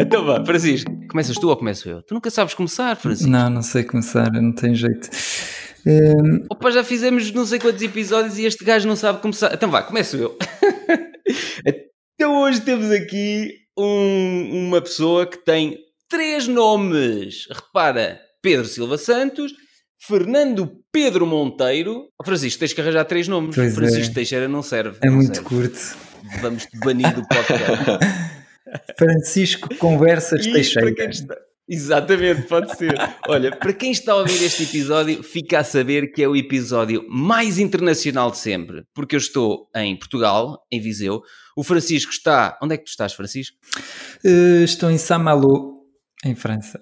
Então vá, Francisco, começas tu ou começo eu? Tu nunca sabes começar, Francisco? Não, não sei começar, não tem jeito. Um... Opa, já fizemos não sei quantos episódios e este gajo não sabe começar. Então vá, começo eu. então hoje temos aqui um, uma pessoa que tem três nomes. Repara, Pedro Silva Santos, Fernando Pedro Monteiro. Oh, Francisco, tens que arranjar três nomes. Pois Francisco é. Teixeira não serve. É não muito serve. curto. Vamos-te banir do podcast. Francisco Conversas E Teixeira. está- Exatamente, pode ser. Olha, para quem está a ouvir este episódio, fica a saber que é o episódio mais internacional de sempre, porque eu estou em Portugal, em Viseu. O Francisco está. Onde é que tu estás, Francisco? Uh, estou em Saint-Malo, em França.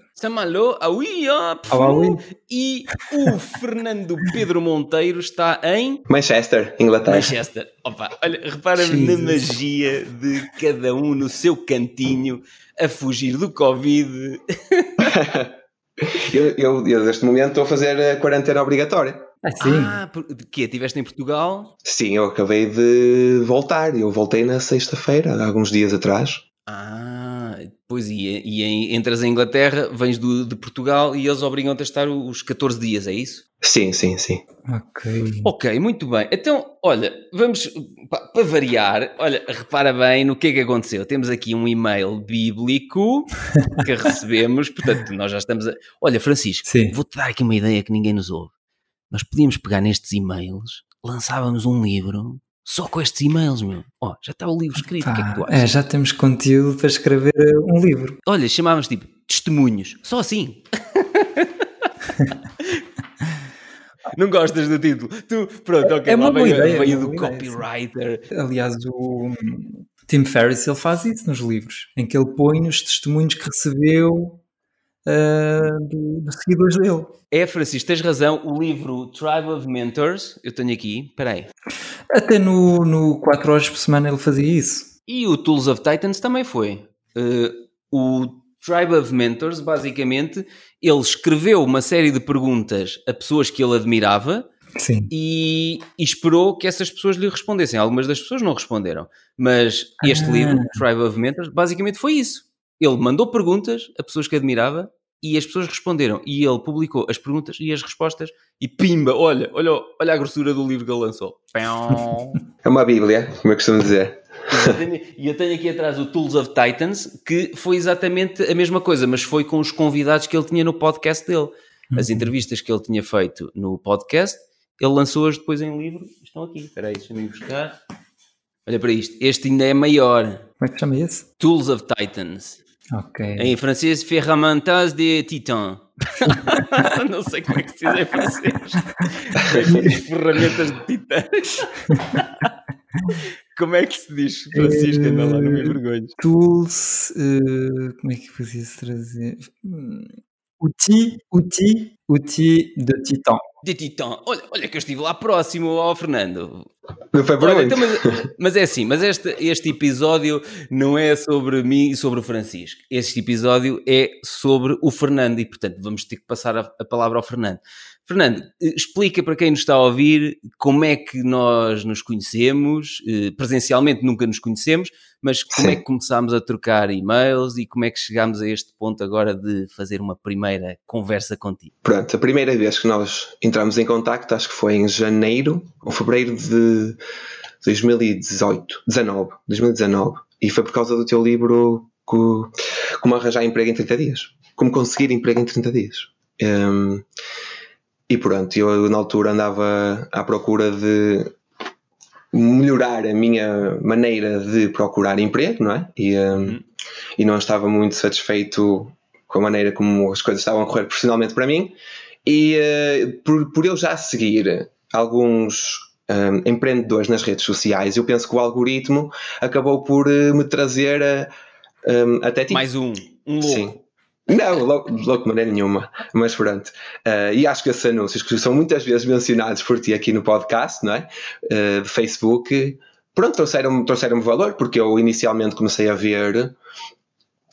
Ah oui. E o Fernando Pedro Monteiro está em Manchester, Inglaterra. Manchester. Opa, olha, repara-me na magia de cada um no seu cantinho a fugir do Covid. eu, eu, eu, neste momento, estou a fazer a quarentena obrigatória. Ah, sim. Ah, quê? Estiveste em Portugal? Sim, eu acabei de voltar. Eu voltei na sexta-feira, há alguns dias atrás. Ah, pois e, e em- entras em Inglaterra, vens do, de Portugal e eles obrigam-te a estar os 14 dias, é isso? Sim, sim, sim. Ok. Ok, muito bem. Então, olha, vamos pa- para variar. Olha, repara bem no que é que aconteceu. Temos aqui um e-mail bíblico que recebemos, portanto, nós já estamos a. Olha, Francisco, Sim. vou-te dar aqui uma ideia que ninguém nos ouve. Nós podíamos pegar nestes e-mails, lançávamos um livro só com estes e-mails, meu. Ó, já está o livro escrito, o que é que tu Pá, achas? é, já temos conteúdo para escrever uh, um livro. Olha, chamávamos tipo testemunhos. Só assim. Não gostas do título? Tu, pronto, ok, É lá uma boa veio, ideia, veio é do boa ideia, copywriter. Aliás, o hum, Tim Ferriss ele faz isso nos livros, em que ele põe os testemunhos que recebeu uh, do- dos seguidores dele. É, Francisco, tens razão. O livro Tribe of Mentors, eu tenho aqui, espera aí. Até no, no 4 horas por semana ele fazia isso. E o Tools of Titans também foi. Eh, o Tribe of Mentors, basicamente, ele escreveu uma série de perguntas a pessoas que ele admirava e, e esperou que essas pessoas lhe respondessem. Algumas das pessoas não responderam. Mas este Ah. livro, Tribe of Mentors, basicamente foi isso. Ele mandou perguntas a pessoas que admirava e as pessoas responderam. E ele publicou as perguntas e as respostas e pimba, olha, olha, olha a grossura do livro que ele lançou. É uma bíblia, como eu costumo dizer. E eu tenho aqui atrás o Tools of Titans, que foi exatamente a mesma coisa, mas foi com os convidados que ele tinha no podcast dele. As entrevistas que ele tinha feito no podcast, ele lançou-as depois em livro. Estão aqui, espera aí, deixa-me ir buscar. Olha para isto, este ainda é maior. Como é que chama esse? Tools of Titans. Ok. Em francês, Ferramentas de Titan. Não sei como é que se diz em francês. As Ferramentas de titãs. Como é que se diz, Francisco? Anda lá, não me envergonhes. Tools. uh, como é que podia-se trazer? Outil, outil, outil de Titan. De Titã. Olha, olha que eu estive lá próximo ao Fernando. Não foi por Olha, então, mas, mas é assim, mas este, este episódio não é sobre mim e sobre o Francisco. Este episódio é sobre o Fernando e, portanto, vamos ter que passar a, a palavra ao Fernando. Fernando, eh, explica para quem nos está a ouvir como é que nós nos conhecemos. Eh, Presencialmente nunca nos conhecemos, mas como Sim. é que começámos a trocar e-mails e como é que chegámos a este ponto agora de fazer uma primeira conversa contigo? Pronto, a primeira vez que nós entramos em contacto, acho que foi em janeiro ou fevereiro de 2018, 19, 2019. E foi por causa do teu livro co- Como Arranjar Emprego em 30 Dias. Como Conseguir Emprego em 30 Dias. Hum, e pronto, eu na altura andava à procura de melhorar a minha maneira de procurar emprego, não é? E, hum, e não estava muito satisfeito com a maneira como as coisas estavam a correr profissionalmente para mim e eh, por, por eu já seguir alguns hum, empreendedores nas redes sociais, eu penso que o algoritmo acabou por eh, me trazer a, hum, até ti. Mais um, um louco. Sim. Não, louco, louco de maneira nenhuma, mas pronto. Eh, e acho que esses anúncios que são muitas vezes mencionados por ti aqui no podcast, não é? Eh, de Facebook, pronto, trouxeram-me trouxeram valor, porque eu inicialmente comecei a ver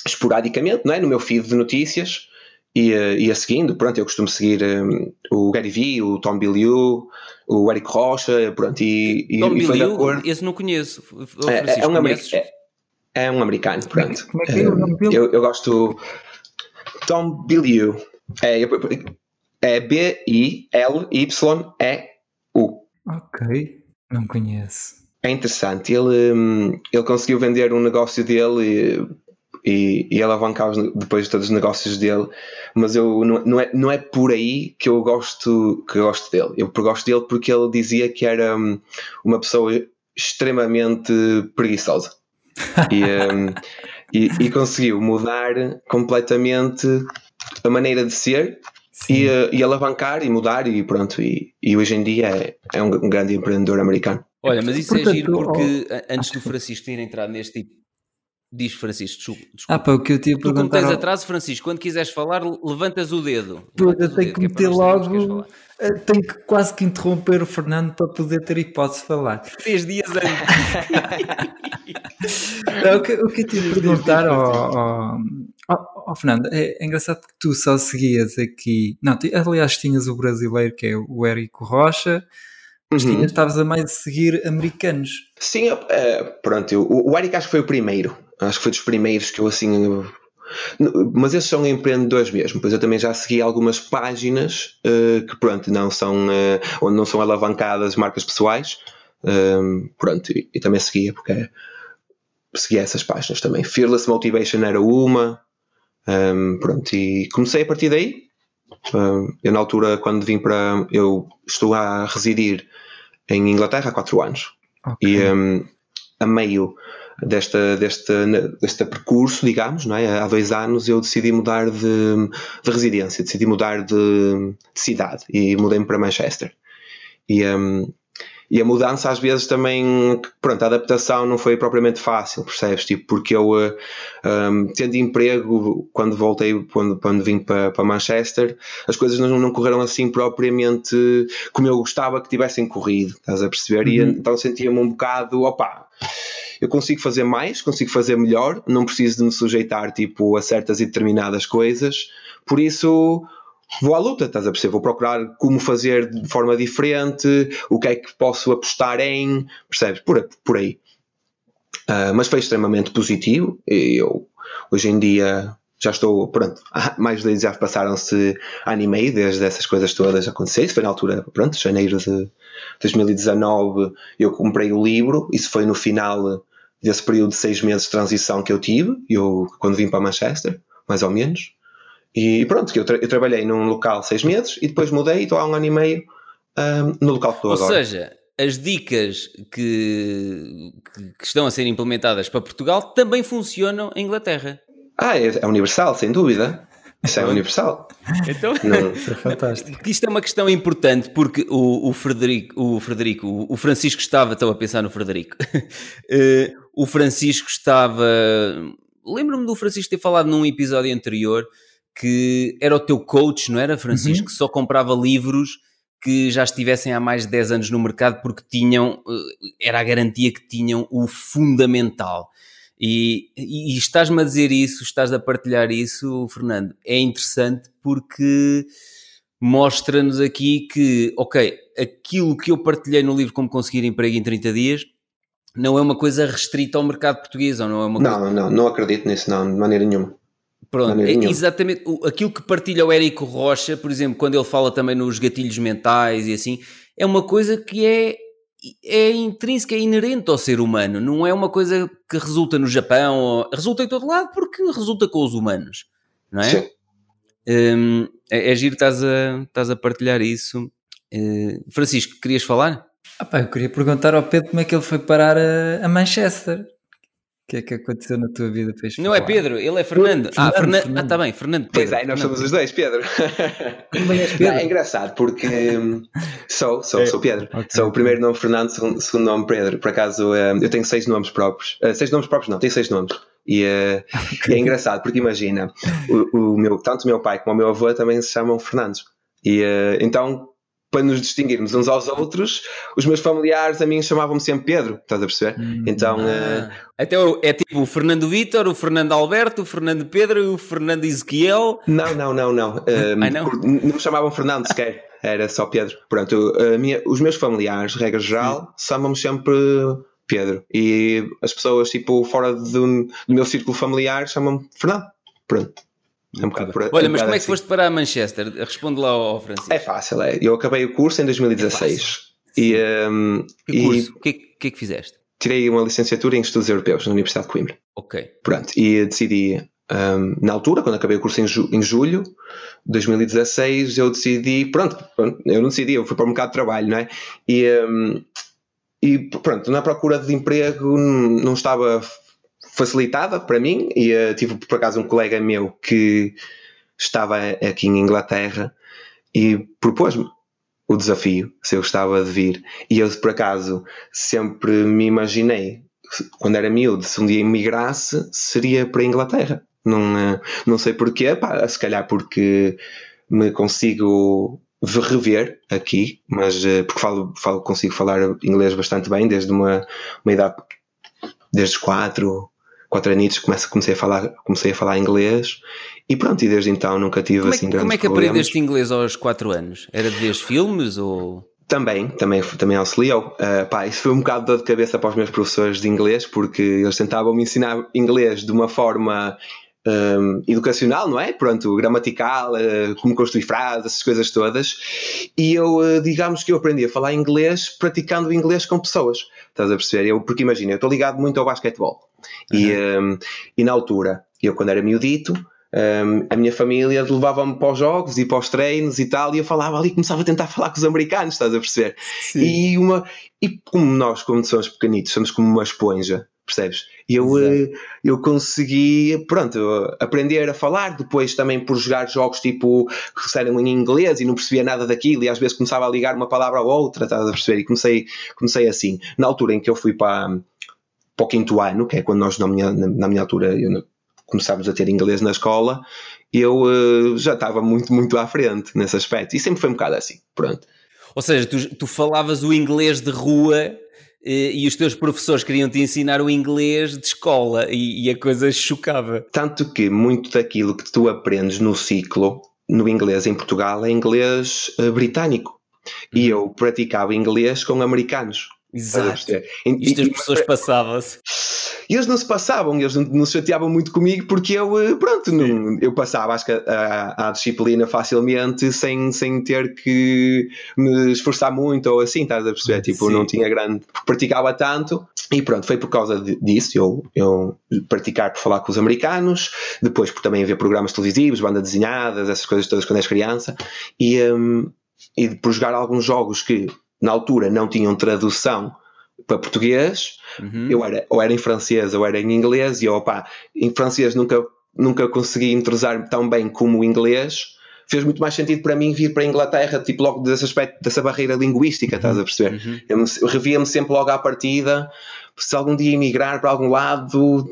esporadicamente, não é? No meu feed de notícias, ia, ia seguindo, pronto, eu costumo seguir um, o Gary Vee, o Tom Billieu, o Eric Rocha, pronto, e, e, Tom e acordo. esse não conheço. É, Francisco, é um americano. É um americano, pronto. Como é que é o nome dele? Eu, eu gosto. Tom Billieu. É, é B-I-L-Y-E-U. Ok, não conheço. É interessante. Ele, hum, ele conseguiu vender um negócio dele e, e, e alavancar depois todos os negócios dele, mas eu não, é, não é por aí que eu gosto que eu gosto dele. Eu gosto dele porque ele dizia que era hum, uma pessoa extremamente preguiçosa e, um, e, e conseguiu mudar completamente a maneira de ser e, uh, e, alavancar e mudar e pronto. E, e hoje em dia é, é um, um, grande empreendedor americano. Olha, mas isso Portanto, é giro porque oh... antes do Francisco ter entrado neste tipo. Diz Francisco, desculpa. Ah, pá, o que eu tinha Tu, como tens ao... atraso, Francisco, quando quiseres falar, levantas o dedo. Pô, eu tenho que, que é meter logo. Eh, tenho que quase que interromper o Fernando para poder ter hipótese de falar. Três dias antes. Não, o, que, o que eu tinha de perguntar ao, ao, ao, Fernando é, é, engraçado porque tu só seguias aqui. Não, aliás, tinhas o brasileiro que é o Érico Rocha mas uhum. estavas a mais seguir americanos. Sim, é, pronto, o, o Eric acho que foi o primeiro. Acho que foi dos primeiros que eu assim. Mas esses são empreendedores mesmo, pois eu também já segui algumas páginas uh, que pronto, não são, uh, onde não são alavancadas marcas pessoais. Um, pronto, e, e, também seguia porque seguia essas páginas também. Fearless Motivation era uma. Um, pronto, e comecei a partir daí. Um, eu na altura quando vim para. Eu estou a residir em Inglaterra há 4 anos. Okay. E um, a meio desta, desta, deste percurso, digamos, não é? há dois anos eu decidi mudar de, de residência, decidi mudar de, de cidade e mudei-me para Manchester. E, um, e a mudança às vezes também, pronto, a adaptação não foi propriamente fácil, percebes? Tipo, porque eu, uh, um, tendo emprego, quando voltei, quando, quando vim para, para Manchester, as coisas não, não correram assim propriamente como eu gostava que tivessem corrido, estás a perceber? Uhum. E então sentia-me um bocado, opa, eu consigo fazer mais, consigo fazer melhor, não preciso de me sujeitar tipo, a certas e determinadas coisas, por isso vou à luta, estás a perceber? Vou procurar como fazer de forma diferente, o que é que posso apostar em, percebes? Por, por aí. Uh, mas foi extremamente positivo. Eu, hoje em dia, já estou, pronto, mais de 10 já passaram-se animei desde essas coisas todas acontecer. Isso foi na altura, pronto, janeiro de 2019, eu comprei o livro. Isso foi no final desse período de seis meses de transição que eu tive, eu, quando vim para Manchester, mais ou menos. E pronto, eu, tra eu trabalhei num local seis meses e depois mudei e estou há um ano e meio um, no local que estou Ou agora. Ou seja, as dicas que, que, estão a ser implementadas para Portugal também funcionam em Inglaterra. Ah, é, é universal, sem dúvida. Isso é universal. Então, Não. Isso é fantástico. Isto é uma questão importante porque o, o Frederico, o, Frederico, o Francisco estava, estou a pensar no Frederico, uh, o Francisco estava. Lembro-me do Francisco ter falado num episódio anterior que era o teu coach, não era, Francisco? Uhum. Que só comprava livros que já estivessem há mais de 10 anos no mercado porque tinham, eh, era a garantia que tinham o fundamental. E, e estás-me a dizer isso, estás a partilhar isso, Fernando, é interessante porque mostra-nos aqui que, ok, aquilo que eu partilhei no livro Como Conseguir Emprego em 30 Dias não é uma coisa restrita ao mercado português, ou não é uma Não, coisa... não, não acredito nisso, não, de maneira nenhuma. Pronto, é exatamente aquilo que partilha o Érico Rocha, por exemplo, quando ele fala também nos gatilhos mentais e assim, é uma coisa que é, é intrínseca, é inerente ao ser humano, não é uma coisa que resulta no Japão, ou, resulta em todo lado porque resulta com os humanos, não é? Sim. Um, é, é giro, estás a, estás a partilhar isso. Uh, Francisco, querias falar? Ah, pá, eu queria perguntar ao Pedro como é que ele foi parar a, a Manchester. O que é que aconteceu na tua vida? Não falar? é Pedro, ele é Fernando. ah, Fernando, Fernando. Ah, está bem, Fernando. Pedro, pois é, nós Fernando. somos os dois, Pedro. Também és Pedro. Não, é engraçado porque hum, sou, sou, é. sou Pedro. Okay. Sou o primeiro nome Fernando, segundo, segundo nome Pedro. Por acaso hum, eu tenho seis nomes próprios. Uh, seis nomes próprios não, tenho seis nomes. E, uh, okay. e é engraçado porque imagina, o, o, meu, tanto o meu pai como o meu avô também se chamam Fernandes. E uh, então para nos distinguirmos uns aos outros, os meus familiares a mim chamavam-me sempre Pedro, estás a perceber? Hum, então. Ah. Uh... Então é tipo o Fernando Vítor, o Fernando Alberto, o Fernando Pedro e o Fernando Ezequiel. Não, não, não, não. Um, Ai, não? não me chamavam Fernando sequer, era só Pedro. Pronto, minha, os meus familiares, regra geral, chamam-me sempre Pedro. E as pessoas, tipo, fora do, do meu círculo familiar chamam-me Fernando. Pronto. É um por, Olha, um mas como é que assim. foste para Manchester? Responde lá ao Francisco. É fácil, é. Eu acabei o curso em 2016. É e, um, e, curso? O que, é, que é que fizeste? Tirei uma licenciatura em Estudos Europeus na Universidade de Coimbra. Ok. Pronto, e decidi, na altura, quando acabei o curso em, ju em julho de 2016, eu decidi, pronto, eu não decidi, eu fui para o mercado de trabalho, não é? E, e pronto, na procura de emprego não estava facilitada para mim e uh, tive por acaso um colega meu que estava aqui em Inglaterra e propôs-me o desafio, se eu gostava de vir. E eu, por acaso, sempre me imaginei, quando era miúdo, se um dia emigrasse, seria para a Inglaterra. Não, eh, não sei porquê, pá, se calhar porque me consigo rever aqui, mas eh, porque falo, falo, consigo falar inglês bastante bem desde uma, uma idade, desde os quatro, quatro anitos comecei, comecei, a falar, comecei a falar inglês e pronto, e desde então nunca tive como é, assim grandes Como é que problemas. aprendeste inglês aos quatro anos? Era de ver filmes ou... Também, também, também auxiliou. Uh, pá, isso foi um bocado de dor de cabeça para os meus professores de inglês, porque eles tentavam me ensinar inglês de uma forma um, educacional, não é? Pronto, gramatical, uh, como construir frases, essas coisas todas. E eu, uh, digamos que eu aprendi a falar inglês praticando inglês com pessoas. Estás a perceber? Eu, porque imagina, eu estou ligado muito ao basquetebol. Uhum. E, um, e na altura, eu quando era miudito, um, a minha família levava-me para os jogos e para os treinos e tal, e eu falava ali, começava a tentar falar com os americanos, estás a perceber? Sim. E, uma, e como nós, como somos pequenitos, somos como uma esponja, percebes? E eu, uh, eu consegui, pronto, aprender a falar, depois também por jogar jogos tipo que eram em inglês e não percebia nada daquilo e às vezes começava a ligar uma palavra à outra, estás a perceber? E comecei, comecei assim. Na altura em que eu fui para, para o quinto ano, que é quando nós, na minha, na minha altura, eu, começámos a ter inglês na escola, eu uh, já estava muito, muito à frente nesse aspecto. E sempre foi um bocado assim, pronto. Ou seja, tu, tu falavas o inglês de rua e os teus professores queriam te ensinar o inglês de escola e, e, a coisa chocava. Tanto que muito daquilo que tu aprendes no ciclo, no inglês em Portugal, é inglês uh, britânico. E uhum. eu praticava inglês com americanos. Exato. Isto as pessoas passavam-se. E eles não se passavam, eles não se chateavam muito comigo porque eu, eh, pronto, não, eu passava acho que a, a, disciplina facilmente sem, sem ter que me esforçar muito ou assim, estás a perceber? Tipo, Sim. não tinha grande. praticava tanto e pronto, foi por causa disso eu, eu praticar por falar com os americanos, depois por também ver programas televisivos, banda desenhadas, essas coisas todas quando és criança e, um, e por jogar alguns jogos que na altura não tinham tradução para português, uhum. eu era, ou era em francês ou era em inglês, e eu, opa, em francês nunca, nunca consegui entrosar tão bem como o inglês. Fez muito mais sentido para mim vir para a Inglaterra, tipo, logo desse aspecto, dessa barreira linguística, estás a uhum. perceber? Uhum. Eu, eu revia-me sempre logo à partida, se algum dia emigrar para algum lado,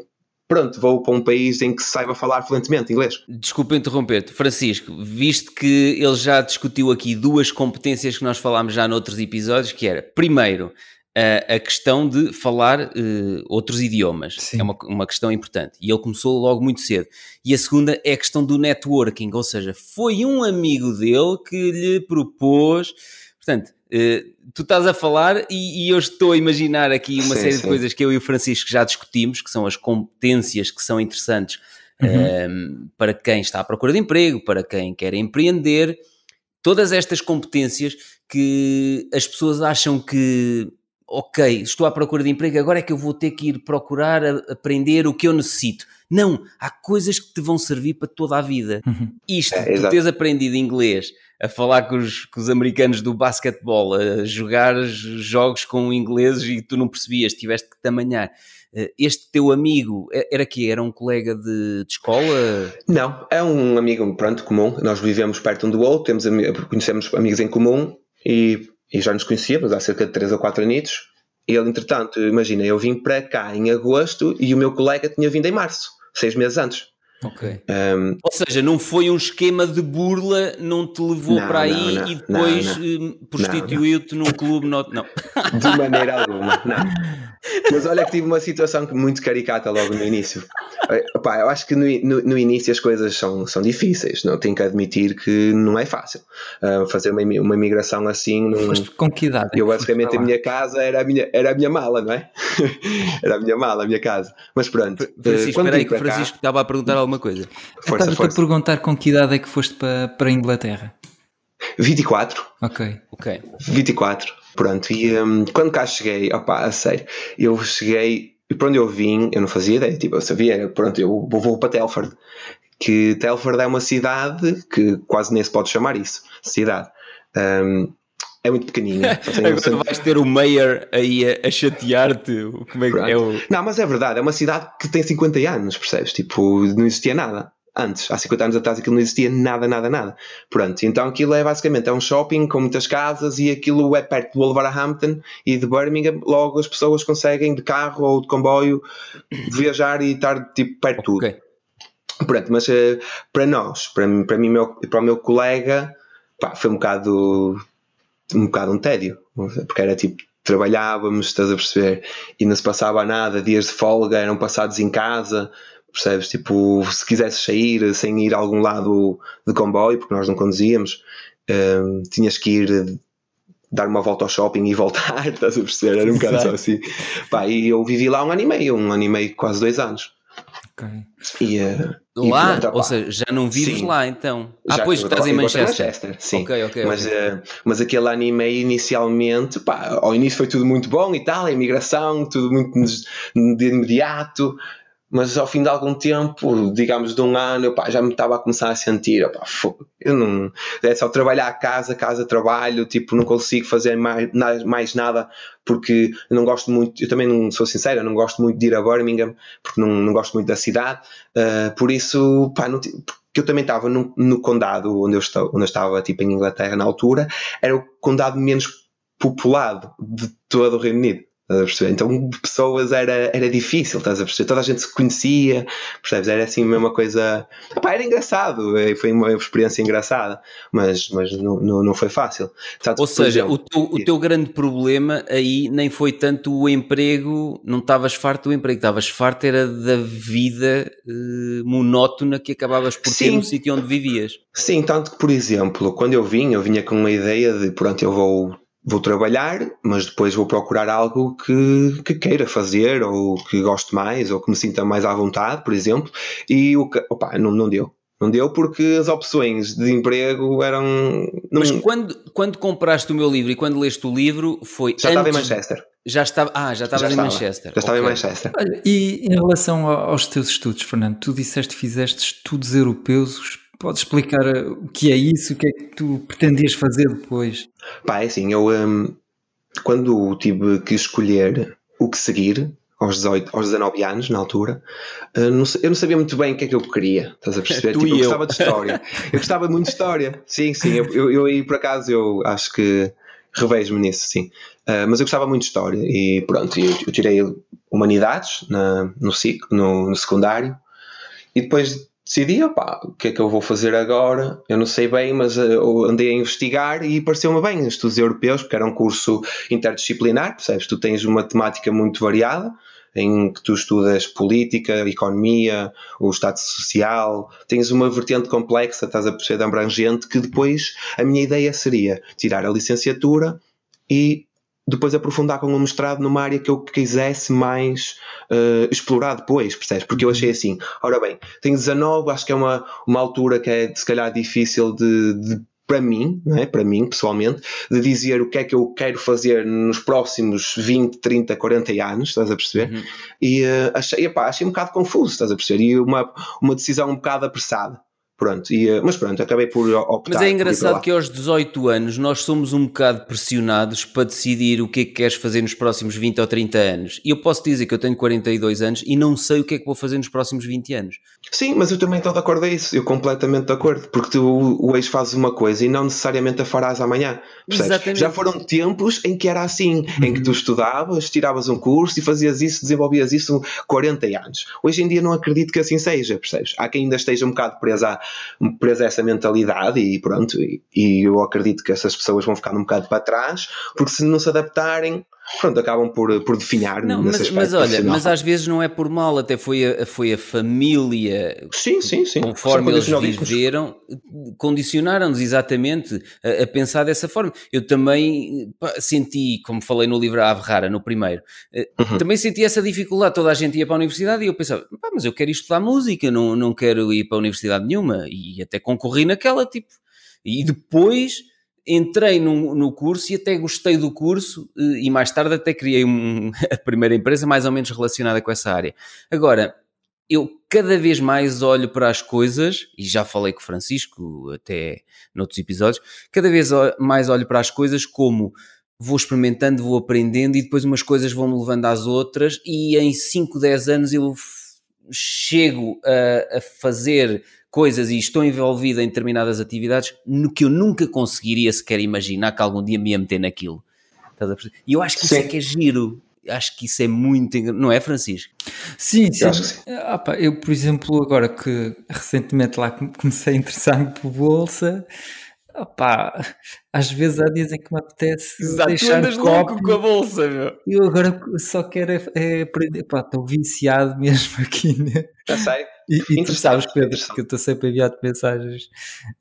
pronto, vou para um país em que se saiba falar fluentemente inglês. Desculpa interromper-te, Francisco, visto que ele já discutiu aqui duas competências que nós falámos já noutros episódios, que era, primeiro, a, a questão de falar uh, outros idiomas. Sim. É uma, uma questão importante. E ele começou logo muito cedo. E a segunda é a questão do networking, ou seja, foi um amigo dele que lhe propôs. Portanto, uh, tu estás a falar e, e, eu estou a imaginar aqui uma sim, série sim. de coisas que eu e o Francisco já discutimos, que são as competências que são interessantes uhum. uh, para quem está à procura de emprego, para quem quer empreender. Todas estas competências que as pessoas acham que ok, estou à procura de emprego, agora é que eu vou ter que ir procurar aprender o que eu necessito. Não, há coisas que te vão servir para toda a vida. Uhum. Isto, é, tu tens aprendido inglês, a falar com os, com os americanos do basquetebol, a jogar jogos com ingleses e tu não percebias, tiveste que tamanhar. Eh, este teu amigo era que Era um colega de, de, escola? Não, é um amigo pronto, comum. Nós vivemos perto um do outro, temos, conhecemos amigos em comum e e já nos conhecíamos há cerca de 3 ou 4 anos. E ele, entretanto, imagina, eu vim para cá em agosto e o meu colega tinha vindo em março, seis meses antes. Ok. Um, Ou seja, não foi um esquema de burla, não te levou não, para aí não, e depois hum, prostituiu-te num clube. Not... Não. De maneira alguma, não. Mas olha que tive uma situação muito caricata logo no início. Opa, eu acho que no, no, no, início as coisas são, são difíceis, não tenho que admitir que não é fácil. Uh, fazer uma, uma imigração assim. Num... com que idade? Eu basicamente a minha casa era a minha, era a minha mala, não é? era a minha mala, a minha casa. Mas pronto. Francisco, uh, espera aí que o Francisco cá... estava a perguntar alguma coisa. Força, Estava-te a perguntar com que idade é que foste para, para a Inglaterra? 24. Ok. Ok. 24. Pronto, e um, quando cá cheguei, opá, a sério, eu cheguei, e para onde eu vim, eu não fazia ideia, tipo, eu sabia, pronto, eu vou, vou para Telford, que Telford é uma cidade que quase nem se pode chamar isso, cidade. Um, é muito pequenina. Agora vais ter o Mayor aí a, a chatear-te. Como é que é o... Não, mas é verdade, é uma cidade que tem 50 anos, percebes? Tipo, não existia nada antes, há 50 anos atrás aquilo não existia nada, nada, nada. Pronto, então aquilo é basicamente é um shopping com muitas casas e aquilo é perto de Wolverhampton e de Birmingham, logo as pessoas conseguem de carro ou de comboio viajar e estar tipo perto de tudo. Okay. Pronto, mas uh, para nós, para, para mim meu, para o meu colega, pá, foi um bocado um bocado um tédio, porque era tipo trabalhávamos, estás a perceber, e não se passava nada, dias de folga eram passados em casa, percebes? Tipo, se quisesses sair sem ir a algum lado de comboio, porque nós não conduzíamos, um, tinhas que ir dar uma volta ao shopping e voltar, estás a perceber? Era um bocado só assim. Pá, e eu vivi lá um ano e meio, um ano e meio, quase dois anos. Ok. E, uh, lá? E, ou seja, já não vives sim. lá então? Ah, já, pois estás em Manchester. Manchester. Sim. Ok, ok. Mas, okay. Uh, mas aquele ano e meio inicialmente, pá, ao início foi tudo muito bom e tal, a imigração, tudo muito de imediato mas ao fim de algum tempo, digamos de um ano, pá, já me estava a começar a sentir, pá, eu não, é só trabalhar a casa, casa, trabalho, tipo, não consigo fazer mais, mais nada porque eu não gosto muito, eu também não sou sincero, eu não gosto muito de ir a Birmingham, porque não, não gosto muito da cidade, uh, por isso, pá, não, porque eu também estava no, no condado onde eu, estou, onde eu estava, tipo, em Inglaterra na altura, era o condado menos populado de todo o Reino Unido. Então, pessoas era, era difícil, estás a perceber? Toda a gente se conhecia, percebes? Era assim uma coisa. Epá, era engraçado, eh, foi uma experiência engraçada, mas, mas não, não, não foi fácil. Tanto Ou seja, exemplo, o, teu, o teu grande problema aí nem foi tanto o emprego, não estavas farto do emprego, estavas farto era da vida eh, monótona que acabavas por Sim. ter no sítio onde vivias. Sim, tanto que, por exemplo, quando eu vim, eu vinha com uma ideia de pronto, eu vou vou trabalhar, mas depois vou procurar algo que, que queira fazer, ou que goste mais, ou que me sinta mais à vontade, por exemplo, e o que, opa, não, não deu. Não deu porque as opções de emprego eram. Não... Mas quando, quando compraste o meu livro e quando leste o livro, foi. Já antes... estava em Manchester. Já estava, ah, já estavas em Manchester. Já estava okay. em Manchester. Olha, e em relação aos teus estudos, Fernando, tu disseste que fizeste estudos europeus Podes explicar eh, o que é isso, o que é que tu pretendias fazer depois? Pá, é assim, eu um, quando tive que escolher o que seguir, aos, 18, aos 19 anos, na altura, não, eu não sabia muito bem o que é que eu queria, estás a perceber? tipo, eu, eu gostava de história. eu gostava muito de história. Sim, sim, eu, eu, eu aí por acaso eu acho que revejo-me nisso, sim. Uh, mas eu gostava muito de história e pronto, eu, eu tirei humanidades na, no, no, no secundário e depois decidi, opá, o que é que eu vou fazer agora? Eu não sei bem, mas eh, andei a investigar e pareceu-me bem estudos europeus, porque era um curso interdisciplinar, percebes? Tu tens uma temática muito variada, em que tu estudas política, economia, o Estado Social, tens uma vertente complexa, estás a perceber, abrangente, que depois a minha ideia seria tirar a licenciatura e depois aprofundar com um mestrado numa área que eu quisesse mais uh, explorar depois, percebes? Porque eu achei uhum. assim, ora bem, tenho 19, acho que é uma, uma altura que é se calhar difícil de, de para mim, não é? para mim pessoalmente, de dizer o que é que eu quero fazer nos próximos 20, 30, 40 anos, estás a perceber? Uhum. E uh, achei, epá, achei um bocado confuso, estás a perceber? E uma, uma decisão um bocado apressada. Pronto, e, eh, mas pronto, acabei por optar. Mas é engraçado que aos 18 anos nós somos um bocado pressionados para decidir o que é que queres fazer nos próximos 20 ou 30 anos. E eu posso dizer que eu tenho 42 anos e não sei o que é que vou fazer nos próximos 20 anos. Sim, mas eu também estou de acordo a isso, eu completamente de acordo, porque tu hoje fazes uma coisa e não necessariamente a farás amanhã. Já foram tempos em que era assim, uhum. em que tu uhum. estudavas, tiravas um curso e fazias isso, desenvolvias isso 40 anos. Hoje em dia não acredito que assim seja, percebes? Há quem ainda esteja um bocado presa a, presa a essa mentalidade e pronto, e, e eu acredito que essas pessoas vão ficar um bocado para trás, porque se não se adaptarem, pronto, acabam por, por definhar. Não, mas, mas olha, mas às vezes não é por mal, até foi a, foi a família. Sim, sim, sim. Conforme eles viveram, condicionaram-nos exatamente a, a, pensar dessa forma. Eu também pá, senti, como falei no livro Ave Rara, no primeiro, eh, uhum. também senti essa dificuldade. Toda a gente ia para a universidade e eu pensava, mas eu quero estudar música, não, não quero ir para a universidade nenhuma. E até concorri naquela, tipo. E depois entrei no, no, curso e até gostei do curso eh, e mais tarde até criei um, a primeira empresa mais ou menos relacionada com essa área. Agora, eu cada vez mais olho para as coisas, e já falei com o Francisco até noutros episódios, cada vez mais olho para as coisas como vou experimentando, vou aprendendo e depois umas coisas vão-me levando às outras e em 5, 10 anos eu chego a, a fazer coisas e estou envolvido em determinadas atividades no que eu nunca conseguiria sequer imaginar que algum dia me ia meter naquilo. E eu acho que isso é que é giro. Acho que isso é muito. Não é, Francisco? Sim, sim. Eu, sim. Ah, pá, eu, por exemplo, agora que recentemente lá comecei a interessar-me por bolsa, Opá, às vezes há dias em que me apetece Exato, deixar tu andas louco com a bolsa, meu. Eu agora só quero é, é aprender, pá, estou viciado mesmo aqui, né? Já sei. E, e tu sabes, Pedro, que eu estou sempre a enviar-te mensagens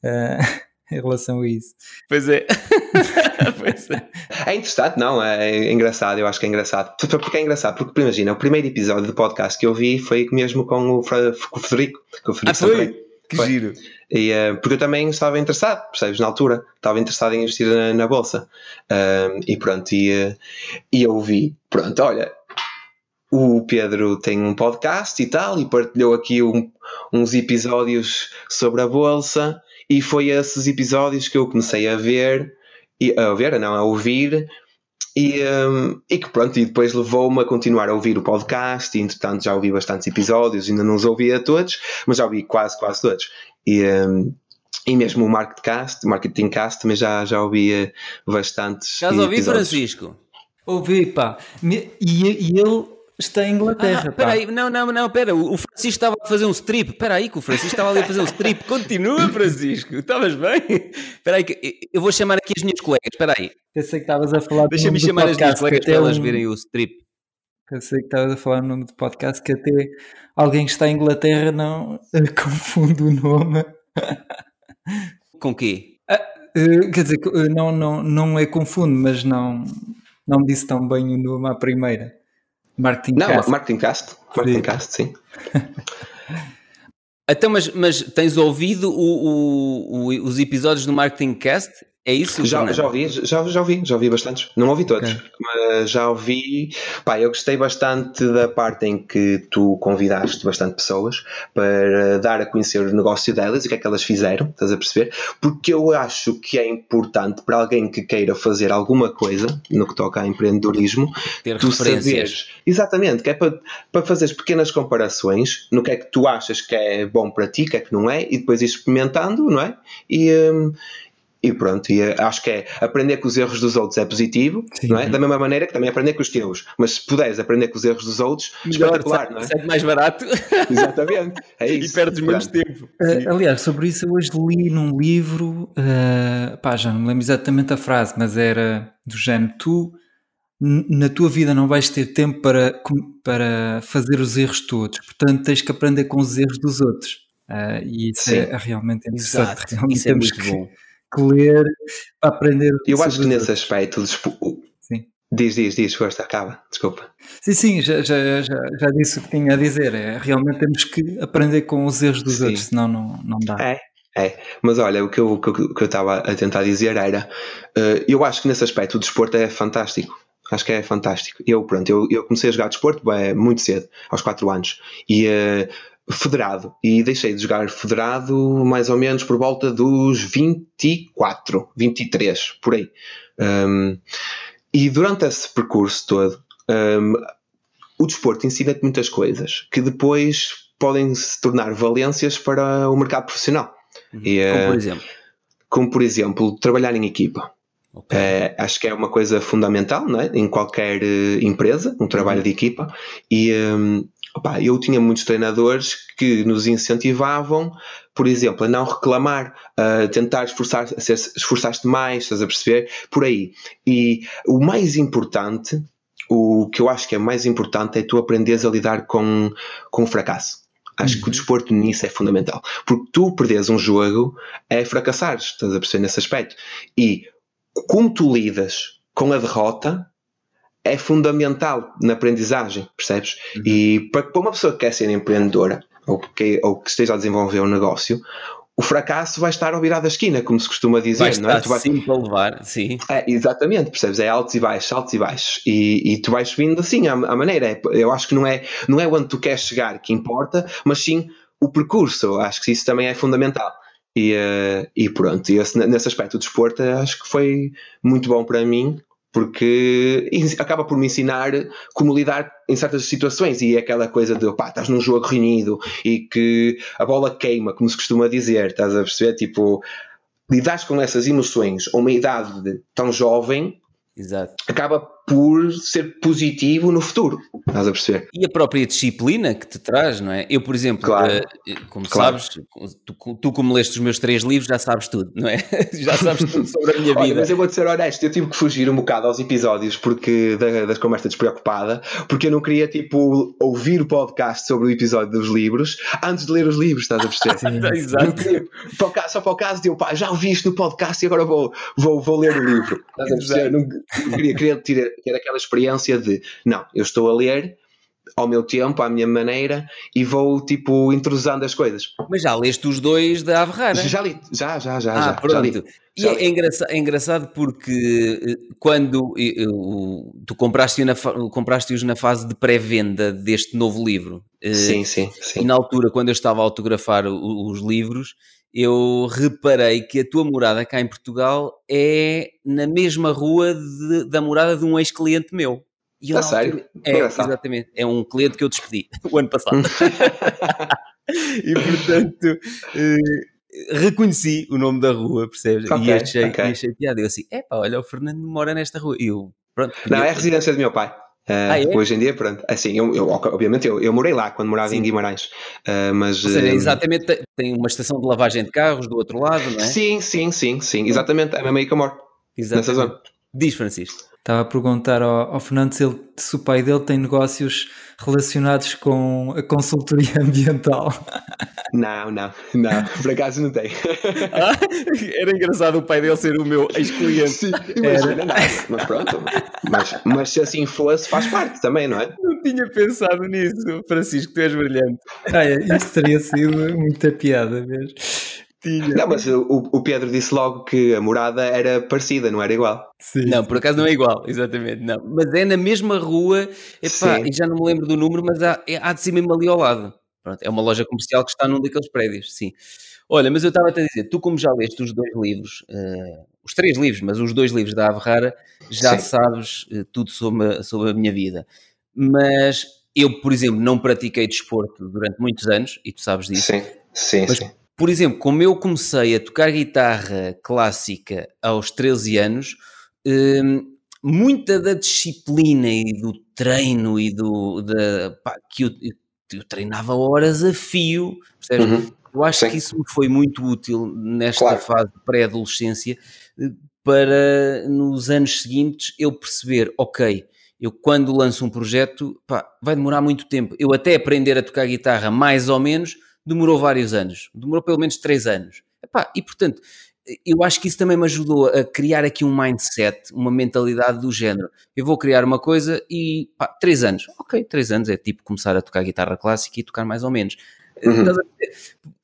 uh, em relação a isso. Pois é. pois é. É interessante, não, é engraçado, eu acho que é engraçado. Porque é engraçado, porque imagina, o primeiro episódio do podcast que eu vi foi mesmo com o, Frederico, com o Frederico ah, foi? Que Foi. giro. E, uh, porque eu também estava interessado, percebes? Na altura, estava interessado em investir na, na bolsa. Uh, e pronto, e, uh, e eu vi, pronto, olha, o Pedro tem um podcast e tal, e partilhou aqui um, uns episódios sobre a bolsa, e foi esses episódios que eu comecei a ver, e, a ver, não, a ouvir, e, um, e que pronto, e depois levou-me a continuar a ouvir o podcast, e entretanto já ouvi bastantes episódios, ainda não os ouvi a todos, mas já ouvi quase, quase todos. E, um, e mesmo o Marketcast, Marketing Cast, também já, já ouvi bastantes. Já ouvi, Francisco? Ouvi, pá. E, e ele está em Inglaterra. Ah, peraí, não, não, não, pera. O Francisco estava a fazer um strip. Espera aí, que o Francisco estava ali a fazer um strip. Continua, Francisco. Estavas bem? Espera aí, eu vou chamar aqui as minhas colegas. Espera aí. Pensei que estavas a falar Deixa-me chamar as minhas colegas para elas verem o strip. Pensei que estavas a falar no nome do podcast que até alguém que está em Inglaterra não confunde o nome. Com quê? Ah, uh, quer dizer, uh, não, não, não é confundo, mas não, não disse tão bem o nome à primeira. Marketing Não, Cast. Marketing Cast. Marketing sim. Cast, sim. Então, mas, mas tens ouvido o, o, o, os episódios do Marketing Cast? É isso? Já, já ouvi, já, já ouvi, já ouvi bastantes. Não ouvi todos, okay. mas já ouvi. Pá, eu gostei bastante da parte em que tu convidaste bastante pessoas para dar a conhecer o negócio delas e o que é que elas fizeram, estás a perceber? Porque eu acho que é importante para alguém que queira fazer alguma coisa no que toca a empreendedorismo, Ter tu saberes. Exatamente, que é para, para fazeres pequenas comparações no que é que tu achas que é bom para ti, que é que não é, e depois ir experimentando, não é? E. Um, e pronto, e eh, acho que é aprender com os erros dos outros é positivo, Sim. não é? Da mesma maneira que também aprender com os teus. Mas se puderes aprender com os erros dos outros, Melhor, espetacular, não é? é mais barato. Exatamente, é isso. E perdes menos tempo. Uh, aliás, sobre isso eu hoje li num livro, uh, pá, já não me lembro exatamente a frase, mas era do género, tu na tua vida não vais ter tempo para, para fazer os erros todos, portanto tens que aprender com os erros dos outros. Uh, e isso Sim. é realmente interessante. Exato. Realmente isso é muito que, bom que ler para aprender. Eu acho que nesse aspecto. Sim. Diz, diz, diz, força, acaba, desculpa. Sim, sim, já, já, já, já disse o que tinha a dizer. É, realmente temos que aprender com os erros dos sim. outros, senão não, não dá. É, é, mas olha, o que eu, o que eu estava a tentar dizer era: uh, eu acho que nesse aspecto o desporto é fantástico. Acho que é fantástico. Eu, pronto, eu, eu comecei a jogar desporto bem, muito cedo, aos 4 anos. E uh, federado e deixei de jogar federado mais ou menos por volta dos 24, 23, por aí. Um, e durante esse percurso todo, um, o desporto ensina-te muitas coisas que depois podem se tornar valências para o mercado profissional. Uhum. E, como por exemplo? Como por exemplo, trabalhar em equipa. Okay. É, acho que é uma coisa fundamental não é? em qualquer uh, empresa, um trabalho uhum. de equipa. E um, opa, eu tinha muitos treinadores que nos incentivavam, por exemplo, a não reclamar, a tentar esforçar, esforçar-te mais, estás a perceber? Por aí. E o mais importante, o que eu acho que é mais importante, é tu aprenderes a lidar com, com o fracasso. Acho uhum. que o uhum. desporto nisso é fundamental. Porque tu perderes um jogo é fracassar, estás a perceber nesse aspecto. E como tu lidas com a derrota é fundamental na aprendizagem, percebes? Uhum. E para, para uma pessoa que quer ser empreendedora ou que, ou que esteja a desenvolver um negócio, o fracasso vai estar ao virar da esquina, como se costuma dizer. Vai não é? tu vai... sempre a levar, sim. É, exatamente, percebes? É altos e baixos, altos e baixos. E, e tu vais subindo assim, a, a maneira. É, eu acho que não é, não é onde tu queres chegar que importa, mas sim o percurso. Acho que isso também é fundamental. E, uh, e pronto, e esse, nesse aspecto o desporto acho que foi muito bom para mim, porque acaba por me ensinar como lidar em certas situações e é aquela coisa de opá, estás num jogo reunido e que a bola queima, como se costuma dizer, estás a perceber? Tipo, lidar com essas emoções a uma idade tão jovem Exato. acaba por ser positivo no futuro. Estás a perceber? E a própria disciplina que te traz, não é? Eu, por exemplo, claro. uh, como claro. sabes, tu, tu, como leste os meus três livros, já sabes tudo, não é? já sabes tudo sobre a minha Olha, vida. Mas eu vou-te ser honesto, eu tive que fugir um bocado aos episódios porque da, das conversas despreocupada, porque eu não queria, tipo, ouvir o podcast sobre o episódio dos livros antes de ler os livros, estás a perceber? Exato. Queria, só para o caso de eu, pá, já ouvi isto no podcast e agora vou, vou, vou ler o livro. Estás a perceber? Não, queria, queria ter, ter aquela experiência de não, eu estou a ler ao meu tempo, à minha maneira e vou tipo intrusando as coisas. Mas já leste os dois da Averrara? Já li, já, já, já. Ah, já, pronto. Já li. E é, engraçado, é engraçado porque eh, quando eu, tu compraste-os na, compraste na fase de pré-venda deste novo livro. Eh, sim, sim, sim. E na altura, quando eu estava a autografar os livros, eu reparei que a tua morada cá em Portugal é na mesma rua de, da morada de um ex-cliente meu. E a sério? É, exatamente. É um cliente que eu despedi o ano passado. e portanto, eh, reconheci o nome da rua, percebes? Okay, e, achei, okay. e achei piada. Eu assim, é pá, olha, o Fernando mora nesta rua. E eu, pronto. Não, é a residência do meu pai. Uh, ah, é? Hoje em dia, pronto, assim, eu, eu obviamente eu, eu, morei lá quando morava Sim. em Guimarães, uh, mas... Ou seja, uh, exatamente, tem uma estação de lavagem de carros do outro lado, não é? Sim, sim, sim, sim, exatamente, é mesmo aí que eu moro, exatamente. nessa zona. Diz, Francisco. Estava a perguntar ao, ao Fernando se, ele, se o pai dele tem negócios relacionados com a consultoria ambiental. Não, não, não, por acaso não tem. Ah, era engraçado o pai dele ser o meu ex-cliente. Sim, imagina, não, mas pronto. Mas, mas se assim fosse, faz parte também, não é? Não tinha pensado nisso, Francisco, tu és brilhante. Ah, é, isso teria sido muita piada mesmo. Tinha. Não, mas o, o Pedro disse logo que a morada era parecida, não era igual. Sim. Não, por acaso não é igual, exatamente. Não. Mas é na mesma rua, epá, e já não me lembro do número, mas há, é, há de ser mesmo ali ao lado. Pronto, é uma loja comercial que está num daqueles prédios, sim. Olha, mas eu estava a te dizer, tu como já leste os dois livros, uh, os três livros, mas os dois livros da Ave Rara, já sim. sabes uh, tudo sobre a, sobre a minha vida. Mas eu, por exemplo, não pratiquei desporto durante muitos anos, e tu sabes disso. Sim, sim, mas, sim. Por exemplo, como eu comecei a tocar guitarra clássica aos 13 anos, hum, muita da disciplina e do treino e do da, pá, que eu, eu, treinava horas a fio, Uhum. Eu acho Sim. que isso me foi muito útil nesta claro. fase de pré-adolescência para nos anos seguintes eu perceber, ok, eu quando lanço um projeto, pá, vai demorar muito tempo. Eu até aprender a tocar guitarra mais ou menos, demorou vários anos, demorou pelo menos três anos. Epá, e portanto, eu acho que isso também me ajudou a criar aqui um mindset, uma mentalidade do género. Eu vou criar uma coisa e pá, três anos. Ok, três anos é tipo começar a tocar guitarra clássica e tocar mais ou menos. Uhum.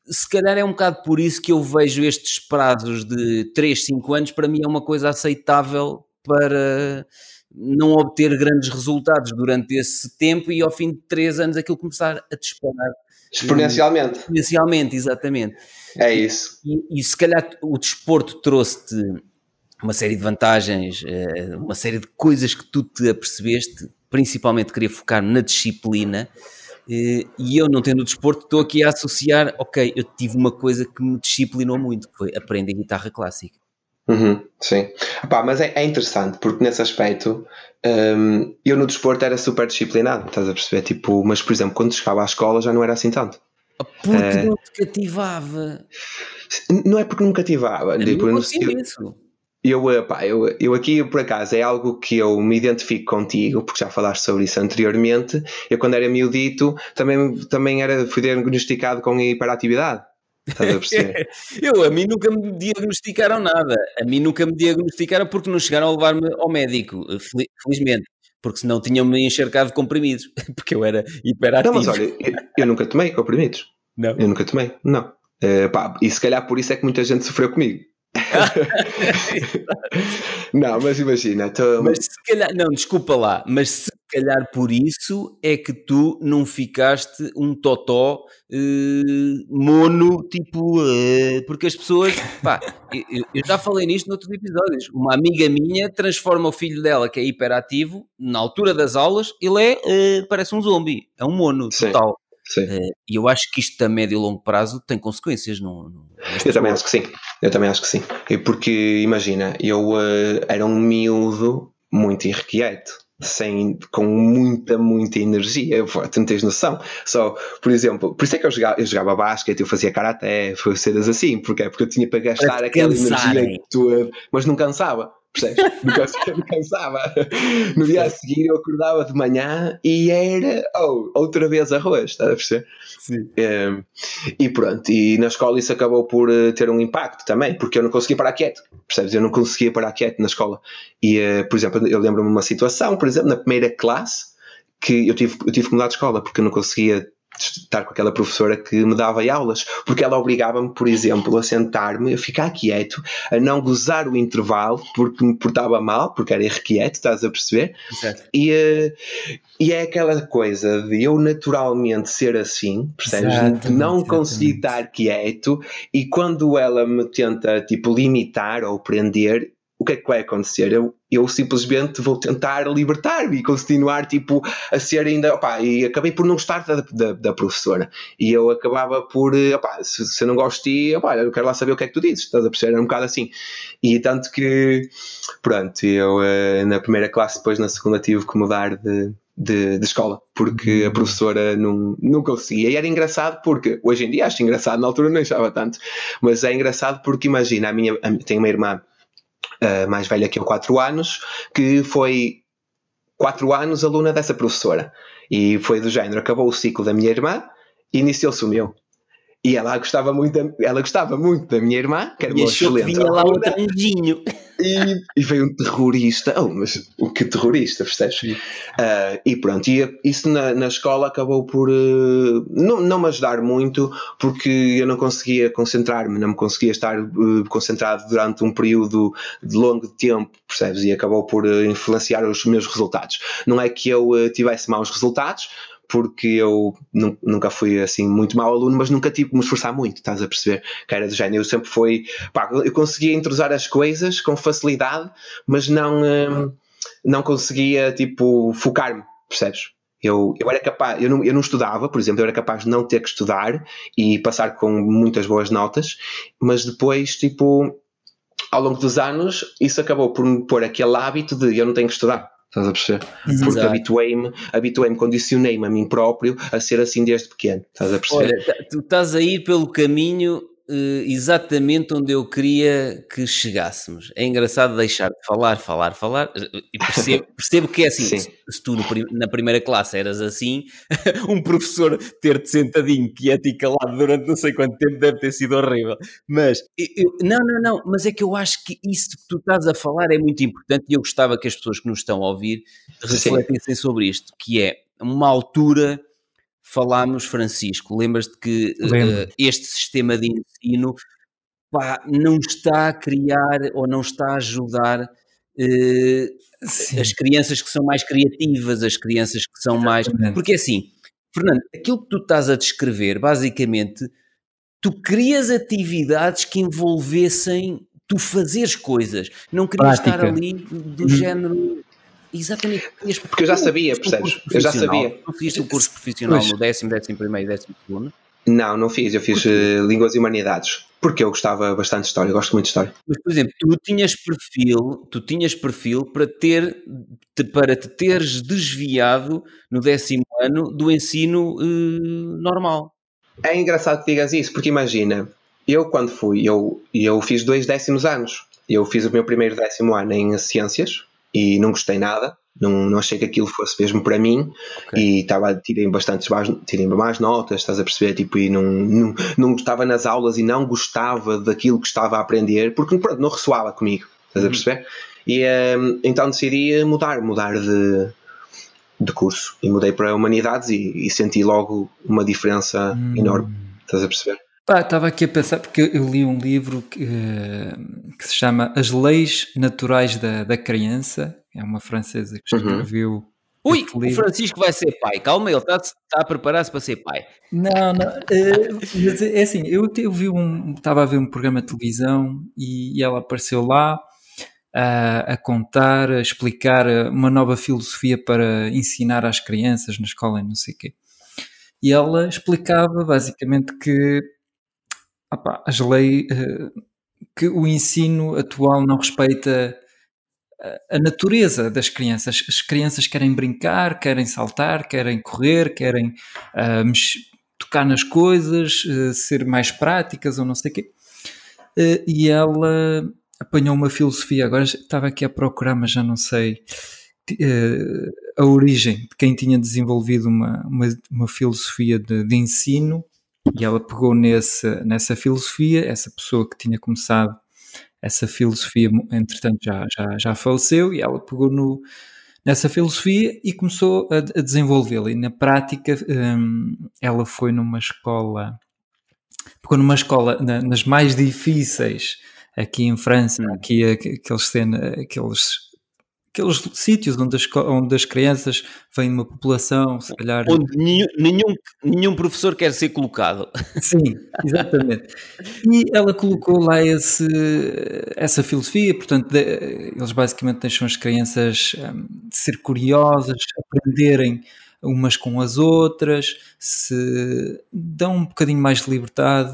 Se calhar é um bocado por isso que eu vejo estes prazos de 3, 5 anos, para mim é uma coisa aceitável para não obter grandes resultados durante esse tempo e ao fim de 3 anos aquilo começar a disparar Exponencialmente. Exponencialmente, exatamente. É isso. E, e se calhar o desporto trouxe-te uma série de vantagens, eh, uma série de coisas que tu te apercebeste, principalmente queria focar na disciplina. Eh, e eu, não tendo o desporto, estou aqui a associar, ok, eu tive uma coisa que me disciplinou muito, que foi aprender guitarra clássica. Uhum. Sim. Epá, mas é, é, interessante porque nesse aspecto um, eu no desporto era super disciplinado, estás a perceber? Tipo, mas por exemplo, quando chegava à escola já não era assim tanto. Porque uh, não te cativava. Não é porque não me cativava. A tipo, não eu, isso. Eu, pá, eu, eu aqui, por acaso, é algo que eu me identifico contigo, porque já falaste sobre isso anteriormente. Eu, quando era miudito, também, também era, fui diagnosticado com hiperatividade. Estás a perceber? eu, a mim nunca me diagnosticaram nada. A mim nunca me diagnosticaram porque não chegaram a levar-me ao médico, felizmente. Porque senão tinham-me encharcado de comprimidos, porque eu era hiperativo. Não, mas olha, eu, eu nunca tomei comprimidos. Não. Eu nunca tomei, não. Uh, pá, e se calhar por isso é que muita gente sofreu comigo. Não, mas imagina. Tô... Mas se calhar, não, desculpa lá, mas se calhar por isso é que tu não ficaste um totó eh, mono, tipo, eh, porque as pessoas, pá, eu, eu, já falei nisto noutros episódios. Uma amiga minha transforma o filho dela, que é hiperativo, na altura das aulas, ele é, eh, parece um zombie, é um mono Sim. total. Uh, e eu acho que isto a médio e longo prazo tem consequências. No, no eu também acho que sim. Eu também acho que sim. Porque, imagina, eu uh, era um miúdo muito irrequieto. Sem, com muita, muita energia, tu não tens noção. Só, por exemplo, por isso é que eu jogava, eu jogava basquete, eu fazia karaté, cenas assim, porque, porque eu tinha para gastar para aquela energia toda, mas não cansava percebes? Nunca cansava. No dia a seguir eu acordava de manhã e era oh, outra vez arroz, estás a perceber? Sim. Um, ehm, e pronto, e na escola isso acabou por uh, ter um impacto também, porque eu não conseguia parar quieto, percebes? Eu não conseguia parar quieto na escola. E, uh, por exemplo, eu lembro-me de uma situação, por exemplo, na primeira classe, que eu tive, eu tive que mudar de escola porque eu não conseguia estar com aquela professora que me dava aulas, porque ela obrigava-me, por exemplo, a sentar-me, a ficar quieto, a não gozar o intervalo porque me portava mal, porque era irrequieto, estás a perceber? E, uh, e é aquela coisa de eu naturalmente ser assim, percebes? Exatamente, não conseguir estar quieto e quando ela me tenta, tipo, limitar ou prender, o que é que vai acontecer? Eu, eu simplesmente vou tentar libertar-me e continuar tipo, a ser ainda. E acabei por não gostar da, da, da professora. E eu acabava por. Opa, se, se eu não gosto de eu quero lá saber o que é que tu dizes. Estás a perceber? Era um bocado assim. E tanto que. Pronto, eu eh, na primeira classe, depois na segunda, tive que mudar de. De, de, escola, porque a professora não, não conseguia. E era engraçado porque, hoje em dia acho engraçado, na altura não achava tanto, mas é engraçado porque imagina, a minha, a, tenho uma irmã uh, mais velha que eu, 4 anos, que foi 4 anos aluna dessa professora. E foi do género, acabou o ciclo da minha irmã iniciou-se o meu. E ela gostava muito da, ela gostava muito da minha irmã, que era uma excelente. Vinha lá outro anjinho. E, e, veio um terrorista. Oh, mas o que terrorista, percebes? Uh, e pronto, e isso na, na escola acabou por uh, não, não me ajudar muito, porque eu não conseguia concentrar-me, não me conseguia estar uh, concentrado durante um período de longo tempo, percebes? E acabou por influenciar os meus resultados. Não é que eu tivesse maus resultados, porque eu nunca fui assim muito mau aluno, mas nunca tive que me esforçar muito, estás a perceber? Que era do género, eu sempre fui, pá, eu conseguia intrusar as coisas com facilidade, mas não, hum, não conseguia, tipo, focar-me, percebes? Eu, eu era capaz, eu não, eu não estudava, por exemplo, eu era capaz de não ter que estudar e passar com muitas boas notas, mas depois, tipo, ao longo dos anos, isso acabou por me pôr aquele hábito de eu não tenho que estudar Estás a perceber? Exato. Porque habituei-me, habituei-me, condicionei-me a mim próprio a ser assim desde pequeno. Estás a perceber? Olha, tu estás a ir pelo caminho exatamente onde eu queria que chegássemos. É engraçado deixar de falar, falar, falar. E percebo, percebo que é assim. Se, se, tu no, na primeira classe eras assim, um professor ter-te sentadinho, quieto e calado durante não sei quanto tempo deve ter sido horrível. Mas, eu, não, não, não. Mas é que eu acho que isso que tu estás a falar é muito importante e eu gostava que as pessoas que nos estão a ouvir refletissem sobre isto, que é uma altura falámos, Francisco, lembras-te que uh, este sistema de ensino pá, não está a criar ou não está a ajudar uh, as crianças que são mais criativas, as crianças que são mais. Porque assim, Fernando, aquilo que tu estás a descrever, basicamente, tu crias atividades que envolvessem tu fazeres coisas, não querias Prática. estar ali do uhum. género Exatamente. Porque eu já sabia, percebes? Eu já sabia. Tu fizeste o curso profissional no décimo, décimo primeiro e décimo segundo? Não, não fiz. Eu fiz uh, Línguas e Humanidades. Porque eu gostava bastante de história, eu gosto muito de história. Mas, por exemplo, tu tinhas perfil, tu tinhas perfil para ter te, para te teres desviado no décimo ano do ensino uh, normal. É engraçado que digas isso, porque imagina, eu quando fui, eu, eu fiz dois décimos anos. Eu fiz o meu primeiro décimo ano em ciências e não gostei nada não, não achei que aquilo fosse mesmo para mim okay. e estava, tirei bastantes mais, tirei mais notas, estás a perceber? Tipo, e não, não, não estava nas aulas e não gostava daquilo que estava a aprender porque pronto, não ressoava comigo, estás a uhum. perceber? E um, então decidi mudar, mudar de, de curso e mudei para Humanidades e, e senti logo uma diferença hum. enorme, estás a perceber? Estava aqui a pensar, porque eu li um livro que, que se chama As Leis Naturais da, da Criança, é uma francesa que uhum. escreveu. Uhum. Ui, o Francisco vai ser pai, calma, ele está, está a preparar-se para ser pai. Não, não, é, é assim, eu, eu vi um, estava a ver um programa de televisão e, e ela apareceu lá a, a, contar, a explicar uma nova filosofia para ensinar às crianças na escola e não sei o quê. E ela explicava basicamente que as leis, eh, que o ensino atual não respeita a natureza das crianças. As crianças querem brincar, querem saltar, querem correr, querem uh, tocar nas coisas, uh, ser mais práticas ou não sei o quê. Uh, e ela apanhou uma filosofia, agora estava aqui a procurar, mas já não sei a origem de quem tinha desenvolvido uma, uma, uma filosofia de, de, ensino e ela pegou nesse, nessa filosofia, essa pessoa que tinha começado essa filosofia, entretanto, já, já, já faleceu e ela pegou no, nessa filosofia e começou a, a desenvolvê-la. E na prática, um, ela foi numa escola, pegou numa escola na, nas mais difíceis aqui em França, hum. aqui aqueles, aqueles aqueles sítios onde as, onde as crianças vêm de uma população, se calhar. Onde nenhum, nenhum, nenhum professor quer ser colocado. Sim, exatamente. e ela colocou lá esse, essa filosofia, portanto, de, eles basicamente deixam as crianças um, ser curiosas, aprenderem umas com as outras, se dão um bocadinho mais de liberdade,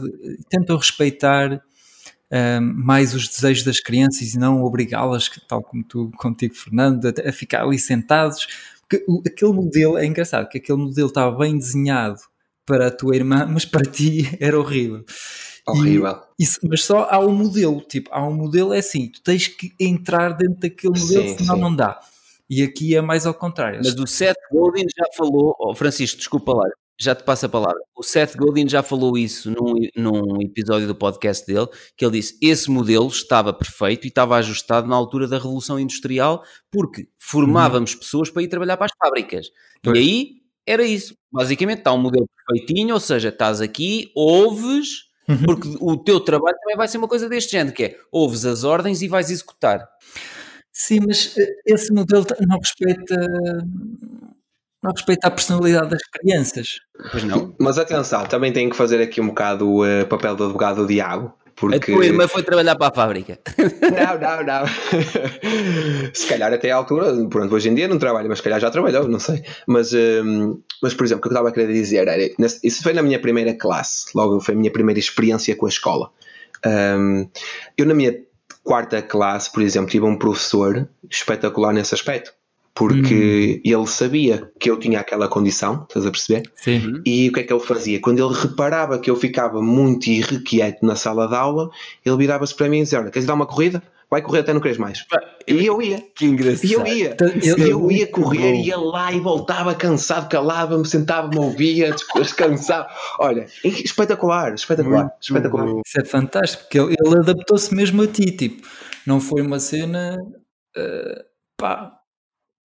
tentam respeitar mais os desejos das crianças e não obrigá-las, tal como tu contigo, Fernando, a, a ficar ali sentados. Porque o, aquele modelo é engraçado, que aquele modelo estava bem desenhado para a tua irmã, mas para ti era horrível. Horrível. E, mas só há um modelo, tipo, há um modelo é assim, tu tens que entrar dentro daquele modelo, sim, senão sim. não dá. E aqui é mais ao contrário. Mas o Seth Godin já falou, oh, Francisco, desculpa lá, já te passo a palavra. O Seth Godin já falou isso num, num episódio do podcast dele, que ele disse esse modelo estava perfeito e estava ajustado na altura da Revolução Industrial, porque formávamos uhum. pessoas para ir trabalhar para as fábricas. Pois. E aí era isso. Basicamente está um modelo perfeitinho, ou seja, estás aqui, ouves, uhum. porque o teu trabalho também vai ser uma coisa deste género, que é ouves as ordens e vais executar. Sim, mas eh, esse modelo não respeita não respeita a personalidade das crianças. Pois não. Mas atenção, também tenho que fazer aqui um bocado o uh, papel do advogado do diabo. Porque... A tua irmã foi trabalhar para a fábrica. Não, não, não. se calhar até à altura, pronto, hoje em dia não trabalha, mas se calhar já trabalhou, não sei. Mas, um, ehm, mas por exemplo, o que eu estava a querer dizer era, isso foi na minha primeira classe, logo foi a minha primeira experiência com a escola. Um, ehm, eu na minha quarta classe, por exemplo, tive um professor espetacular nesse aspecto porque hum. ele sabia que eu tinha aquela condição, estás a perceber? Sim. E o que é que ele fazia? Quando ele reparava que eu ficava muito irrequieto na sala de aula, ele virava-se para mim e dizia: Olha, queres dar uma corrida? Vai correr até não queres mais. E eu ia. Que engraçado. E eu ia. Então, eu, eu ia correr, ia lá e voltava cansado, calava-me, sentava-me, ouvia, descansava. Olha, espetacular, espetacular, muito espetacular. Bom. Isso é fantástico, porque ele, ele adaptou-se mesmo a ti, tipo, não foi uma cena. Uh, pá,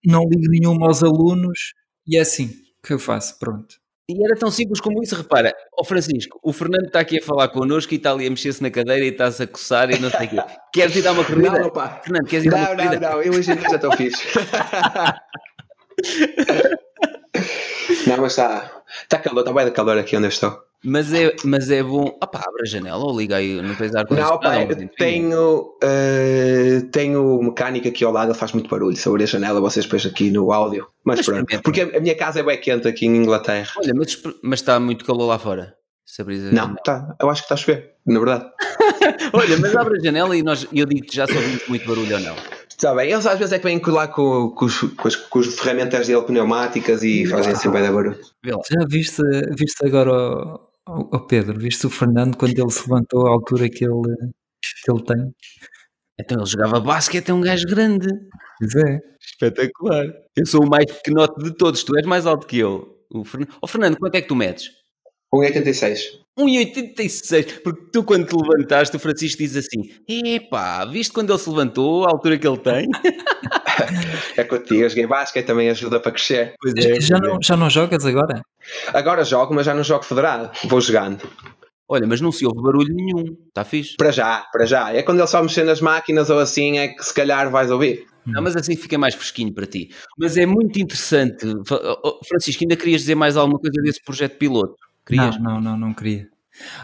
não ligo nenhuma aos alunos e é assim que eu faço, pronto. E era tão simples como isso, repara, ó oh Francisco, o Fernando está aqui a falar connosco e está ali a mexer-se na cadeira e está-se a coçar e não sei o quê. Queres ir dar uma corrida? Não, pá. Fernando, queres ir não, dar uma corrida? Não, não, eu hoje já estou fixe. não, mas está, está calor, está bem de calor aqui onde eu estou. Mas é, mas é bom. Opá, abre a janela ou liga aí, não tens ar Não, pá, tenho, uh, tenho mecânica aqui ao lado, faz muito barulho. Se abrir a janela, vocês depois aqui no áudio. Mas, mas pronto, porque a minha casa é bem quente aqui em Inglaterra. Olha, mas, mas está muito calor lá fora. Se abris a Não, janela. tá, eu acho que está a chover, na verdade. Olha, mas abre a janela e nós, eu digo que já só ouvimos muito barulho ou não. Está bem, eles às vezes é que vêm lá com, com, os, com, as, com as ferramentas dele pneumáticas e fazem assim bem da barulho. Já viste, viste agora o, o Pedro, viste o Fernando quando ele se levantou à altura que ele, que ele tem? Então ele jogava basquete, é um gajo grande. Pois é. Espetacular. Eu sou o mais pequenote de todos, tu és mais alto que eu. O Fernando, oh, Fernando quanto é que tu medes? 1,86. 1,86. Porque tu, quando te levantaste, o Francisco diz assim: Epá, viste quando ele se levantou, a altura que ele tem? É contigo, eu joguei basquete, também ajuda para crescer. Pois já, não, já não jogas agora? Agora jogo, mas já não jogo federado. Vou jogando. Olha, mas não se ouve barulho nenhum. Está fixe. Para já, para já. É quando ele só mexer nas máquinas ou assim é que se calhar vais ouvir. Não, mas assim fica mais fresquinho para ti. Mas é muito interessante. Oh, oh, Francisco, ainda querias dizer mais alguma coisa desse projeto piloto? Querias? Não, não, não, não queria.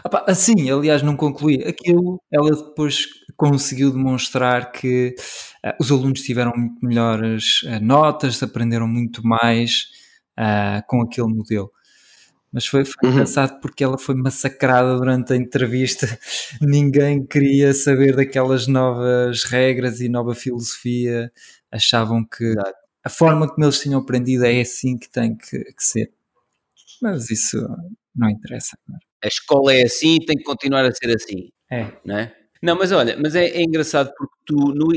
Opa, assim, aliás, não concluí. Aquilo, ela depois conseguiu demonstrar que ah, os alunos tiveram muito melhores ah, notas, aprenderam muito mais ah, com aquele modelo. Mas foi, foi Uhum. engraçado porque ela foi massacrada durante a entrevista. Ninguém queria saber daquelas novas regras e nova filosofia. Achavam que a forma como eles tinham aprendido é assim que tem que, que ser. Mas isso não interessa. não é? A escola é assim e tem que continuar a ser assim. É. não é? Não, mas olha, mas é, é engraçado porque tu, no,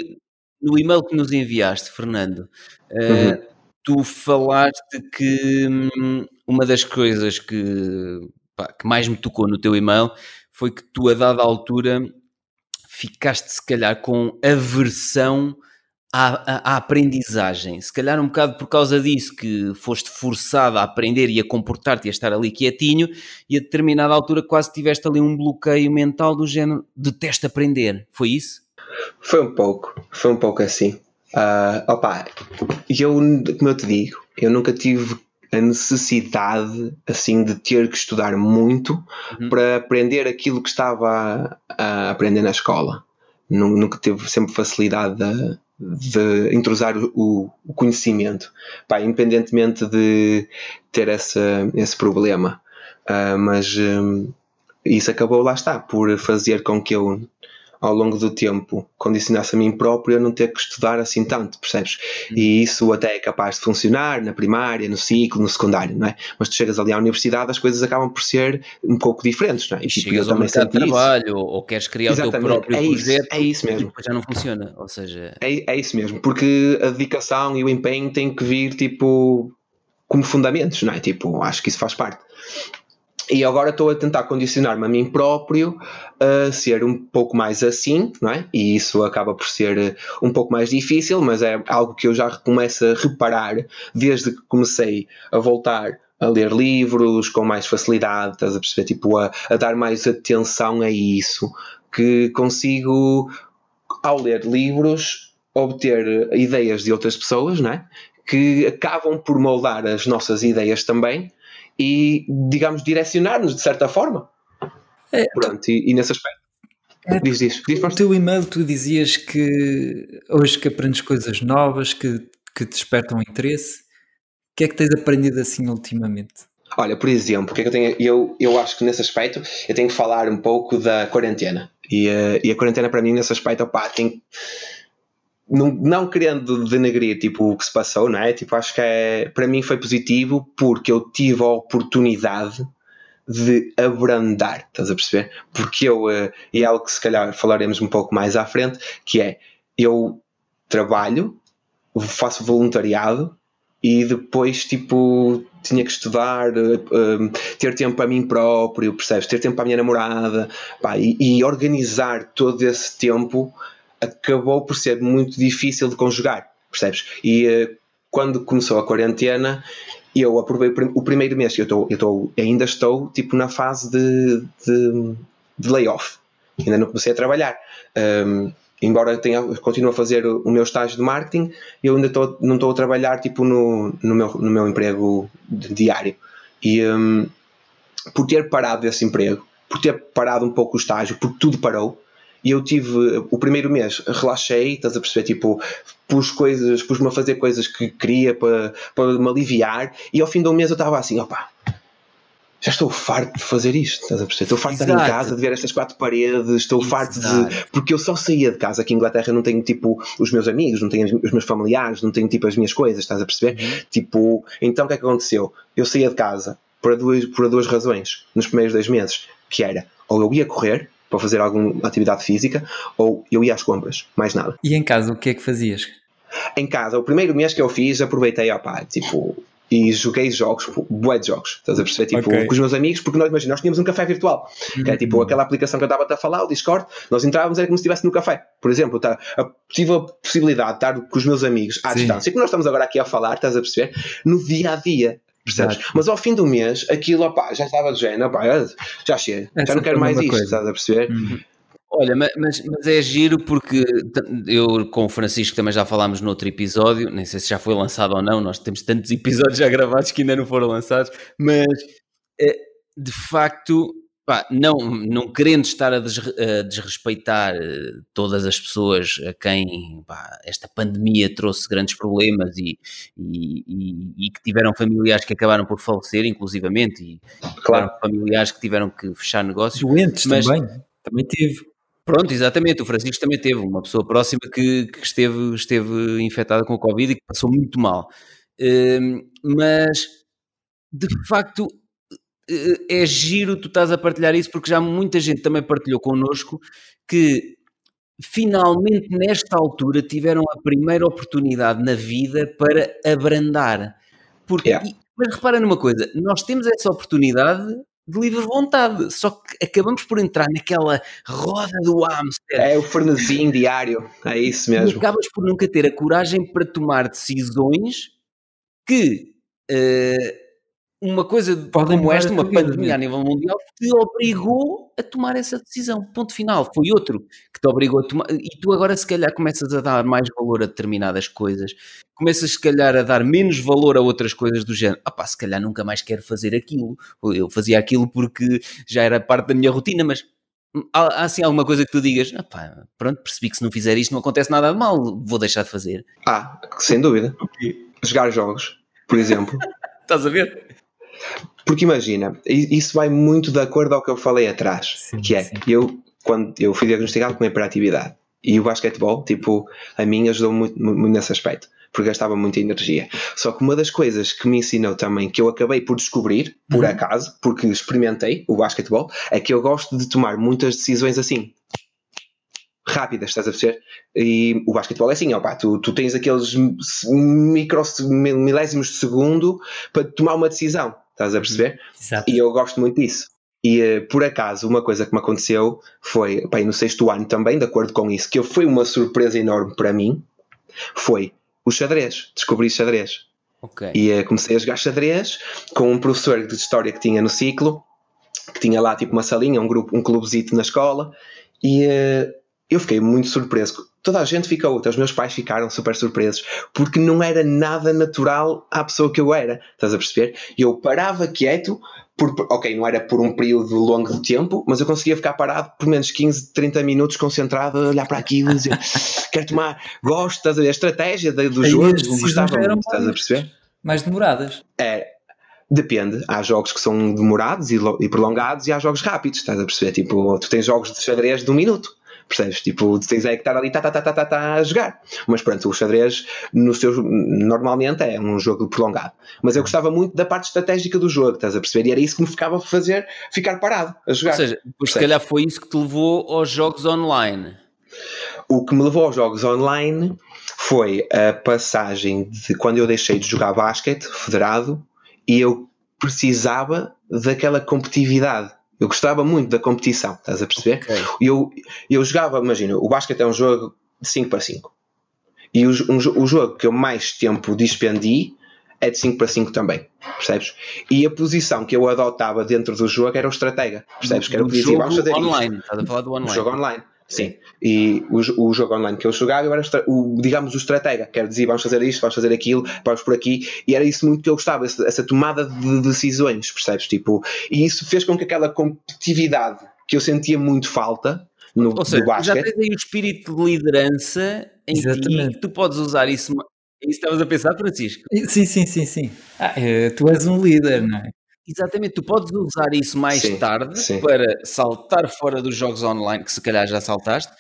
no e-mail que nos enviaste, Fernando, eh, Uhum. tu falaste que hum, uma das coisas que, pá, que mais me tocou no teu e-mail foi que tu, a dada altura, ficaste se calhar com aversão à, à, aprendizagem. Se calhar um bocado por causa disso, que foste forçado a aprender e a comportar-te e a estar ali quietinho, e a determinada altura quase tiveste ali um bloqueio mental do género detesto aprender. Foi isso? Foi um pouco, foi um pouco assim. Ah, opa, eu, como eu te digo, eu nunca tive a necessidade assim de ter que estudar muito Uhum. para aprender aquilo que estava a, a aprender na escola. Nu- Nunca teve sempre facilidade de, de entrosar o, o conhecimento, Pá, independentemente de ter essa, esse problema. Ah, mas hum, isso acabou, lá está, por fazer com que eu ao longo do tempo condicionasse a mim próprio a não ter que estudar assim tanto, percebes? E isso até é capaz de funcionar na primária, no ciclo, no secundário, não é? Mas tu chegas ali à universidade, as coisas acabam por ser um pouco diferentes, não é? E tipo, chegas eu ao mercado de senti isso. trabalho ou, queres criar o teu Exatamente, próprio é isso, projeto é isso mesmo. já não funciona. Ou seja, É, é isso mesmo, porque a dedicação e o empenho têm que vir tipo como fundamentos, não é? Tipo, acho que isso faz parte. E agora estou a tentar condicionar-me a mim próprio a ser um pouco mais assim, não é? E isso acaba por ser eh, um pouco mais difícil, mas é algo que eu já começo a reparar desde que comecei a voltar a ler livros com mais facilidade, estás a perceber? Tipo, a, a dar mais atenção a isso, que consigo, ao ler livros, obter ideias de outras pessoas, não é? Que acabam por moldar as nossas ideias também e, digamos, direcionar-nos de certa forma. É. Pronto, e, e nesse aspecto. É, diz, diz, diz No teu e-mail tu dizias que hoje que aprendes coisas novas que, que despertam interesse. O que é que tens aprendido assim ultimamente? Olha, por exemplo, que é que eu tenho? Eu, eu acho que nesse aspecto eu tenho que falar um pouco da quarentena. E, eh, e a quarentena para mim nesse aspecto, opá, tem não, não querendo denegrir tipo, o que se passou, não é? Tipo, acho que é, para mim foi positivo porque eu tive a oportunidade de abrandar, estás a perceber? Porque eu, eh, e é algo que se calhar falaremos um pouco mais à frente, que é eu trabalho, faço voluntariado e depois tipo tinha que estudar, eh, eh, ter tempo para mim próprio, percebes? Ter tempo para a minha namorada pá, e, e organizar todo esse tempo acabou por ser muito difícil de conjugar, percebes? E eh, quando começou a quarentena, eu aprovei o prim- o primeiro mês eu estou, eu estou, ainda estou tipo na fase de, de, de layoff, ainda não comecei a trabalhar. Um, embora tenha, continue a fazer o meu estágio de marketing, eu ainda estou, não estou a trabalhar tipo no, no, meu, no meu emprego di- diário. E um, por ter parado esse emprego, por ter parado um pouco o estágio, porque tudo parou, e eu tive o primeiro mês, relaxei, estás a perceber? Tipo, pus coisas, pus-me a fazer coisas que queria para, para me aliviar, e ao fim de um mês eu estava assim, opa, já estou farto de fazer isto, estás a perceber? Estou farto de estar em casa, de ver estas quatro paredes, estou Exato. farto de. Porque eu só saía de casa aqui em Inglaterra, não tenho tipo os meus amigos, não tenho os meus familiares, não tenho tipo as minhas coisas, estás a perceber? Uhum. Tipo, então o que é que aconteceu? Eu saía de casa por duas, por duas razões nos primeiros dois meses, que era ou eu ia correr para fazer alguma atividade física, ou eu ia às compras, mais nada. E em casa, o que é que fazias? Em casa, o primeiro mês que eu fiz, aproveitei, opá, tipo, e joguei jogos, bué de jogos, estás a perceber? Tipo, okay. com os meus amigos, porque nós, imagina, nós tínhamos um café virtual, uhum. que é tipo uhum. aquela aplicação que eu estava a falar, o Discord, nós entrávamos, era como se estivesse no café. Por exemplo, tá, tive a possibilidade de estar com os meus amigos à Sim. distância, que nós estamos agora aqui a falar, estás a perceber? No dia a dia. Percebes? Mas ao fim do mês, aquilo, opá, já estava de género, opá, já chega, já não quero mais isto, coisa. estás a perceber? Uhum. Olha, mas, mas é giro porque eu com o Francisco também já falámos no outro episódio, nem sei se já foi lançado ou não, nós temos tantos episódios já gravados que ainda não foram lançados, mas eh, de facto, não, não querendo estar a, desrespeitar eh, todas as pessoas a quem pá, esta pandemia trouxe grandes problemas e, e, e, e, que tiveram familiares que acabaram por falecer, inclusivamente, e claro. familiares que tiveram que fechar negócios. Doentes mas, também, também tive. Pronto, exatamente. O Francisco também teve uma pessoa próxima que, que esteve, esteve infectada com o Covid e que passou muito mal. Uh, mas, de facto, é giro tu estás a partilhar isso porque já muita gente também partilhou connosco que finalmente nesta altura tiveram a primeira oportunidade na vida para abrandar. Porque, yeah. mas repara numa coisa, nós temos essa oportunidade de livre vontade, só que acabamos por entrar naquela roda do hamster. É o fornezinho diário, é isso mesmo. E acabas por nunca ter a coragem para tomar decisões que uh, uma coisa Podem como esta, uma pandemia a nível mundial, te obrigou a tomar essa decisão. Ponto final. Foi outro que te obrigou a tomar. E tu agora, se calhar, começas a dar mais valor a determinadas coisas, começas, se calhar, a dar menos valor a outras coisas do género. Ah, pá, se calhar nunca mais quero fazer aquilo. Eu fazia aquilo porque já era parte da minha rotina, mas há, assim alguma coisa que tu digas, ah, pá, pronto, percebi que se não fizer isto não acontece nada de mal, vou deixar de fazer. Ah, sem dúvida. Jogar jogos, por exemplo. Estás a ver? Porque imagina, isso vai muito de acordo ao que eu falei atrás, sim, que é, sim. eu quando eu fui diagnosticado com hiperatividade e o basquetebol, tipo, a mim ajudou muito, muito nesse aspecto, porque gastava muita energia. Só que uma das coisas que me ensinou também, que eu acabei por descobrir, por uhum. acaso, porque experimentei o basquetebol, é que eu gosto de tomar muitas decisões assim rápidas, estás a ver? E o basquetebol é assim, opa, tu, tu tens aqueles micro milésimos de segundo para tomar uma decisão, estás a perceber? Exato. E eu gosto muito disso. E uh, por acaso, uma coisa que me aconteceu foi, bem, no sexto ano também, de acordo com isso, que foi uma surpresa enorme para mim, foi o xadrez. Descobri xadrez. Okay. E uh, comecei a jogar xadrez com um professor de história que tinha no ciclo, que tinha lá tipo uma salinha, um grupo, um clubezito na escola, e uh, eu fiquei muito surpreso. Toda a gente ficou, até os meus pais ficaram super surpresos, porque não era nada natural à pessoa que eu era. Estás a perceber? Eu parava quieto, por, ok, não era por um período longo de tempo, mas eu conseguia ficar parado por menos 15, 30 minutos concentrado a olhar para aquilo e dizer quero tomar, gosto, estás a ver? A estratégia do jogo, gostava muito, estás a perceber? Mais demoradas. É, Depende, há jogos que são demorados e, prolongados e há jogos rápidos, estás a perceber? Tipo, tu tens jogos de xadrez de um minuto, Percebes? Tipo, tens é que estar ali tá, tá, tá, tá, tá, tá, a jogar. Mas pronto, o xadrez no seu, normalmente é um jogo prolongado. Mas eu gostava muito da parte estratégica do jogo, estás a perceber? E era isso que me ficava a fazer ficar parado a jogar. Ou seja, se calhar foi isso que te levou aos jogos online. O que me levou aos jogos online foi a passagem de quando eu deixei de jogar basquete federado e eu precisava daquela competitividade eu gostava muito da competição, estás a perceber? Okay. Eu, eu jogava, imagina, o basquete é um jogo de 5 para 5. E o, um, o jogo que eu mais tempo dispendi é de 5 para 5 também, percebes? E a posição que eu adotava dentro do jogo era o estratega, percebes? Que era o que dizia, vamos fazer online, isto. estás a falar do online. O jogo online. Sim. E o, o jogo online que eu jogava eu era o, digamos o estratega, quer dizer, vamos fazer isto, vamos fazer aquilo, vamos por aqui, e era isso muito que eu gostava, essa, essa tomada de decisões, percebes? Tipo, e isso fez com que aquela competitividade que eu sentia muito falta no, Ou seja, já tens aí o espírito de liderança em Exatamente. ti, tu podes usar isso. É isso estavas a pensar, Francisco? Sim, sim, sim, sim. Ah, é, tu és um líder, não é? Exatamente, tu podes usar isso mais Sim, tarde sim. para saltar fora dos jogos online, que se calhar já saltaste,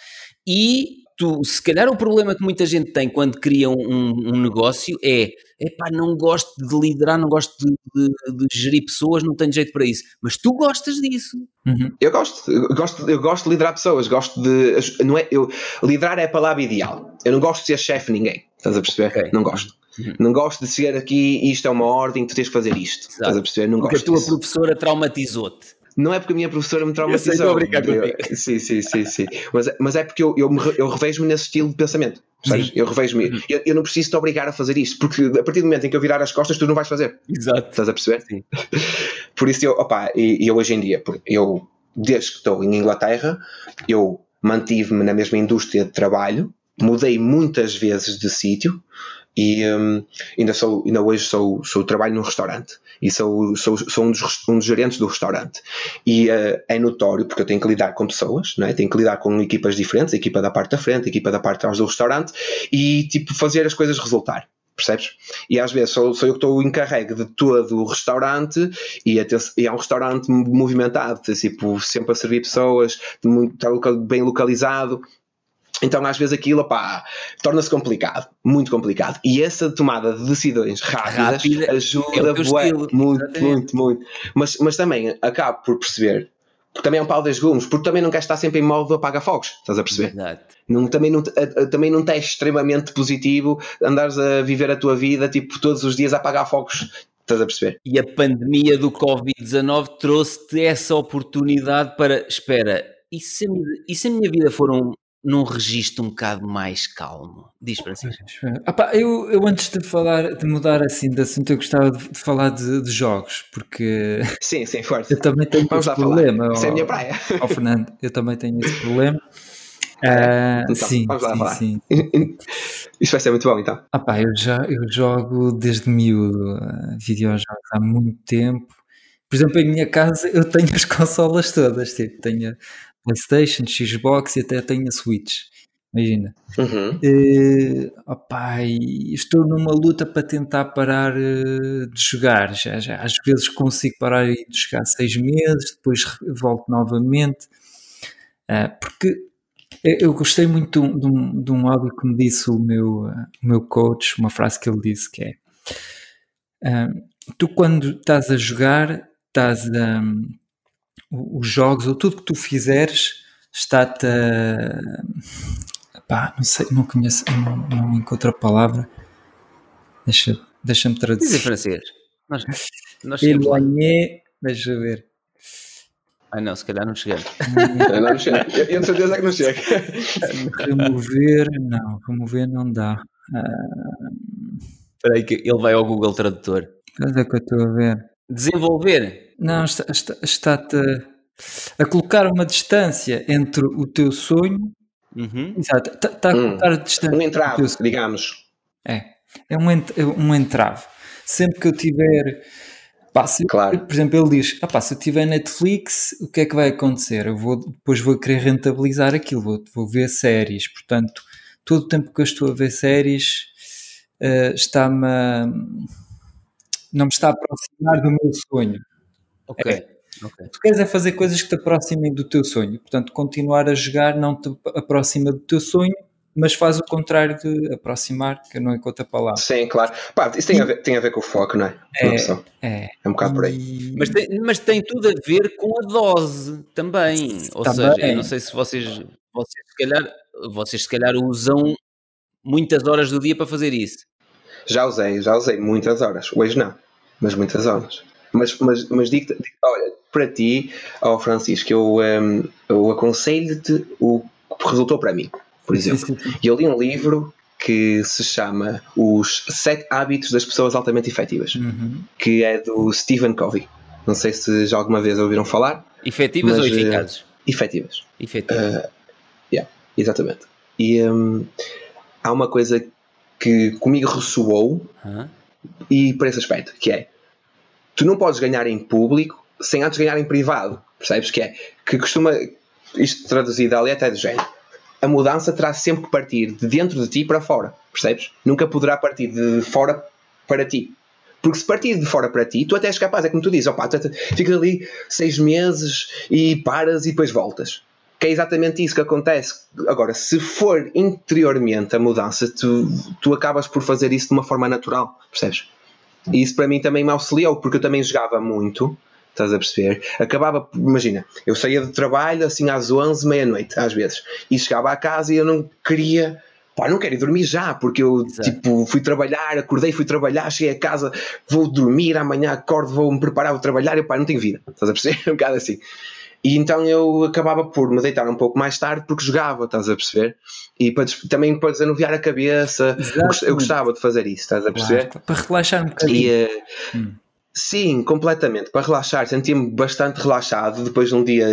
e tu, se calhar o problema que muita gente tem quando cria um, um- negócio é epá, não gosto de liderar, não gosto de, de- de gerir pessoas, não tenho jeito para isso. Mas tu gostas disso. Uhum. Eu gosto, eu gosto, eu gosto de liderar pessoas, gosto de. Não é, eu, liderar é a palavra ideal. Eu não gosto de ser chefe de ninguém. Estás a perceber? Ok. Não gosto. Uhum. Não gosto de chegar aqui e isto é uma ordem, tu tens que fazer isto. Estás a perceber? Não Porque a gosto tua disso. professora traumatizou-te. Não é porque a minha professora me sei, traumatizou. estou a brincar Eu- sim, sim, sim, sim. Mas, é- mas é porque eu, eu, me eu revejo-me nesse estilo de pensamento. Sim. Eu revejo-me. Uhum. Eu, eu não preciso te obrigar a fazer isto, porque a partir do momento em que eu virar as costas, tu não vais fazer. Exato. Estás a perceber? Sim. Por isso eu, opa, e, eu hoje em dia, eu, desde que estou em Inglaterra, eu mantive-me na mesma indústria de trabalho, mudei muitas vezes de sítio e hum, ainda, sou, ainda hoje sou, sou trabalho num restaurante e sou, sou, sou um, dos, um dos gerentes do restaurante. E eh, é notório, porque eu tenho que lidar com pessoas, não é? tenho que lidar com equipas diferentes, a equipa da parte da frente, a equipa da parte de trás do restaurante e tipo fazer as coisas resultar. Percebes? E às vezes sou, sou eu que estou encarregue de todo o restaurante e, até, e é um restaurante movimentado, tipo, sempre a servir pessoas, local- bem localizado. Então, às vezes, aquilo torna-se complicado, muito complicado. E essa tomada de decisões rápidas Rápida é ajuda teu bué, muito, exatamente. muito, muito. Mas, mas também acabo por perceber, porque também é um pau das gumes, porque também não queres estar sempre em modo apaga-fogos, estás a perceber? Exato. Não, também, não, a- a- também não te é extremamente positivo andares a viver a tua vida tipo todos os dias a apagar fogos. Estás a perceber? E a pandemia do Covid-19 trouxe-te essa oportunidade para, espera, e se e se a minha vida for um, num registro um bocado mais calmo? Diz Francisco. Ah pá, eu, eu antes de falar, de mudar assim de assunto, eu gostava de, de falar de, de jogos, porque Sim, sim, forte. eu também tenho Vamos esse problema. Isso é a minha praia. ó Fernando, eu também tenho esse problema. Ah, Então, sim, vamos lá sim, falar. sim. Isto vai ser muito bom então. Ah pá, eu, já, eu jogo desde miúdo ah, videojogos há muito tempo. Por exemplo, em minha casa eu tenho as consolas todas, tipo, tenho Playstation, Xbox e até tenho a Switch. Imagina. Uhum. Eh, opá, e estou numa luta para tentar parar eh, de jogar. Já, já, às vezes consigo parar de jogar seis meses, depois volto novamente. Ah, porque eu, gostei muito de um, de, um, áudio que me disse o meu, ah, o meu coach, uma frase que ele disse que é ah, tu quando estás a jogar, estás a, os jogos ou tudo que tu fizeres está-te a pá, não sei, não conheço, não, não encontro a palavra. Deixa, deixa-me Diz em traduzir. francês. Nós, nós. Éloigné, deixa eu ver. Ai não, se calhar não chegamos. Eu não chego. Eu, tenho certeza que não chego. Remover, não, remover não dá. Espera aí que ele vai ao Google Tradutor. Onde é que eu estou a ver? Desenvolver. Não, está- está- está-te a, a colocar uma distância entre o teu sonho. Uhum. Exato, está, está a Hum, colocar a distância. Um entrave, teu sonho. digamos. É, é um, ent- é um entrave. Sempre que eu tiver. Pá, se- Claro. Por exemplo, ele diz: ah, pá, se eu tiver Netflix, o que é que vai acontecer? Eu vou, depois vou querer rentabilizar aquilo, vou, vou ver séries. Portanto, todo o tempo que eu estou a ver séries eh, está-me. a- não me está a aproximar do meu sonho. Ok. ok. Tu queres é fazer coisas que te aproximem do teu sonho. Portanto, continuar a jogar não te aproxima do teu sonho, mas faz o contrário de aproximar, que eu não encontro a palavra. Sim, claro. Pá, isso tem a, ver, tem a ver com o foco, não é? É. É. É um bocado por aí. Mas tem, mas tem tudo a ver com a dose também. Ou Também. seja, eu não sei se vocês, vocês, se calhar, vocês se calhar usam muitas horas do dia para fazer isso. Já usei, já usei muitas horas. Hoje não, mas muitas horas. Mas, mas, mas digo-te, digo olha, para ti, ó Francisco, eu, hum, eu aconselho-te o que resultou para mim, por Sim, exemplo. sim, sim. E eu li um livro que se chama Os Sete Hábitos das Pessoas Altamente Efetivas, Uhum. que é do Stephen Covey. Não sei se já alguma vez ouviram falar. Efetivas Mas, ou eh, eficazes? Efetivas. Efetivas. Exatamente. E hum, há uma coisa que comigo ressoou e por esse aspecto, que é tu não podes ganhar em público sem antes ganhar em privado, percebes? Que é que costuma, isto traduzido ali até de género, a mudança terá sempre que partir de dentro de ti para fora, percebes? Nunca poderá partir de fora para ti. Porque se partir de fora para ti, tu até és capaz, é como tu dizes, opa, tu ficas ali seis meses e paras e depois voltas. Que é exatamente isso que acontece. Agora, se for interiormente a mudança, tu, tu acabas por fazer isso de uma forma natural, percebes? E isso para mim também me auxiliou, porque eu também jogava muito, estás a perceber? Acabava, imagina, eu saía do trabalho assim às 11, meia-noite, às vezes, e chegava à casa e eu não queria pá, não quero ir dormir já, porque eu Exato. tipo, fui trabalhar, acordei, fui trabalhar, cheguei a casa, vou dormir, amanhã acordo, vou me preparar, vou trabalhar, e pá, não tenho vida, estás a perceber? um bocado assim. E então eu acabava por me deitar um pouco mais tarde porque jogava, estás a perceber? E para, também para desanuviar a cabeça, Exatamente. eu gostava de fazer isso, estás a perceber? Claro, para relaxar um bocadinho. E, uh, hum. Sim, completamente. Para relaxar, sentia-me bastante relaxado depois de um dia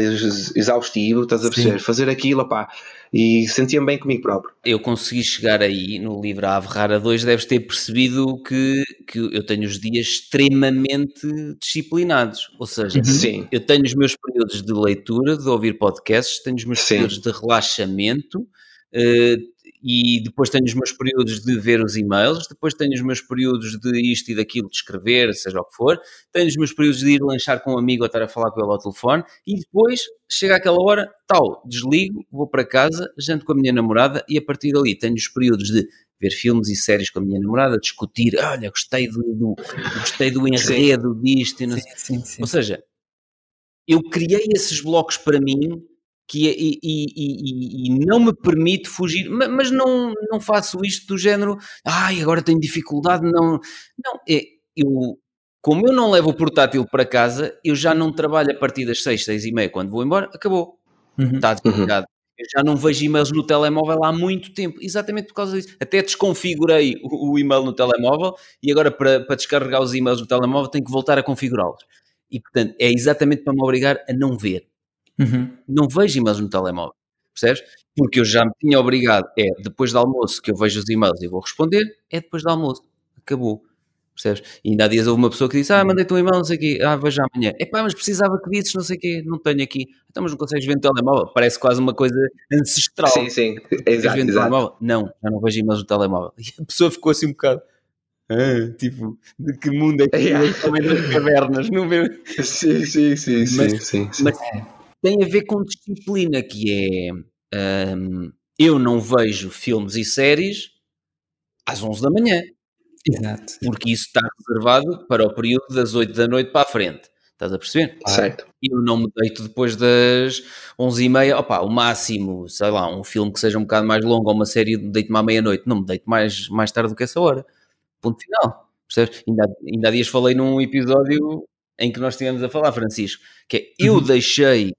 exaustivo, estás a perceber? Sim. Fazer aquilo, pá, e sentia-me bem comigo próprio. Eu consegui chegar aí no livro A Averrara 2, deves ter percebido que, que eu tenho os dias extremamente disciplinados. Ou seja, Sim. eu tenho os meus períodos de leitura, de ouvir podcasts, tenho os meus Sim. períodos de relaxamento. Uh, e depois tenho os meus períodos de ver os e-mails, depois tenho os meus períodos de isto e daquilo, de escrever, seja o que for, tenho os meus períodos de ir lanchar com um amigo ou estar a falar com ele ao telefone, e depois chega aquela hora, tal, desligo, vou para casa, janto com a minha namorada e a partir dali tenho os períodos de ver filmes e séries com a minha namorada, discutir, olha, gostei do, do gostei do enredo sim. disto, e não sim, sim, sim. ou seja, eu criei esses blocos para mim que é, e, e, e, e, não me permite fugir, mas não, não faço isto do género, ai, agora tenho dificuldade, não, não, é, eu, como eu não levo o portátil para casa, eu já não trabalho a partir das 6, 6 e meia, quando vou embora, acabou, uhum. está desligado. Uhum. Eu já não vejo e-mails no telemóvel há muito tempo, exatamente por causa disso. Até desconfigurei o, o e-mail no telemóvel e agora para, para descarregar os e-mails no telemóvel tenho que voltar a configurá-los. E portanto é exatamente para me obrigar a não ver. Uhum. Não vejo e-mails no telemóvel, percebes? Porque eu já me tinha obrigado, é depois do almoço que eu vejo os e-mails e vou responder, é depois do almoço, acabou. Percebes? E ainda há dias houve uma pessoa que disse: Ah, mandei-te um e-mail, não sei o quê, ah, vejo amanhã. É pá, mas precisava que visses, não sei o quê, não tenho aqui. Então, mas não consegues ver no telemóvel? Parece quase uma coisa ancestral. Sim, sim, exato. exato. Não, já não vejo e-mails no telemóvel. E a pessoa ficou assim um bocado. Ah, tipo, de que mundo é que yeah. também das cavernas, não vê? Sim, sim, sim, mas, sim, sim, sim. Mas tem a ver com disciplina, que é um, eu não vejo filmes e séries às 11 da manhã. Exato. Porque isso está reservado para o período das 8 da noite para a frente. Estás a perceber? Certo. Eu não me deito depois das 11 e meia. Opa, o máximo, sei lá, um filme que seja um bocado mais longo ou uma série, deito-me à meia-noite. Não me deito mais, mais tarde do que essa hora. Ponto final. Percebes? Ainda, ainda há dias falei num episódio em que nós estivemos a falar, Francisco, que é eu uhum. deixei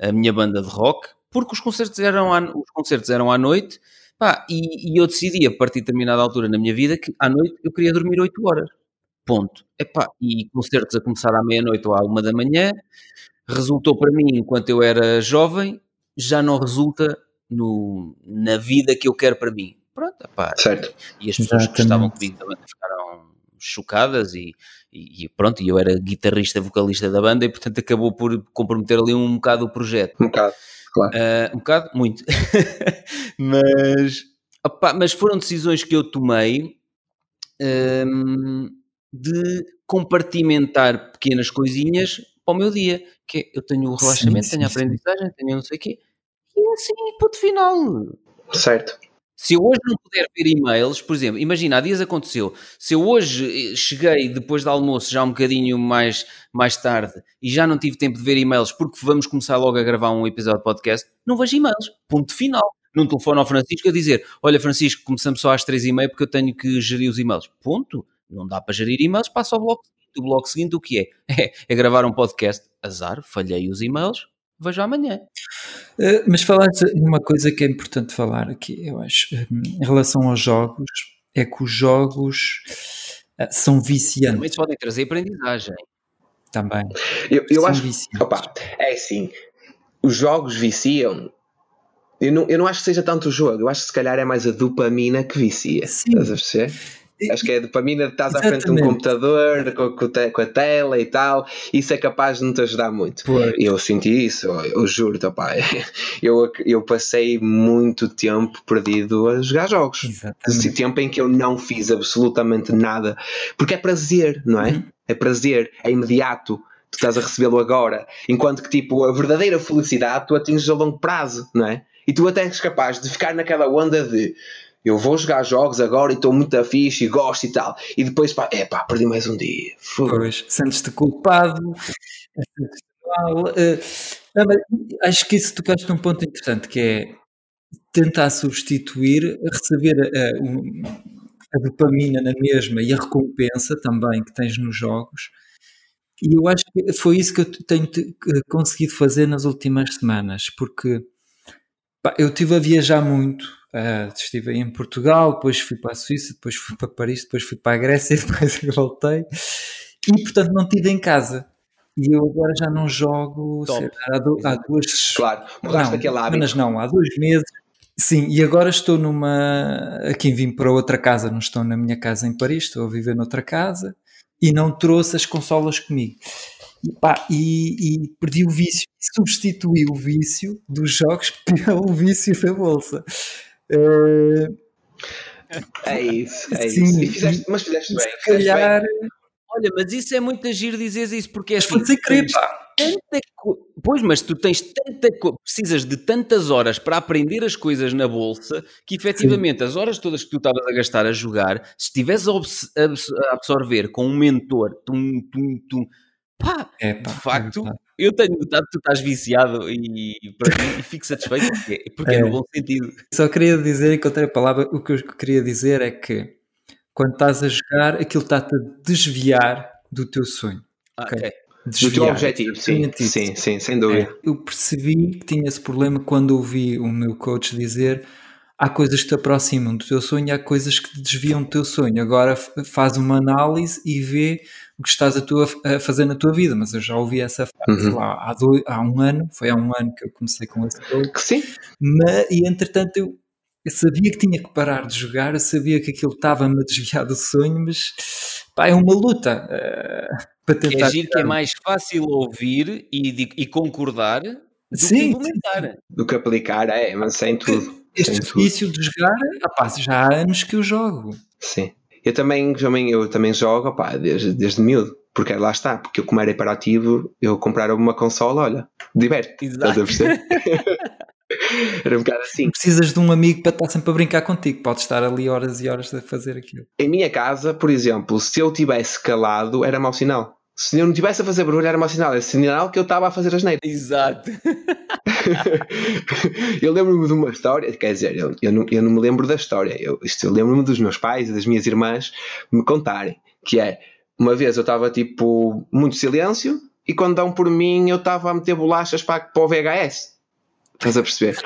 a minha banda de rock, porque os concertos eram à, os concertos eram à noite, pá, e, e, eu decidi a partir de determinada altura na minha vida que à noite eu queria dormir 8 horas. Ponto. Epá, e concertos a começar à meia-noite ou à uma da manhã, resultou para mim, enquanto eu era jovem, já não resulta no, na vida que eu quero para mim. Pronto, epá, certo. E, e as pessoas Exatamente. que estavam comigo também ficaram chocadas e, e, e, pronto, eu era guitarrista, vocalista da banda e portanto acabou por comprometer ali um bocado o projeto. Um bocado, claro. Uh, um bocado, muito. mas, opa, mas foram decisões que eu tomei um, de compartimentar pequenas coisinhas para o meu dia, que é, eu tenho o relaxamento, sim, sim, tenho a aprendizagem, tenho não sei o quê, e é assim, ponto final. Certo. Se eu hoje não puder ver e-mails, por exemplo, imagina, há dias aconteceu, se eu hoje eh, cheguei depois do almoço, já um bocadinho mais, mais tarde, e já não tive tempo de ver e-mails porque vamos começar logo a gravar um episódio de podcast, não vejo e-mails. Ponto final. Num telefone ao Francisco a dizer: Olha, Francisco, começamos só às três e meia porque eu tenho que gerir os e-mails. Ponto. Não dá para gerir e-mails, passa ao bloco seguinte. O bloco seguinte, o que é? É, é gravar um podcast. Azar, falhei os e-mails, vejo amanhã. Uh, mas falaste numa coisa que é importante falar aqui, eu acho, um, em relação aos jogos, é que os jogos uh, são viciantes. Também podem trazer aprendizagem. Também. Eu, eu acho que, opa, é assim, os jogos viciam. Eu não, eu não acho que seja tanto o jogo, eu acho que se calhar é mais a dopamina que vicia. Sim. Estás a perceber? Acho que é a dopamina de estás à frente de um computador com, com, a tela e tal. Isso é capaz de não te ajudar muito. Pois. Eu senti isso, eu juro, opa, eu, eu passei muito tempo perdido a jogar jogos. Exatamente. Tempo em que eu não fiz absolutamente nada. Porque é prazer, não é? Uhum. É prazer, é imediato tu estás a recebê-lo agora, enquanto que tipo a verdadeira felicidade tu atinges a longo prazo, não é? E tu até és capaz de ficar naquela onda de eu vou jogar jogos agora e estou muito afixo e gosto e tal. E depois, pá, é pá, perdi mais um dia. Pois, sentes-te culpado. Uh, acho que isso tocaste num ponto interessante que é tentar substituir, receber a, a, dopamina na mesma e a recompensa também que tens nos jogos. E eu acho que foi isso que eu tenho conseguido fazer nas últimas semanas, porque pá, eu estive a viajar muito Uh, estive em Portugal, depois fui para a Suíça, depois fui para Paris, depois fui para a Grécia, depois voltei. E portanto não estive em casa. E eu agora já não jogo sei, há, do, há, duas. Claro, mudaste aquele hábito. Mas não, há dois meses. Sim, e agora estou numa. Aqui vim para outra casa, não estou na minha casa em Paris, estou a viver noutra casa e não trouxe as consolas comigo. E, pá, e, e, perdi o vício, substituí o vício dos jogos pelo vício da bolsa. É isso, é Sim, isso. Fizeste, mas fizeste bem. Se calhar. Bem. Olha, mas isso é muito agir dizer isso, porque é assim. Pode ser querer, Pois, mas tu tens tanta precisas de tantas horas para aprender as coisas na bolsa que efetivamente Sim. as horas todas que tu estavas a gastar a jogar, se estiveres a, a, absorver com um mentor, tum, tum, tum, pá, é, pá, de facto, é, eu tenho notado que tu estás viciado e, e fico satisfeito porque, porque é. é no bom sentido. Só queria dizer, encontrei a palavra, o que eu queria dizer é que quando estás a jogar, aquilo está-te a desviar do teu sonho. Ah, okay? okay. Desviar. Do teu objetivo, sim, sim, sim, sem dúvida. É, eu percebi que tinha esse problema quando ouvi o meu coach dizer há coisas que te aproximam do teu sonho, há coisas que te desviam do teu sonho. Agora faz uma análise e vê o que estás a, tua, a fazer na tua vida. Mas eu já ouvi essa frase uhum. lá há, dois, há um ano, foi há um ano que eu comecei com esse jogo. Sim. Mas, e entretanto eu, eu, sabia que tinha que parar de jogar, eu sabia que aquilo estava-me a desviar do sonho, mas pá, é uma luta. Uh, para tentar é que é mais fácil ouvir e, e concordar do Sim. que implementar. Do que aplicar, é, mas sem tudo. Este vício de jogar, rapaz, já há anos que eu jogo. Sim. Eu também, também, eu também jogo opá, desde, desde miúdo, porque lá está, porque eu como era hiperativo, eu comprar uma consola, olha, diverte. Exato. Era um bocado assim. Precisas de um amigo para estar sempre a brincar contigo, pode estar ali horas e horas a fazer aquilo. Em minha casa, por exemplo, se eu tivesse calado, era mau sinal se eu não estivesse a fazer barulho era mau sinal, era sinal que eu estava a fazer as neiras. Exato. eu lembro-me de uma história, quer dizer, eu, eu, não, eu não me lembro da história, eu, isto, eu lembro-me dos meus pais e das minhas irmãs me contarem, que é, uma vez eu estava tipo, muito silêncio, e quando dão por mim eu estava a meter bolachas para, para o VHS. Estás a perceber?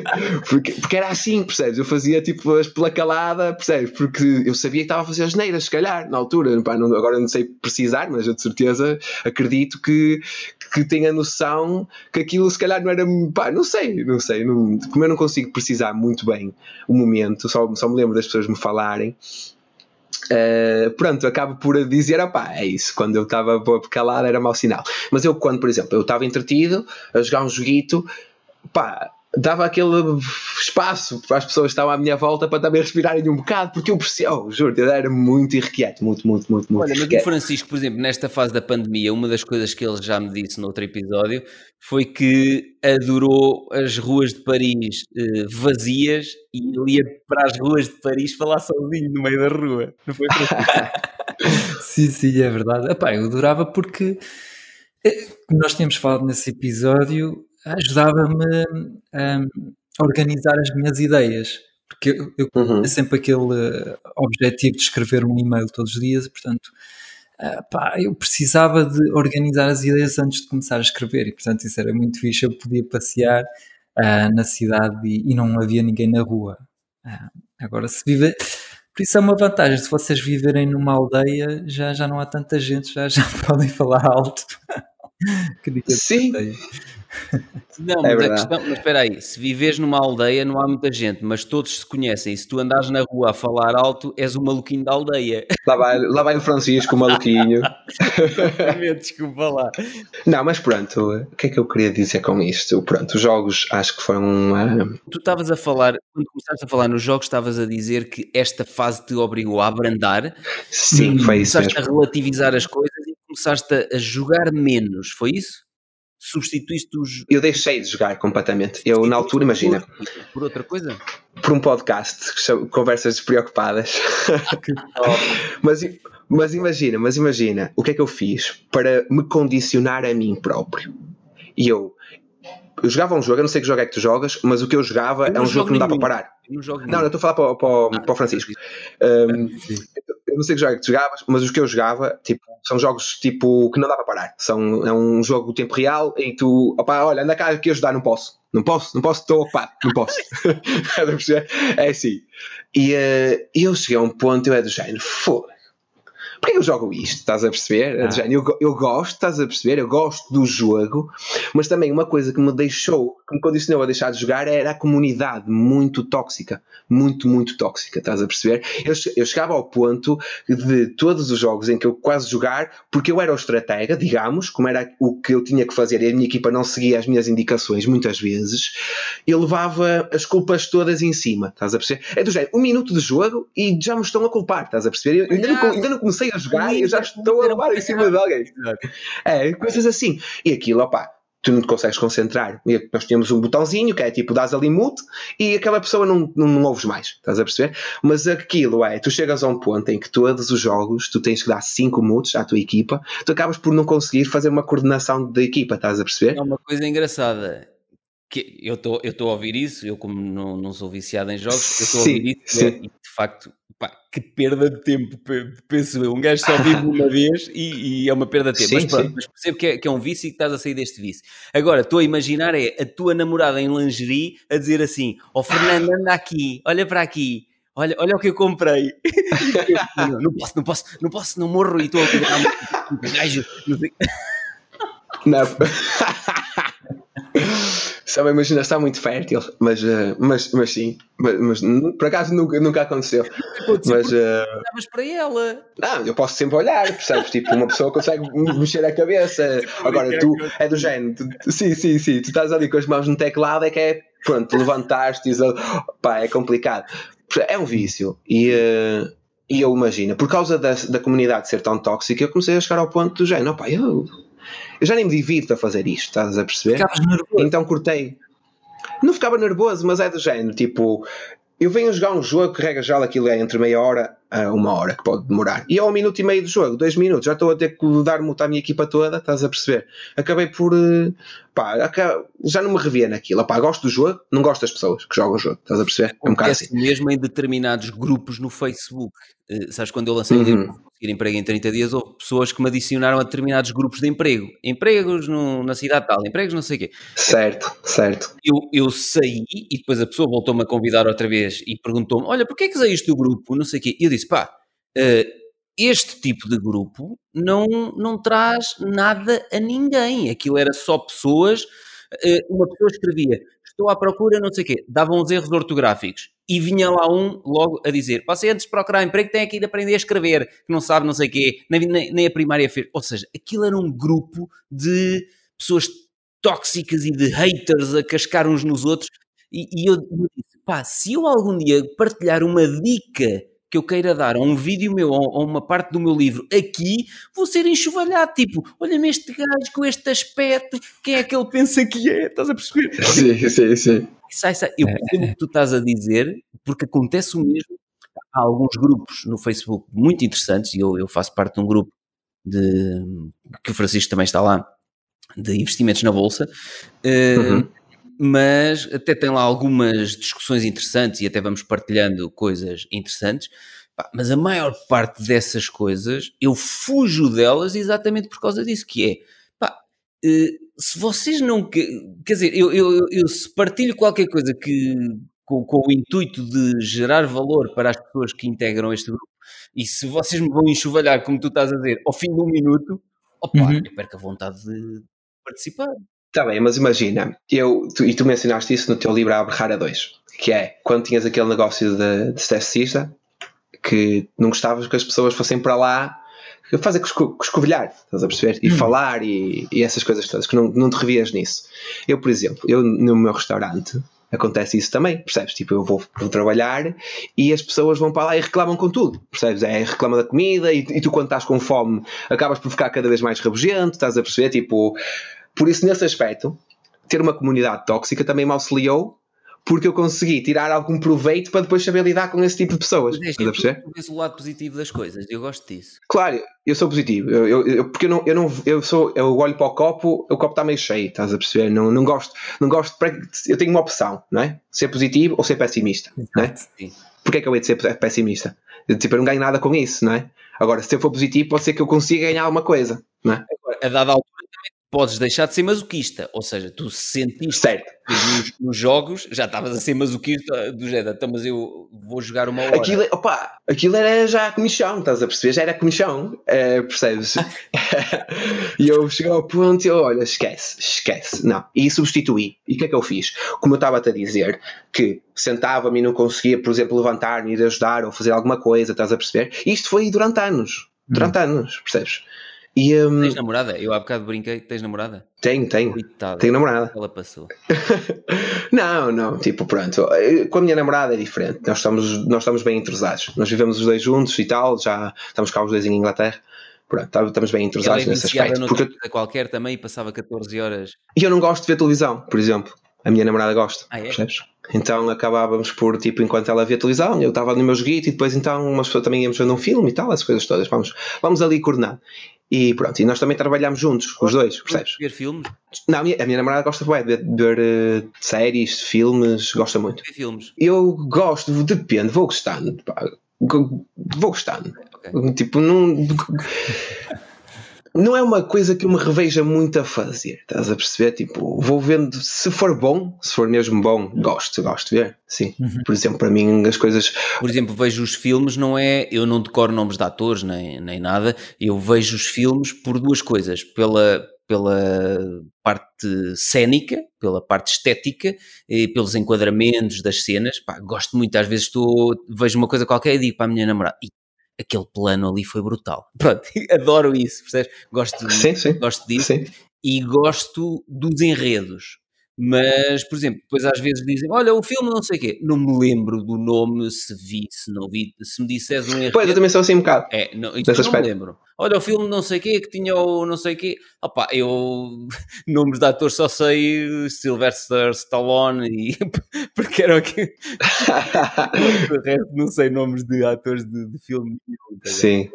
porque, porque era assim, percebes? Eu fazia tipo as pela calada, percebes? Porque eu sabia que estava a fazer as neiras, se calhar, na altura. Pá, não, agora não sei precisar, mas eu de certeza acredito que, que tenha noção que aquilo se calhar não era. Pá, não sei, não sei. Não, como eu não consigo precisar muito bem o momento, só, só me lembro das pessoas me falarem. Uh, pronto, acabo por dizer, opá, é isso, quando eu estava calado era mau sinal. Mas eu, quando, por exemplo, eu estava entretido a jogar um joguito, pá, dava aquele espaço para as pessoas que estavam à minha volta para também respirarem um bocado, porque eu percebi, oh, juro, eu era muito irrequieto, muito, muito, muito, muito. Olha, mas o Francisco, por exemplo, nesta fase da pandemia, uma das coisas que ele já me disse no outro episódio foi que adorou as ruas de Paris eh, vazias e ele ia para as ruas de Paris falar sozinho no meio da rua. Não foi sim, sim, é verdade. Epá, eu adorava porque eh, nós tínhamos falado nesse episódio ajudava-me a, organizar as minhas ideias. Porque eu, eu uhum. tinha sempre aquele eh, objetivo de escrever um e-mail todos os dias, portanto, uh, pá, eu precisava de organizar as ideias antes de começar a escrever, e portanto isso era muito fixe. Eu podia passear uh, na cidade e, e, não havia ninguém na rua. Uh, agora, se viver. Por isso é uma vantagem, se vocês viverem numa aldeia, já, já não há tanta gente, já, já podem falar alto. Sim. Não, mas, é a questão, mas espera aí, se vives numa aldeia não há muita gente, mas todos se conhecem, e se tu andares na rua a falar alto, és o maluquinho da aldeia. Lá vai, lá vai o Francisco, o maluquinho. Desculpa lá. Não, mas pronto, o que é que eu queria dizer com isto? Pronto, os jogos acho que foram... Uh... Tu estavas a falar, quando começaste a falar nos jogos, estavas a dizer que esta fase te obrigou a abrandar. Sim, foi isso Começaste a relativizar as coisas e começaste a jogar menos, foi isso? Substituíste os. Eu deixei de jogar completamente. Eu, na altura, imagina. Por, por outra coisa? Por um podcast, Conversas Despreocupadas. mas, mas imagina, mas imagina, o que é que eu fiz para me condicionar a mim próprio? E eu. Eu jogava um jogo, eu não sei que jogo é que tu jogas, mas o que eu jogava eu é um jogo que não dá para parar. Eu não, não, eu estou a falar para, para, ah, para o Francisco. Um, eu não sei que jogo é que tu jogavas, mas os que eu jogava, tipo, são jogos tipo que não dá para parar. São, é um jogo tempo real em que tu, opá, olha, anda cá aqui ajudar, não posso. Não posso, não posso, estou ocupado, não posso. é assim. E uh, eu cheguei a um ponto, eu é do género, foda Porquê eu jogo isto? Estás a perceber? Ah. Eu, eu gosto, estás a perceber? Eu gosto do jogo, mas também uma coisa que me deixou, que me condicionou a deixar de jogar era a comunidade muito tóxica. Muito, muito tóxica, estás a perceber? Eu, eu chegava ao ponto de todos os jogos em que eu quase jogar, porque eu era o estratega, digamos, como era o que eu tinha que fazer e a minha equipa não seguia as minhas indicações muitas vezes, eu levava as culpas todas em cima, estás a perceber? É do género, um minuto de jogo e já me estão a culpar, estás a perceber? Eu, ainda, não, ainda não comecei a jogar e eu já estou a levar em cima de alguém. É, coisas assim. E aquilo, opá, tu não te consegues concentrar. E nós tínhamos um botãozinho que é tipo, dás ali mute e aquela pessoa não, não, não ouves mais. Estás a perceber? Mas aquilo é, tu chegas a um ponto em que todos os jogos tu tens que dar 5 mutes à tua equipa, tu acabas por não conseguir fazer uma coordenação da equipa, estás a perceber? É uma coisa engraçada. Que eu estou a ouvir isso, eu como não, não sou viciado em jogos, eu estou a ouvir isso sim. e de facto Pá, que perda de tempo, penso eu. Um gajo só vive uma vez e, e, é uma perda de tempo. Sim, mas, pronto, mas percebo que é, que é, um vício e que estás a sair deste vício. Agora, estou a imaginar é a tua namorada em lingerie a dizer assim: Ó oh, Fernando, anda aqui, olha para aqui. Olha, olha o que eu comprei. não, não, posso, não posso, não posso, não morro e estou a cuidar um gajo. Não sei. Não. Só me imagina, está muito fértil, mas, uh, mas, mas sim, mas, mas, por acaso nunca, nunca aconteceu. Mas uh, para ela. Não, eu posso sempre olhar, percebes? Tipo, uma pessoa consegue mexer a cabeça. Agora, tu é do género, tu, sim, sim, sim, tu estás ali com as mãos no teclado, é que é, pronto, levantaste e pá, é complicado. É um vício e. Uh, e eu imagino, por causa da, da comunidade ser tão tóxica, eu comecei a chegar ao ponto do género, pá, eu eu já nem me divirto a fazer isto, estás a perceber? Ficavas nervoso. Então cortei. Não ficava nervoso, mas é do género, tipo, eu venho jogar um jogo que regra já aquilo é entre meia hora a uma hora que pode demorar. E é um minuto e meio do jogo, dois minutos, já estou a ter que dar multa à minha equipa toda, estás a perceber? Acabei por. Eh, pá, já não me revia naquilo. Pá, gosto do jogo, não gosto das pessoas que jogam o jogo, estás a perceber? É um bocado assim. mesmo em determinados grupos no Facebook. Uh, sabes, quando eu lancei uhum. o livro conseguir emprego em 30 dias, houve pessoas que me adicionaram a determinados grupos de emprego. Empregos no, na cidade tal, empregos não sei o quê. Certo, certo. Eu, eu saí e depois a pessoa voltou-me a convidar outra vez e perguntou-me: Olha, porquê é que saíste do grupo? Não sei o quê. E eu disse: Pá, uh, este tipo de grupo não, não traz nada a ninguém. Aquilo era só pessoas. Uh, uma pessoa escrevia: Estou à procura, não sei o quê, davam uns erros ortográficos e vinha lá um logo a dizer: Você antes de procurar emprego tem aqui de aprender a escrever, que não sabe não sei o quê, nem, nem, nem a primária fez. Ou seja, aquilo era um grupo de pessoas tóxicas e de haters a cascar uns nos outros. E, e eu disse: pá, se eu algum dia partilhar uma dica que eu queira dar a um vídeo meu ou a uma parte do meu livro aqui, vou ser enxovalhado. Tipo, olha-me este gajo com este aspecto, quem é que ele pensa que é? Estás a perceber? Sim, sim, sim. Sai, sai. Eu percebo o que tu estás a dizer, porque acontece o mesmo. Há alguns grupos no Facebook muito interessantes, e eu, eu faço parte de um grupo de, que o Francisco também está lá, de investimentos na Bolsa. Uh, uhum mas até tem lá algumas discussões interessantes e até vamos partilhando coisas interessantes. mas a maior parte dessas coisas eu fujo delas exatamente por causa disso, que é pá, eh, se vocês não quer dizer, eu, eu, eu se partilho qualquer coisa que com, com, o intuito de gerar valor para as pessoas que integram este grupo, e se vocês me vão enxovalhar, como tu estás a dizer, ao fim de um minuto, opa, uhum. eu perco a vontade de participar. Está bem, mas imagina, eu, tu, e tu mencionaste isso no teu livro Abre Rara 2, que é quando tinhas aquele negócio de, de esteticista que não gostavas que as pessoas fossem para lá fazer escovilhar, estás a perceber? E hum. falar e, e, essas coisas todas, que não, não te revias nisso. Eu, por exemplo, eu no meu restaurante acontece isso também, percebes? Tipo, eu vou, vou, trabalhar e as pessoas vão para lá e reclamam com tudo, percebes? É reclama da comida e, e, tu, quando estás com fome, acabas por ficar cada vez mais rabugento, estás a perceber? Tipo, por isso, nesse aspecto, ter uma comunidade tóxica também me auxiliou porque eu consegui tirar algum proveito para depois saber lidar com esse tipo de pessoas. Mas é, tu vês o lado positivo das coisas, eu gosto disso. Claro, eu sou positivo, eu, eu, eu, porque eu não, eu não eu sou, eu olho para o copo, o copo está meio cheio, estás a perceber? Não, não gosto, não gosto, eu tenho uma opção, não é? Ser positivo ou ser pessimista, não é? Sim. Porquê é que eu hei de ser pessimista? Tipo, eu não ganho nada com isso, não é? Agora, se eu for positivo, pode ser que eu consiga ganhar alguma coisa, não é? Agora, a dada altura podes deixar de ser masoquista, ou seja, tu sentiste certo. Nos, nos, jogos, já estavas a ser masoquista do género, então, mas eu vou jogar uma hora. Aquilo, opa, aquilo era já a comissão, estás a perceber? Já era a comissão, é, percebes? e eu cheguei ao ponto e eu, olha, esquece, esquece, não. E substituí. E o que é que eu fiz? Como eu estava-te a dizer, que sentava-me e não conseguia, por exemplo, levantar-me, ir ajudar ou fazer alguma coisa, estás a perceber? Isto foi durante anos, durante hum. anos, percebes? E, um... Tens namorada? Eu há bocado brinquei, tens namorada? Tenho, tenho. Coitada. Tenho namorada. Ela passou. não, não, tipo, pronto. Com a minha namorada é diferente. Nós estamos, nós estamos bem entrosados. Nós vivemos os dois juntos e tal, já estamos cá os dois em Inglaterra. Pronto, tá, estamos bem entrosados nesse aspecto. Porque qualquer também passava 14 horas. E eu não gosto de ver televisão, por exemplo. A minha namorada gosta, ah, é? percebes? Então acabávamos por, tipo, enquanto ela via televisão, eu estava no meu joguito e depois então uma pessoa também íamos vendo um filme e tal, essas coisas todas. Vamos, vamos ali coordenar. E pronto, e nós também trabalhamos juntos, os dois, percebes? Ver filmes? Não, a minha, a minha namorada gosta de ver, ver uh, séries, filmes, gosta muito. Ver filmes? Eu gosto, depende, vou gostando. Pá, vou gostando. Okay. Tipo, não. não é uma coisa que eu me reveja muito a fazer, estás a perceber? Tipo, vou vendo, se for bom, se for mesmo bom, gosto, gosto de ver, sim. Uhum. Por exemplo, para mim as coisas... Por exemplo, vejo os filmes, não é, eu não decoro nomes de atores nem, nem nada, eu vejo os filmes por duas coisas, pela, pela parte cénica, pela parte estética, e pelos enquadramentos das cenas, pá, gosto muito, às vezes estou, vejo uma coisa qualquer e digo para a minha namorada, aquele plano ali foi brutal. Pronto, adoro isso, percebes? Gosto, sim, sim. gosto disso sim. e gosto dos enredos. Mas, por exemplo, depois às vezes dizem: Olha, o filme não sei o quê, não me lembro do nome, se vi, se não vi, se me disseres um enredo. Pois, eu também sou assim um bocado. É, não, isso não me lembro. Olha, o filme não sei o quê, que tinha o não sei o quê. Opa, eu, nomes de atores só sei Sylvester Stallone e porque era o que. o resto não sei nomes de atores de, de filme. Tá Sim,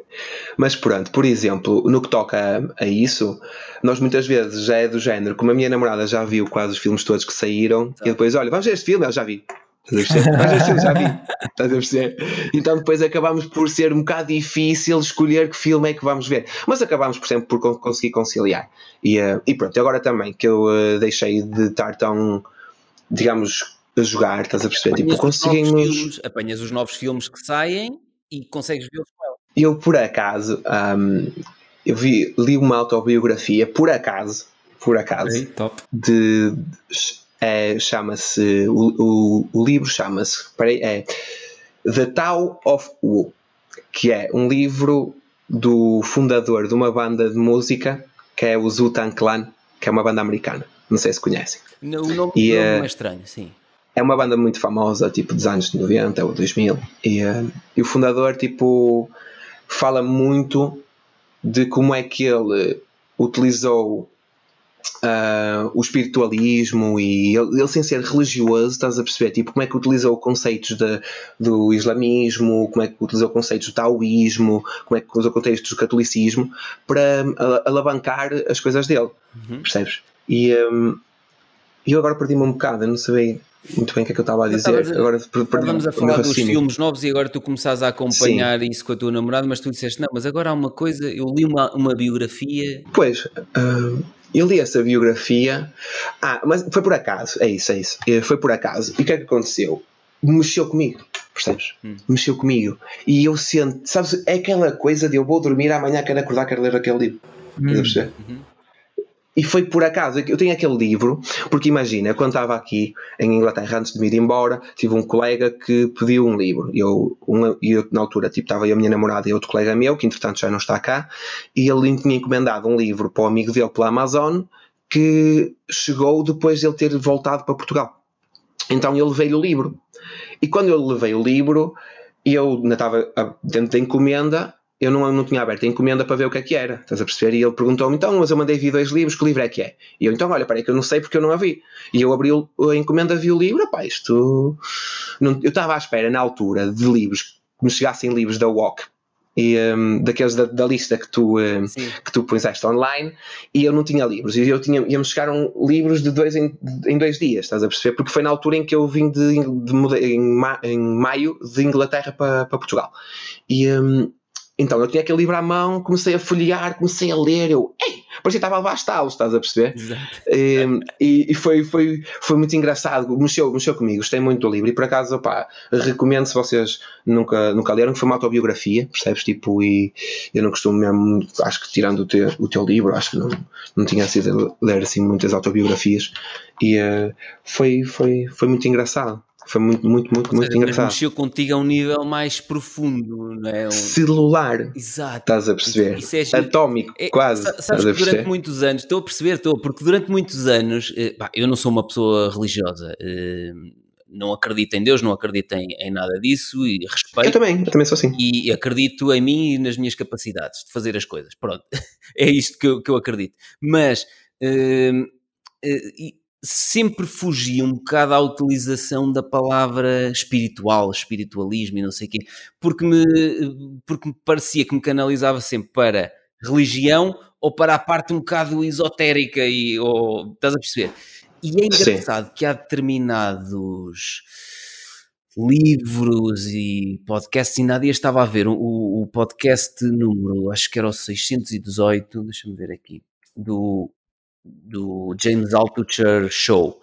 mas pronto, por exemplo, no que toca a, a isso, nós muitas vezes já é do género, como a minha namorada já viu quase os filmes todos que saíram, tá. e depois, olha, vamos ver este filme, ela já vi. Mas já vi. Estás a perceber? Então depois acabamos por ser um bocado difícil escolher que filme é que vamos ver. Mas acabamos, por exemplo, por conseguir conciliar. E, uh, e pronto, agora também que eu uh, deixei de estar tão, digamos, a jogar, estás a perceber? Apanhas tipo, conseguimos. Filmes, apanhas os novos filmes que saem e consegues vê-los com ela. Eu, por acaso, um, eu vi, li uma autobiografia, por acaso, por acaso, okay, de, é, chama-se, o, o, o, livro chama-se é The Tao of Wu, que é um livro do fundador de uma banda de música que é o Zutan Clan, que é uma banda americana. Não sei se conhecem. O nome, e, o nome é, é estranho, sim. É uma banda muito famosa, tipo dos anos 90 ou 2000. E, uh, e o fundador, tipo, fala muito de como é que ele utilizou uh, o espiritualismo e ele, ele, sem ser religioso, estás a perceber? Tipo, como é que utilizou conceitos de, do islamismo, como é que utilizou conceitos do taoísmo, como é que usou conceitos do catolicismo para alavancar as coisas dele, uhum. percebes? E um, eu agora perdi-me um bocado, eu não sabia muito bem o que é que eu estava a dizer. Estava, agora, estávamos a falar dos filmes novos e agora tu começas a acompanhar Sim. isso com a tua namorada, mas tu disseste, não, mas agora há uma coisa, eu li uma, uma biografia. Pois, uh, eu li essa biografia. Ah, mas foi por acaso, é isso, é isso. Eh, foi por acaso. E o que é que aconteceu? Mexeu comigo, percebes? Hum. Mexeu comigo. E eu sinto, sabes, é aquela coisa de eu vou dormir amanhã, quero acordar, quero ler aquele livro. Hum. Uhum. E foi por acaso, eu tenho aquele livro, porque imagina, quando estava aqui em Inglaterra, antes de me ir embora, tive um colega que pediu um livro. E eu, eu, na altura, tipo, estava eu, a minha namorada e outro colega meu, que entretanto já não está cá, e ele tinha encomendado um livro para o amigo dele pela Amazon, que chegou depois de ele ter voltado para Portugal. Então eu levei o livro. E quando eu levei o livro, eu estava dentro da encomenda eu não, não tinha aberto a encomenda para ver o que é que era, estás a perceber? E ele perguntou-me, então, mas eu mandei vir dois livros, que livro é que é? E eu, então, olha, peraí que eu não sei porque eu não a vi. E eu abri a encomenda, vi o livro, rapaz, isto... Não, eu estava à espera, na altura, de livros, que me chegassem livros da Walk, e, um, daqueles da, da, lista que tu, um, que tu puseste online, e eu não tinha livros. E eu tinha, ia-me chegar um, livros de dois em, em dois dias, estás a perceber? Porque foi na altura em que eu vim de, de, de em, ma, em, maio de Inglaterra para, para Portugal. E, um, então eu tinha aquele livro à mão, comecei a folhear, comecei a ler, eu, ei, parecia que estava a levar estalos, estás a perceber? Ehm, e, e, foi, foi, foi muito engraçado, mexeu, mexeu comigo, gostei muito do livro e por acaso, opá, recomendo se vocês nunca, nunca leram, que foi uma autobiografia, percebes? Tipo, e eu não costumo mesmo, acho que tirando o teu, o teu livro, acho que não, não tinha sido ler assim muitas autobiografias e uh, foi, foi, foi muito engraçado. Foi muito, muito, muito, muito seja, engraçado. Mexeu contigo a um nível mais profundo, não é? Um... Celular. Exato. Estás a perceber? Isso, isso é Atómico, é, quase. Sabes que durante muitos anos, estou a perceber, estou, porque durante muitos anos, eh, pá, eu não sou uma pessoa religiosa. Eh, não acredito em Deus, não acredito em, em, nada disso e respeito. Eu também, eu também sou assim. E acredito em mim e nas minhas capacidades de fazer as coisas. Pronto, é isto que eu, que eu acredito. Mas uh, uh, sempre fugi um bocado à utilização da palavra espiritual, espiritualismo e não sei o quê, porque me, porque me parecia que me canalizava sempre para religião ou para a parte um bocado esotérica e ou, estás a perceber? E é engraçado Sim. que há determinados livros e podcasts, e nada, e estava a ver o, o podcast número, acho que era o 618, deixa-me ver aqui, do do James Altucher Show.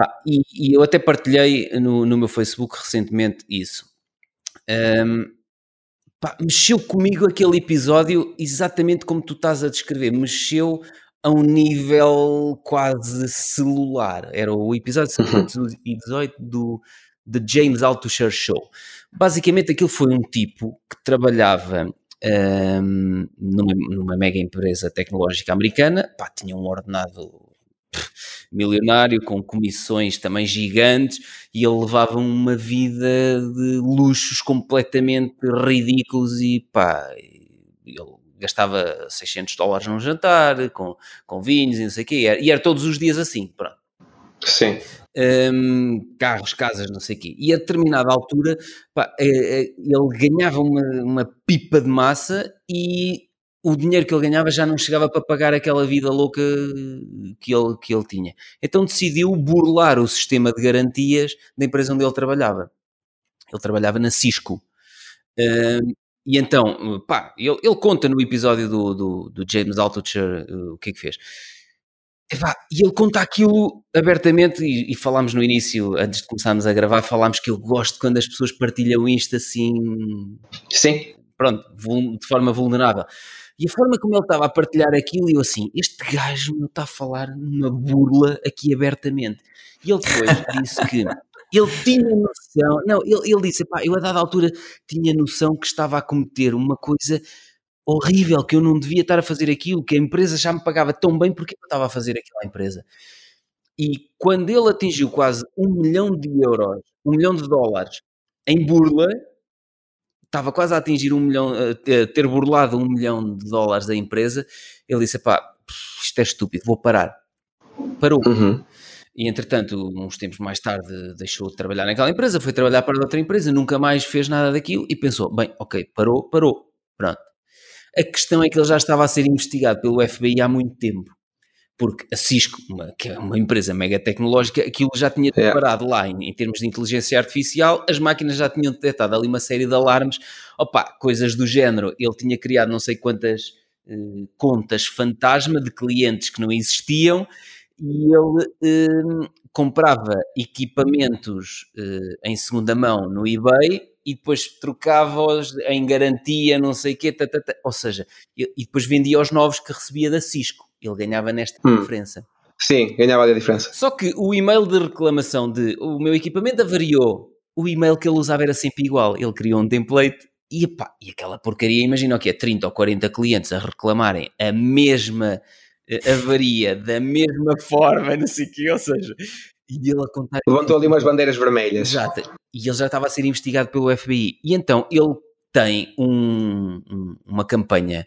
Ah, e, e, eu até partilhei no, no meu Facebook recentemente isso. Um, pá, mexeu comigo aquele episódio exatamente como tu estás a descrever. Mexeu a um nível quase celular. Era o episódio 18 do The James Altucher Show. Basicamente aquilo foi um tipo que trabalhava um, numa, numa, mega empresa tecnológica americana, pá, tinha um ordenado milionário, com comissões também gigantes, e ele levava uma vida de luxos completamente ridículos e pá, ele gastava 600 dólares num jantar, com, com vinhos e não sei o quê, e era, e era todos os dias assim, pronto. Sim um, carros, casas, não sei o quê. E a determinada altura pá, é, é, ele ganhava uma, uma pipa de massa e o dinheiro que ele ganhava já não chegava para pagar aquela vida louca que ele, que ele tinha. Então decidiu burlar o sistema de garantias da empresa onde ele trabalhava. Ele trabalhava na Cisco. Um, e então, pá, ele, ele, conta no episódio do, do, do James Altucher uh, o que é que fez e ele conta aquilo abertamente, e, e, falámos no início, antes de começarmos a gravar, falámos que eu gosto quando as pessoas partilham isto assim. Sim. Pronto, de forma vulnerável. E a forma como ele estava a partilhar aquilo, eu assim, este gajo me está a falar numa burla aqui abertamente. E ele depois disse que ele tinha noção, não, ele, ele disse, pá, eu a dada altura tinha noção que estava a cometer uma coisa horrível, que eu não devia estar a fazer aquilo, que a empresa já me pagava tão bem, porque eu estava a fazer aquilo à empresa? E quando ele atingiu quase um milhão de euros, um milhão de dólares em burla, estava quase a atingir um milhão, a ter burlado um milhão de dólares da empresa, ele disse: pá, isto é estúpido, vou parar. Parou. Uhum. E entretanto, uns tempos mais tarde, deixou de trabalhar naquela empresa, foi trabalhar para outra empresa, nunca mais fez nada daquilo e pensou: bem, ok, parou, parou, pronto. A questão é que ele já estava a ser investigado pelo FBI há muito tempo. Porque a Cisco, uma, que é uma empresa mega tecnológica, aquilo já tinha preparado é. lá em, em, termos de inteligência artificial, as máquinas já tinham detectado ali uma série de alarmes, opa, coisas do género. Ele tinha criado não sei quantas eh, contas fantasma de clientes que não existiam e ele eh, comprava equipamentos eh, em segunda mão no eBay e depois trocava-os em garantia, não sei o quê, ou seja, e, depois vendia os novos que recebia da Cisco. Ele ganhava nesta Hum. diferença. Sim, ganhava a diferença. Só que o e-mail de reclamação de o meu equipamento avariou, o e-mail que ele usava era sempre igual. Ele criou um template e, epá, e aquela porcaria, imagina o que é, 30 ou 40 clientes a reclamarem a mesma eh, avaria, da mesma forma, não sei o quê, ou seja, e ele a contar Levantou ali umas bandeiras vermelhas. Exato. E ele já estava a ser investigado pelo FBI. E então ele tem um- um- uma campanha.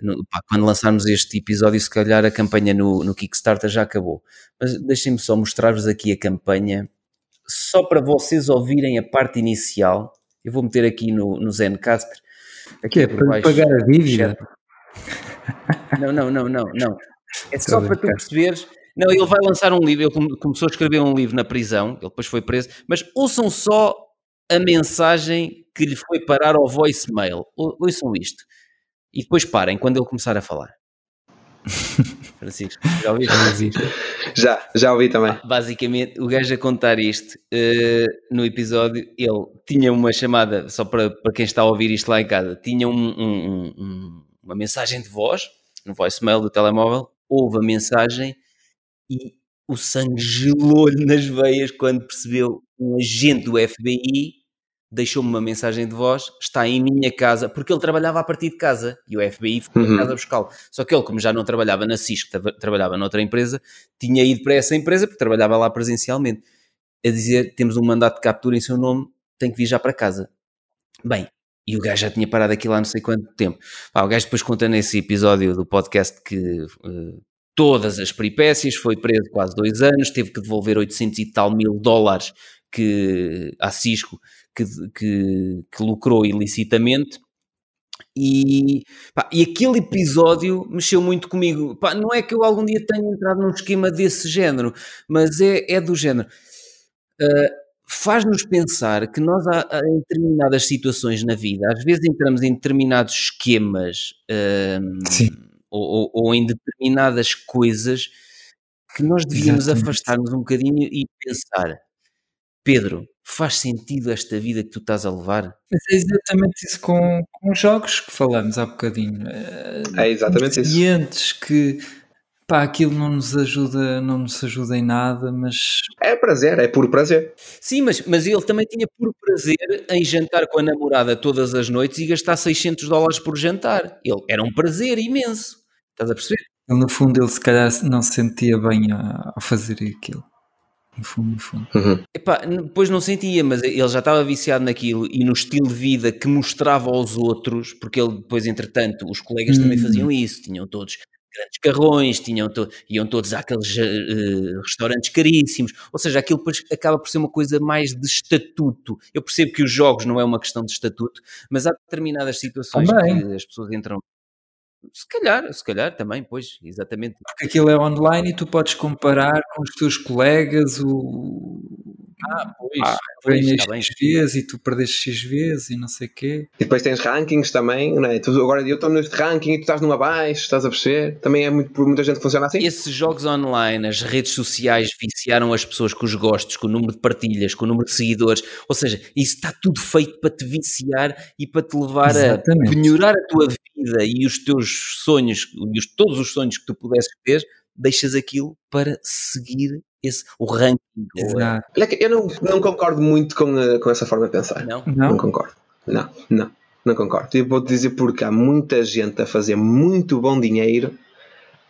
no- pá, quando lançarmos este episódio, se calhar a campanha no, no Kickstarter já acabou. Mas deixem-me só mostrar-vos aqui a campanha, só para vocês ouvirem a parte inicial. Eu vou meter aqui no, no Zencaster. Que é por para baixo, pagar a dívida. não, não, não, não, não. É só para tu perceberes. Não, ele vai lançar um livro. Ele come- começou a escrever um livro na prisão. Ele depois foi preso. Mas ouçam só a mensagem que lhe foi parar ao voicemail. Ou- Ouçam isto. E depois parem quando ele começar a falar. Francisco, já? Já existe. Já, já ouvi também. Basicamente, o gajo a contar isto eh, no episódio, ele tinha uma chamada, só para, para quem está a ouvir isto lá em casa, tinha um- um- um- uma mensagem de voz no voicemail do telemóvel, houve a mensagem e o sangue gelou-lhe nas veias quando percebeu um agente do FBI deixou-me uma mensagem de voz, está em minha casa, porque ele trabalhava a partir de casa e o FBI foi Uhum. a casa buscá-lo. Só que ele, como já não trabalhava na Cisco, tra- trabalhava noutra empresa, tinha ido para essa empresa porque trabalhava lá presencialmente. A dizer: temos um mandato de captura em seu nome, tem que vir já para casa. Bem, e o gajo já tinha parado aqui lá não sei quanto tempo. Pá, o gajo depois conta nesse episódio do podcast que eh, todas as peripécias, foi preso quase dois anos, teve que devolver 800 e tal mil dólares que, à Cisco que, que, que lucrou ilicitamente. E, pá, e aquele episódio mexeu muito comigo. Pá, não é que eu algum dia tenha entrado num esquema desse género, mas é, é do género. Uh, Faz-nos pensar que nós, em determinadas situações na vida, às vezes entramos em determinados esquemas Sim. Ou, ou, ou em determinadas coisas que nós devíamos afastar-nos um bocadinho e pensar: Pedro, faz sentido esta vida que tu estás a levar? Mas é exatamente isso com, com os jogos que falamos há bocadinho. Eh, É exatamente isso. Clientes que pá, aquilo não nos ajuda, não nos ajuda em nada, mas É prazer, é puro prazer. Sim, mas, mas ele também tinha por prazer em jantar com a namorada todas as noites e gastar 600 dólares por jantar. Ele era um prazer imenso. Estás a perceber? ele, no fundo ele se calhar não se sentia bem a, a fazer aquilo. No fundo, no fundo. Uhum. Epá, depois não sentia, mas ele já estava viciado naquilo e no estilo de vida que mostrava aos outros, porque ele depois, entretanto, os colegas também Hum. faziam isso, tinham todos grandes carrões, tinham to- iam todos àqueles eh, restaurantes caríssimos, ou seja, aquilo depois acaba por ser uma coisa mais de estatuto. Eu percebo que os jogos não é uma questão de estatuto, mas há determinadas situações Também. que as pessoas entram. Se calhar, se calhar também, pois, exatamente. Porque aquilo é online e tu podes comparar com os teus colegas o. Ah, pois, Ah, pois. X vezes e tu perdeste X vezes e não sei o quê. E depois tens rankings também, não é? Tu, agora eu estou neste ranking e tu estás num abaixo, estás a perceber? Também é muito, por muita gente que funciona assim. Esses jogos online, as redes sociais viciaram as pessoas com os gostos, com o número de partilhas, com o número de seguidores. Ou seja, isso está tudo feito para te viciar e para te levar Exatamente. a penhorar a tua vida e os teus sonhos, e os, todos os sonhos que tu pudesses ter, deixas aquilo para seguir esse, o ranking. Exato. Olha eu não, não concordo muito com, eh, com essa forma de pensar. Não? Não Não? concordo. Não, não, não concordo. Eu vou-te dizer porque há muita gente a fazer muito bom dinheiro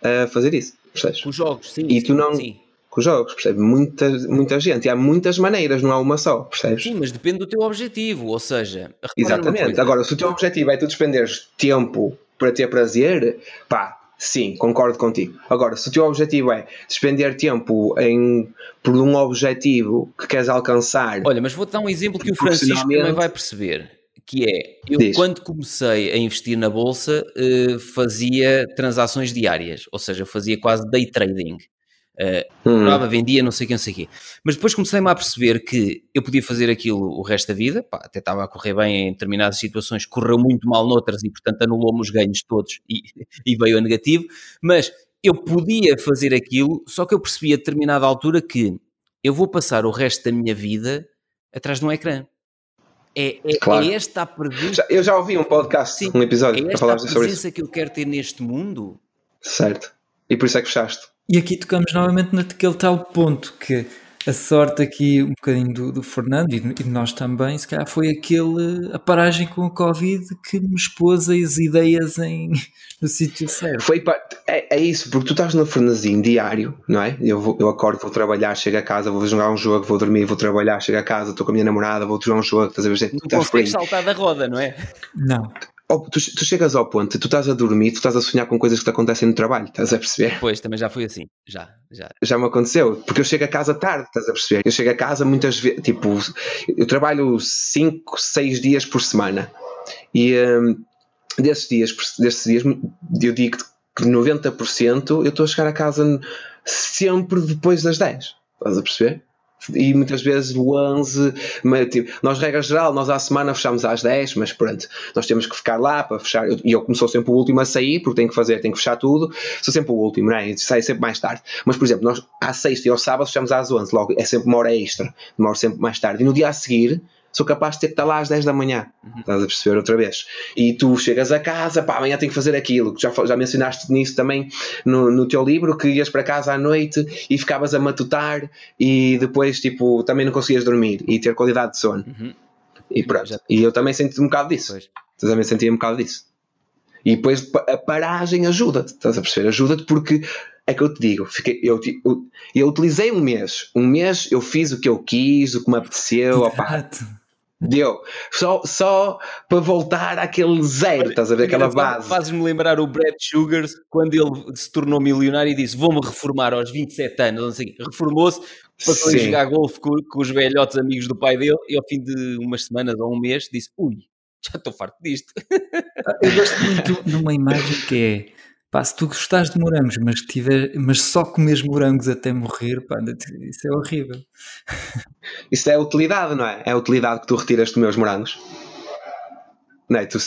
a fazer isso. Percebes? Com os jogos, sim. E tu não- Sim. Com os jogos, percebes? Muita, muita gente. E há muitas maneiras, não há uma só, percebes? Sim, mas depende do teu objetivo. Ou seja, Exatamente. Agora, se o teu objetivo é tu despenderes tempo para ter prazer, pá, sim, concordo contigo. Agora, se o teu objetivo é despender tempo em, por um objetivo que queres alcançar, Olha, mas vou-te dar um exemplo que o Francisco também vai perceber. Que é, eu Diz. quando comecei a investir na Bolsa, eh, fazia transações diárias, ou seja, fazia quase day trading. Eh, hum, comprava, vendia, não sei o que, não sei o quê. Mas depois comecei-me a perceber que eu podia fazer aquilo o resto da vida, pá, até estava a correr bem em determinadas situações, correu muito mal noutras e, portanto, anulou-me os ganhos todos e, e veio a negativo, mas eu podia fazer aquilo, só que eu percebi a determinada altura que eu vou passar o resto da minha vida atrás de um ecrã. É, é, Claro. é esta a presença, eu já ouvi um podcast, Sim, um episódio, é para esta falar a sobre isso. presença que eu quero ter neste mundo? Certo. E por isso é que fechaste. E aqui tocamos novamente naquele tal ponto que a sorte aqui um bocadinho do, do Fernando e de, nós também, se calhar foi aquele a paragem com a Covid que nos pôs as ideias em, no sítio certo. Foi, é, é, isso, porque tu estás no fornezinho diário, não é? Eu, vou, eu acordo, vou trabalhar, chego a casa, vou jogar um jogo, vou dormir, vou trabalhar, chego a casa, estou com a minha namorada, vou jogar um jogo, estás a ver? Não consegues saltar da roda, não é? Não. Tu, tu, chegas ao ponto, tu estás a dormir, tu estás a sonhar com coisas que te acontecem no trabalho, estás a perceber? Pois, também já foi assim, já, já. Já me aconteceu, porque eu chego a casa tarde, estás a perceber? Eu chego a casa muitas vezes, tipo, eu trabalho 5, 6 dias por semana e um, desses dias, desses dias eu digo que 90% eu estou a chegar a casa sempre depois das 10, estás a perceber? E muitas vezes o 11, tipo, nós regra geral, nós à semana fechamos às 10, mas pronto, nós temos que ficar lá para fechar, e eu, sou sempre o último a sair, porque tenho que fazer, tenho que fechar tudo, sou sempre o último, não é? Sai sempre mais tarde. Mas, por exemplo, nós à sexta e ao sábado fechamos às 11, logo é sempre uma hora extra, demora sempre mais tarde, e no dia a seguir sou capaz de ter que estar lá às 10 da manhã. Uhum. Estás a perceber outra vez. E tu chegas a casa, pá, amanhã tenho que fazer aquilo. Já, já mencionaste nisso também no, no teu livro, que ias para casa à noite e ficavas a matutar e depois, tipo, também não conseguias dormir e ter qualidade de sono. Uhum. E pronto. Já... E eu também senti um bocado disso. Pois. Eu também sentia um bocado disso. E depois a paragem ajuda-te, estás a perceber? Ajuda-te porque é que eu te digo, fiquei, eu, eu, eu, utilizei um mês. Um mês eu fiz o que eu quis, o que me apeteceu. Opa, Deu. Só, só para voltar àquele zero, estás a ver? Aquela base. Fazes-me lembrar o Brad Sugars quando ele se tornou milionário e disse: Vou-me reformar aos 27 anos. Sei, reformou-se, passou Sim. a jogar golfe com, com, os velhotes amigos do pai dele e ao fim de umas semanas ou um mês disse: Ui, já estou farto disto. Eu gosto muito de uma imagem que é Pá, se tu gostares de morangos, mas, tiver, mas só comes morangos até morrer, pá, isso é horrível. Isso é a utilidade, não é? É a utilidade que tu retiras dos meus morangos. Não é? tu,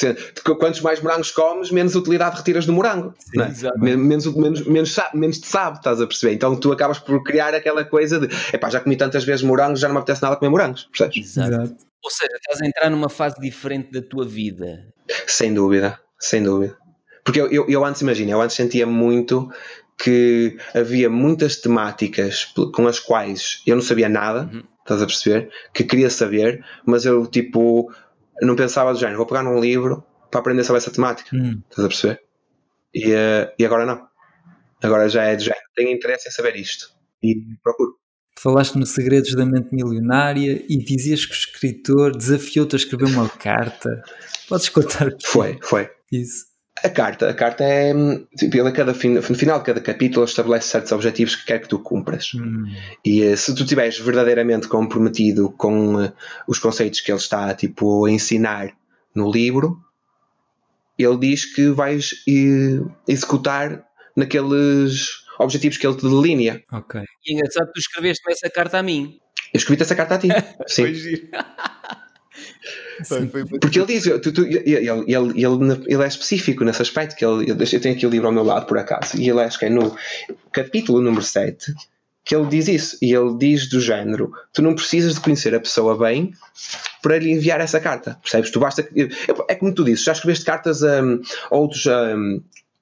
quantos mais morangos comes, menos utilidade retiras do morango. Sim, é? menos, menos, menos, menos te sabe, estás a perceber? Então tu acabas por criar aquela coisa de epá, já comi tantas vezes morangos, já não me apetece nada comer morangos, percebes? Exato. Exato. Ou seja, estás a entrar numa fase diferente da tua vida. Sem dúvida, sem dúvida. Porque eu, eu, eu antes, imagina, eu antes sentia muito que havia muitas temáticas com as quais eu não sabia nada, uhum. estás a perceber? Que queria saber, mas eu tipo não pensava do género, vou pegar num livro para aprender sobre essa temática, uhum. estás a perceber? E, uh, e agora não. Agora já é do género, tenho interesse em saber isto e procuro. Falaste no Segredos da Mente Milionária e dizias que o escritor desafiou-te a escrever uma carta. Podes contar? Foi, foi. Isso. A carta, a carta é tipo, ele cada fim, no final de cada capítulo estabelece certos objetivos que quer que tu cumpras. Hum. E eh, se tu estiveres verdadeiramente comprometido com uh, os conceitos que ele está tipo, a ensinar no livro, ele diz que vais uh, executar naqueles objetivos que ele te delinea. Ok. E é engraçado, tu escreveste essa carta a mim. Eu escrevi essa carta a ti. Sim. Porque ele diz, tu, tu, ele, ele, ele, ele, é específico nesse aspecto, que ele, eu tenho aqui o livro ao meu lado por acaso, e ele acho que é no capítulo número 7 que ele diz isso, e ele diz do género: tu não precisas de conhecer a pessoa bem para lhe enviar essa carta, percebes? Tu basta. É como tu dizes, já escreveste cartas a, a outros. A,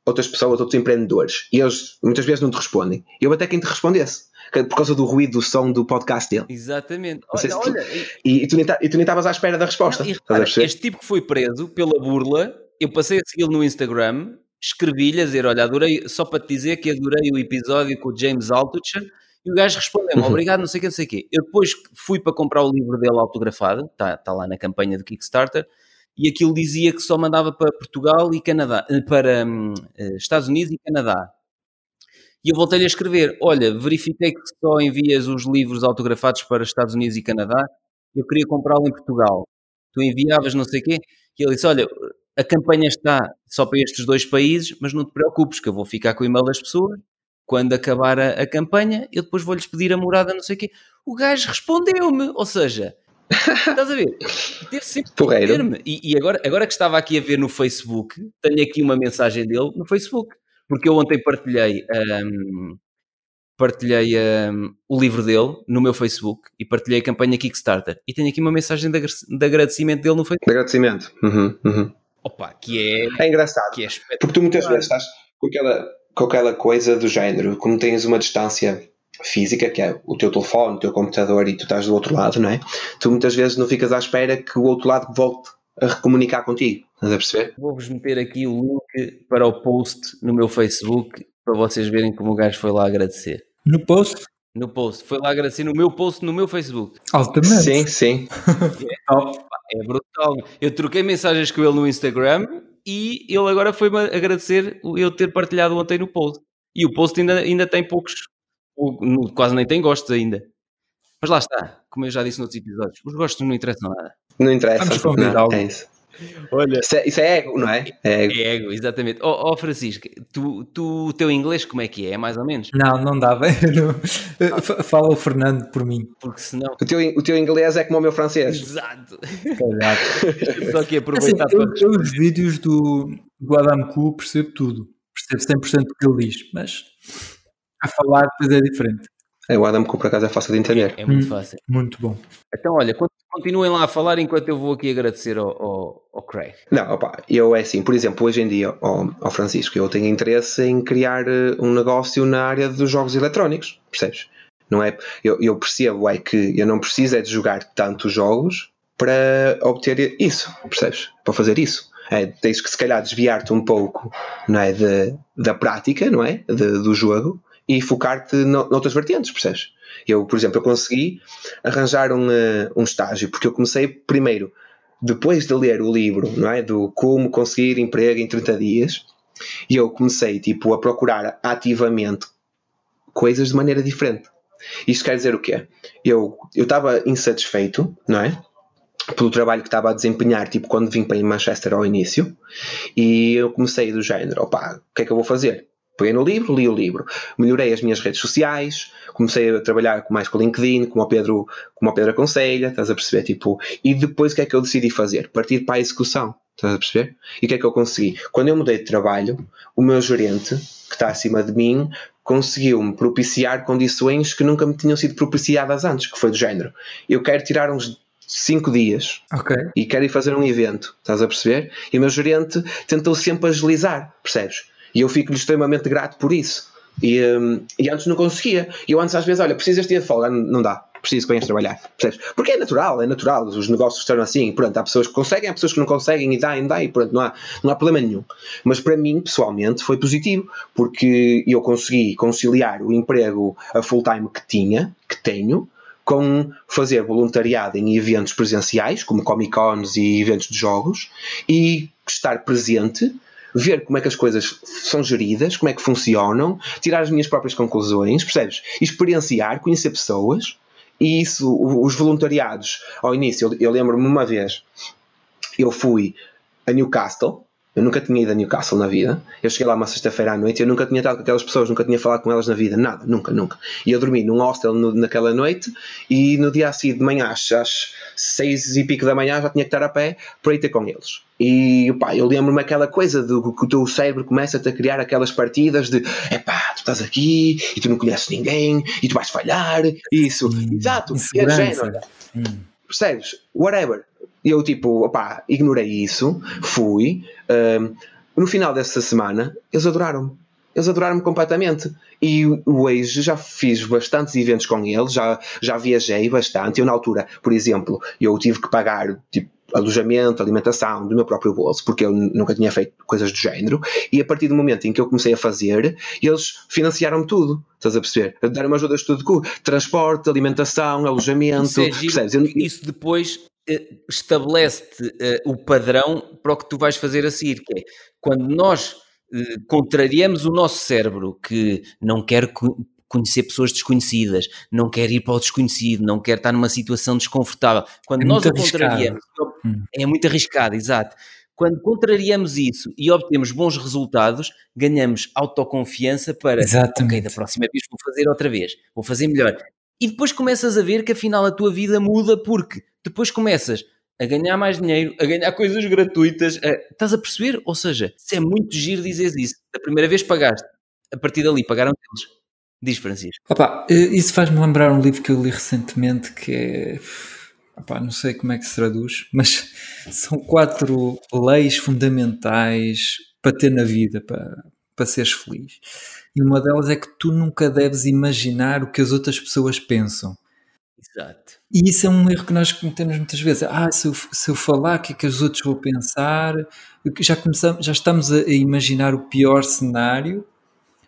outras pessoas, outros empreendedores, e eles muitas vezes não te respondem. Eu até quem te respondesse por causa do ruído do som do podcast dele. Exatamente. Olha, olha, e, e, tu nem estavas à espera da resposta. Não, repara, este tipo que foi preso pela burla, eu passei a segui-lo no Instagram, escrevi-lhe a dizer: Olha, adorei, só para te dizer que adorei o episódio com o James Altucher. E o gajo respondeu-me, uhum. obrigado, não sei o que, não sei o quê. Eu depois fui para comprar o livro dele autografado, está tá lá na campanha do Kickstarter, e aquilo dizia que só mandava para Portugal e Canadá, eh, para hum, eh, Estados Unidos e Canadá. E eu voltei-lhe a escrever: Olha, verifiquei que só envias os livros autografados para Estados Unidos e Canadá. Eu queria comprá-lo em Portugal. Tu enviavas não sei o quê. E ele disse: Olha, a campanha está só para estes dois países, mas não te preocupes, que eu vou ficar com o e-mail das pessoas. Quando acabar a, a campanha, eu depois vou-lhes pedir a morada, não sei o quê. O gajo respondeu-me, ou seja, Estás a ver? Teve sempre que E, e agora, agora que estava aqui a ver no Facebook, tenho aqui uma mensagem dele no Facebook porque eu ontem partilhei, um, partilhei um, o livro dele no meu Facebook e partilhei a campanha Kickstarter. E tenho aqui uma mensagem de, de agradecimento dele no Facebook. De agradecimento. Uhum, uhum. Opa, que é. É engraçado. Que é porque tu muitas vezes estás com aquela. com aquela coisa do género, como tens uma distância física, que é o teu telefone, o teu computador e tu estás do outro lado, não é? Tu muitas vezes não ficas à espera que o outro lado volte a recomunicar contigo. Estás a perceber? Vou-vos meter aqui o link para o post no meu Facebook para vocês verem como o gajo foi lá agradecer. No post? No post. Foi lá agradecer no meu post no meu Facebook. Altamente. Sim, sim. É, é brutal. Eu troquei mensagens com ele no Instagram e ele agora foi-me agradecer eu ter partilhado ontem no post. E o post ainda, ainda tem poucos, quase nem tem gostos ainda. Mas lá está, como eu já disse noutros episódios, os gostos não interessam nada. Não interessa. Não, é isso. Olha, isso é, isso é, ego, não é? É ego, é ego exatamente. Ó oh, oh, Francisco, tu, tu, o teu inglês como é que é? É mais ou menos? Não, não dá bem. Fala o Fernando por mim. Porque senão. O teu, o teu inglês é como o meu francês. Exato. Só que aproveitar assim, para. Eu, os vídeos do, do Adam Cool percebo tudo. Percebo 100% do que ele diz, mas a falar depois é diferente. É, o Adam Cool por acaso é fácil de entender. É, é muito hum, fácil. Muito bom. Então, olha, continuem lá a falar enquanto eu vou aqui agradecer ao, ao, ao Craig. Não, opa, eu é assim, por exemplo, hoje em dia, ao, ao, Francisco, eu tenho interesse em criar eh, um negócio na área dos jogos eletrónicos, percebes? Não é, eu, eu percebo é que eu não preciso é de jogar tantos jogos para obter isso, percebes? Para fazer isso. É, tens que se calhar desviar-te um pouco não é, de, da prática não é, de, do jogo e focar-te noutras vertentes, percebes? Eu, por exemplo, eu consegui arranjar um, uh, um estágio, porque eu comecei primeiro, depois de ler o livro, não é? Do como conseguir emprego em 30 dias, e eu comecei, tipo, a procurar ativamente coisas de maneira diferente. Isto quer dizer o quê? Eu estava insatisfeito, não é? Pelo trabalho que estava a desempenhar, tipo, quando vim para Manchester ao início, e eu comecei do género, opá, o que é que eu vou fazer? Peguei no livro, li o livro, melhorei as minhas redes sociais, comecei a trabalhar mais com o LinkedIn, como o Pedro, como o Pedro aconselha, estás a perceber? Tipo, e depois o que é que eu decidi fazer? Partir para a execução, estás a perceber? E o que é que eu consegui? Quando eu mudei de trabalho, o meu gerente, que está acima de mim, conseguiu-me propiciar condições que nunca me tinham sido propiciadas antes, que foi do género. Eu quero tirar uns 5 dias okay. e quero ir fazer um evento, estás a perceber? E o meu gerente tentou sempre agilizar, percebes? E eu fico-lhe extremamente grato por isso. E, um, e antes não conseguia. E eu antes às vezes, olha, precisas de folga? Não dá. Preciso que venhas trabalhar. Percebes? Porque é natural, é natural. Os negócios estão assim. Pronto, há pessoas que conseguem, há pessoas que não conseguem e dá, e dá, e pronto, não há, não há problema nenhum. Mas para mim, pessoalmente, foi positivo. Porque eu consegui conciliar o emprego a full time que tinha, que tenho, com fazer voluntariado em eventos presenciais, como Comic Cons e eventos de jogos, e estar presente ver como é que as coisas são geridas, como é que funcionam, tirar as minhas próprias conclusões, percebes? Experienciar, conhecer pessoas. E isso, os voluntariados, ao início, eu, eu lembro-me uma vez, eu fui a Newcastle, eu nunca tinha ido a Newcastle na vida. Eu cheguei lá uma sexta-feira à noite e eu nunca tinha estado com aquelas pessoas, nunca tinha falado com elas na vida, nada, nunca, nunca. E eu dormi num hostel no, naquela noite e no dia a seguir de manhã, às, às seis e pico da manhã, já tinha que estar a pé para ir ter com eles. E pá, eu lembro-me aquela coisa do que o teu cérebro começa-te a criar aquelas partidas de epá, tu estás aqui e tu não conheces ninguém e tu vais falhar. Isso, hum, exato, é género. Hum. Percebes? Whatever. E eu, tipo, opá, ignorei isso, fui. Um, no final dessa semana, eles adoraram-me. Eles adoraram-me completamente. E hoje já fiz bastantes eventos com eles, já, já viajei bastante. Eu, na altura, por exemplo, eu tive que pagar tipo, alojamento, alimentação do meu próprio bolso, porque eu nunca tinha feito coisas do género, e a partir do momento em que eu comecei a fazer, eles financiaram-me tudo, estás a perceber? Deram-me ajudas de tudo, transporte, alimentação, alojamento, isso é percebes? Isso depois estabelece-te uh, o padrão para o que tu vais fazer a seguir, que é quando nós uh, contrariamos o nosso cérebro que não quer conhecer pessoas desconhecidas, não quer ir para o desconhecido, não quer estar numa situação desconfortável. Quando é nós o contrariamos, hum. é muito arriscado, exato. Quando contrariamos isso e obtemos bons resultados, ganhamos autoconfiança para, Exatamente. ok, da próxima vez vou fazer outra vez, vou fazer melhor. E depois começas a ver que afinal a tua vida muda porque depois começas a ganhar mais dinheiro, a ganhar coisas gratuitas. A... Estás a perceber? Ou seja, se é muito giro dizer isso. Da primeira vez pagaste, a partir dali pagaram eles. Diz Francisco. Opa, eh, isso faz-me lembrar um livro que eu li recentemente que é. Opa, não sei como é que se traduz, mas são quatro leis fundamentais para ter na vida, para, para seres feliz. E uma delas é que tu nunca deves imaginar o que as outras pessoas pensam. Exato. E isso é um erro que nós cometemos muitas vezes. Ah, se eu, se eu falar, o que é que os outros vão pensar? Já, começamos, já estamos a, imaginar o pior cenário,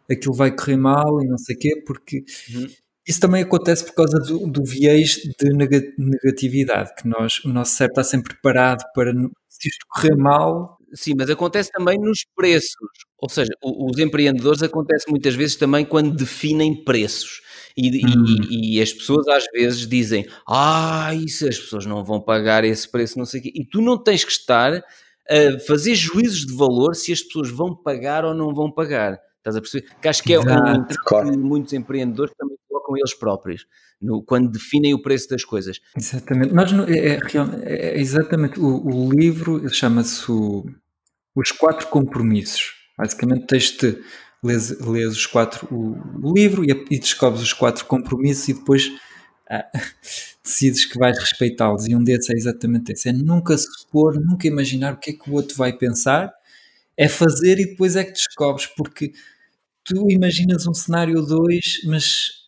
aquilo vai correr mal e não sei o quê, porque uhum. isso também acontece por causa do, do viés de negatividade, que nós, o nosso cérebro está sempre preparado para, se isto correr mal, Sim, mas acontece também nos preços. Ou seja, os empreendedores acontece muitas vezes também quando definem preços. E, hum. e, e, as pessoas às vezes dizem: Ah, isso as pessoas não vão pagar esse preço, não sei o quê. E tu não tens que estar a fazer juízos de valor se as pessoas vão pagar ou não vão pagar. Estás a perceber? Que acho que é um claro. que muitos empreendedores também colocam eles próprios. No, quando definem o preço das coisas. Exatamente, mas é, é, é exatamente o, o livro chama-se Os Quatro Compromissos. Basicamente, tens-te lês, lês os quatro, o, o livro e, e, descobres os quatro compromissos e depois ah, decides que vais respeitá-los. E um desses é exatamente esse: é nunca supor, nunca imaginar o que é que o outro vai pensar, é fazer e depois é que descobres, porque tu imaginas um cenário ou dois, mas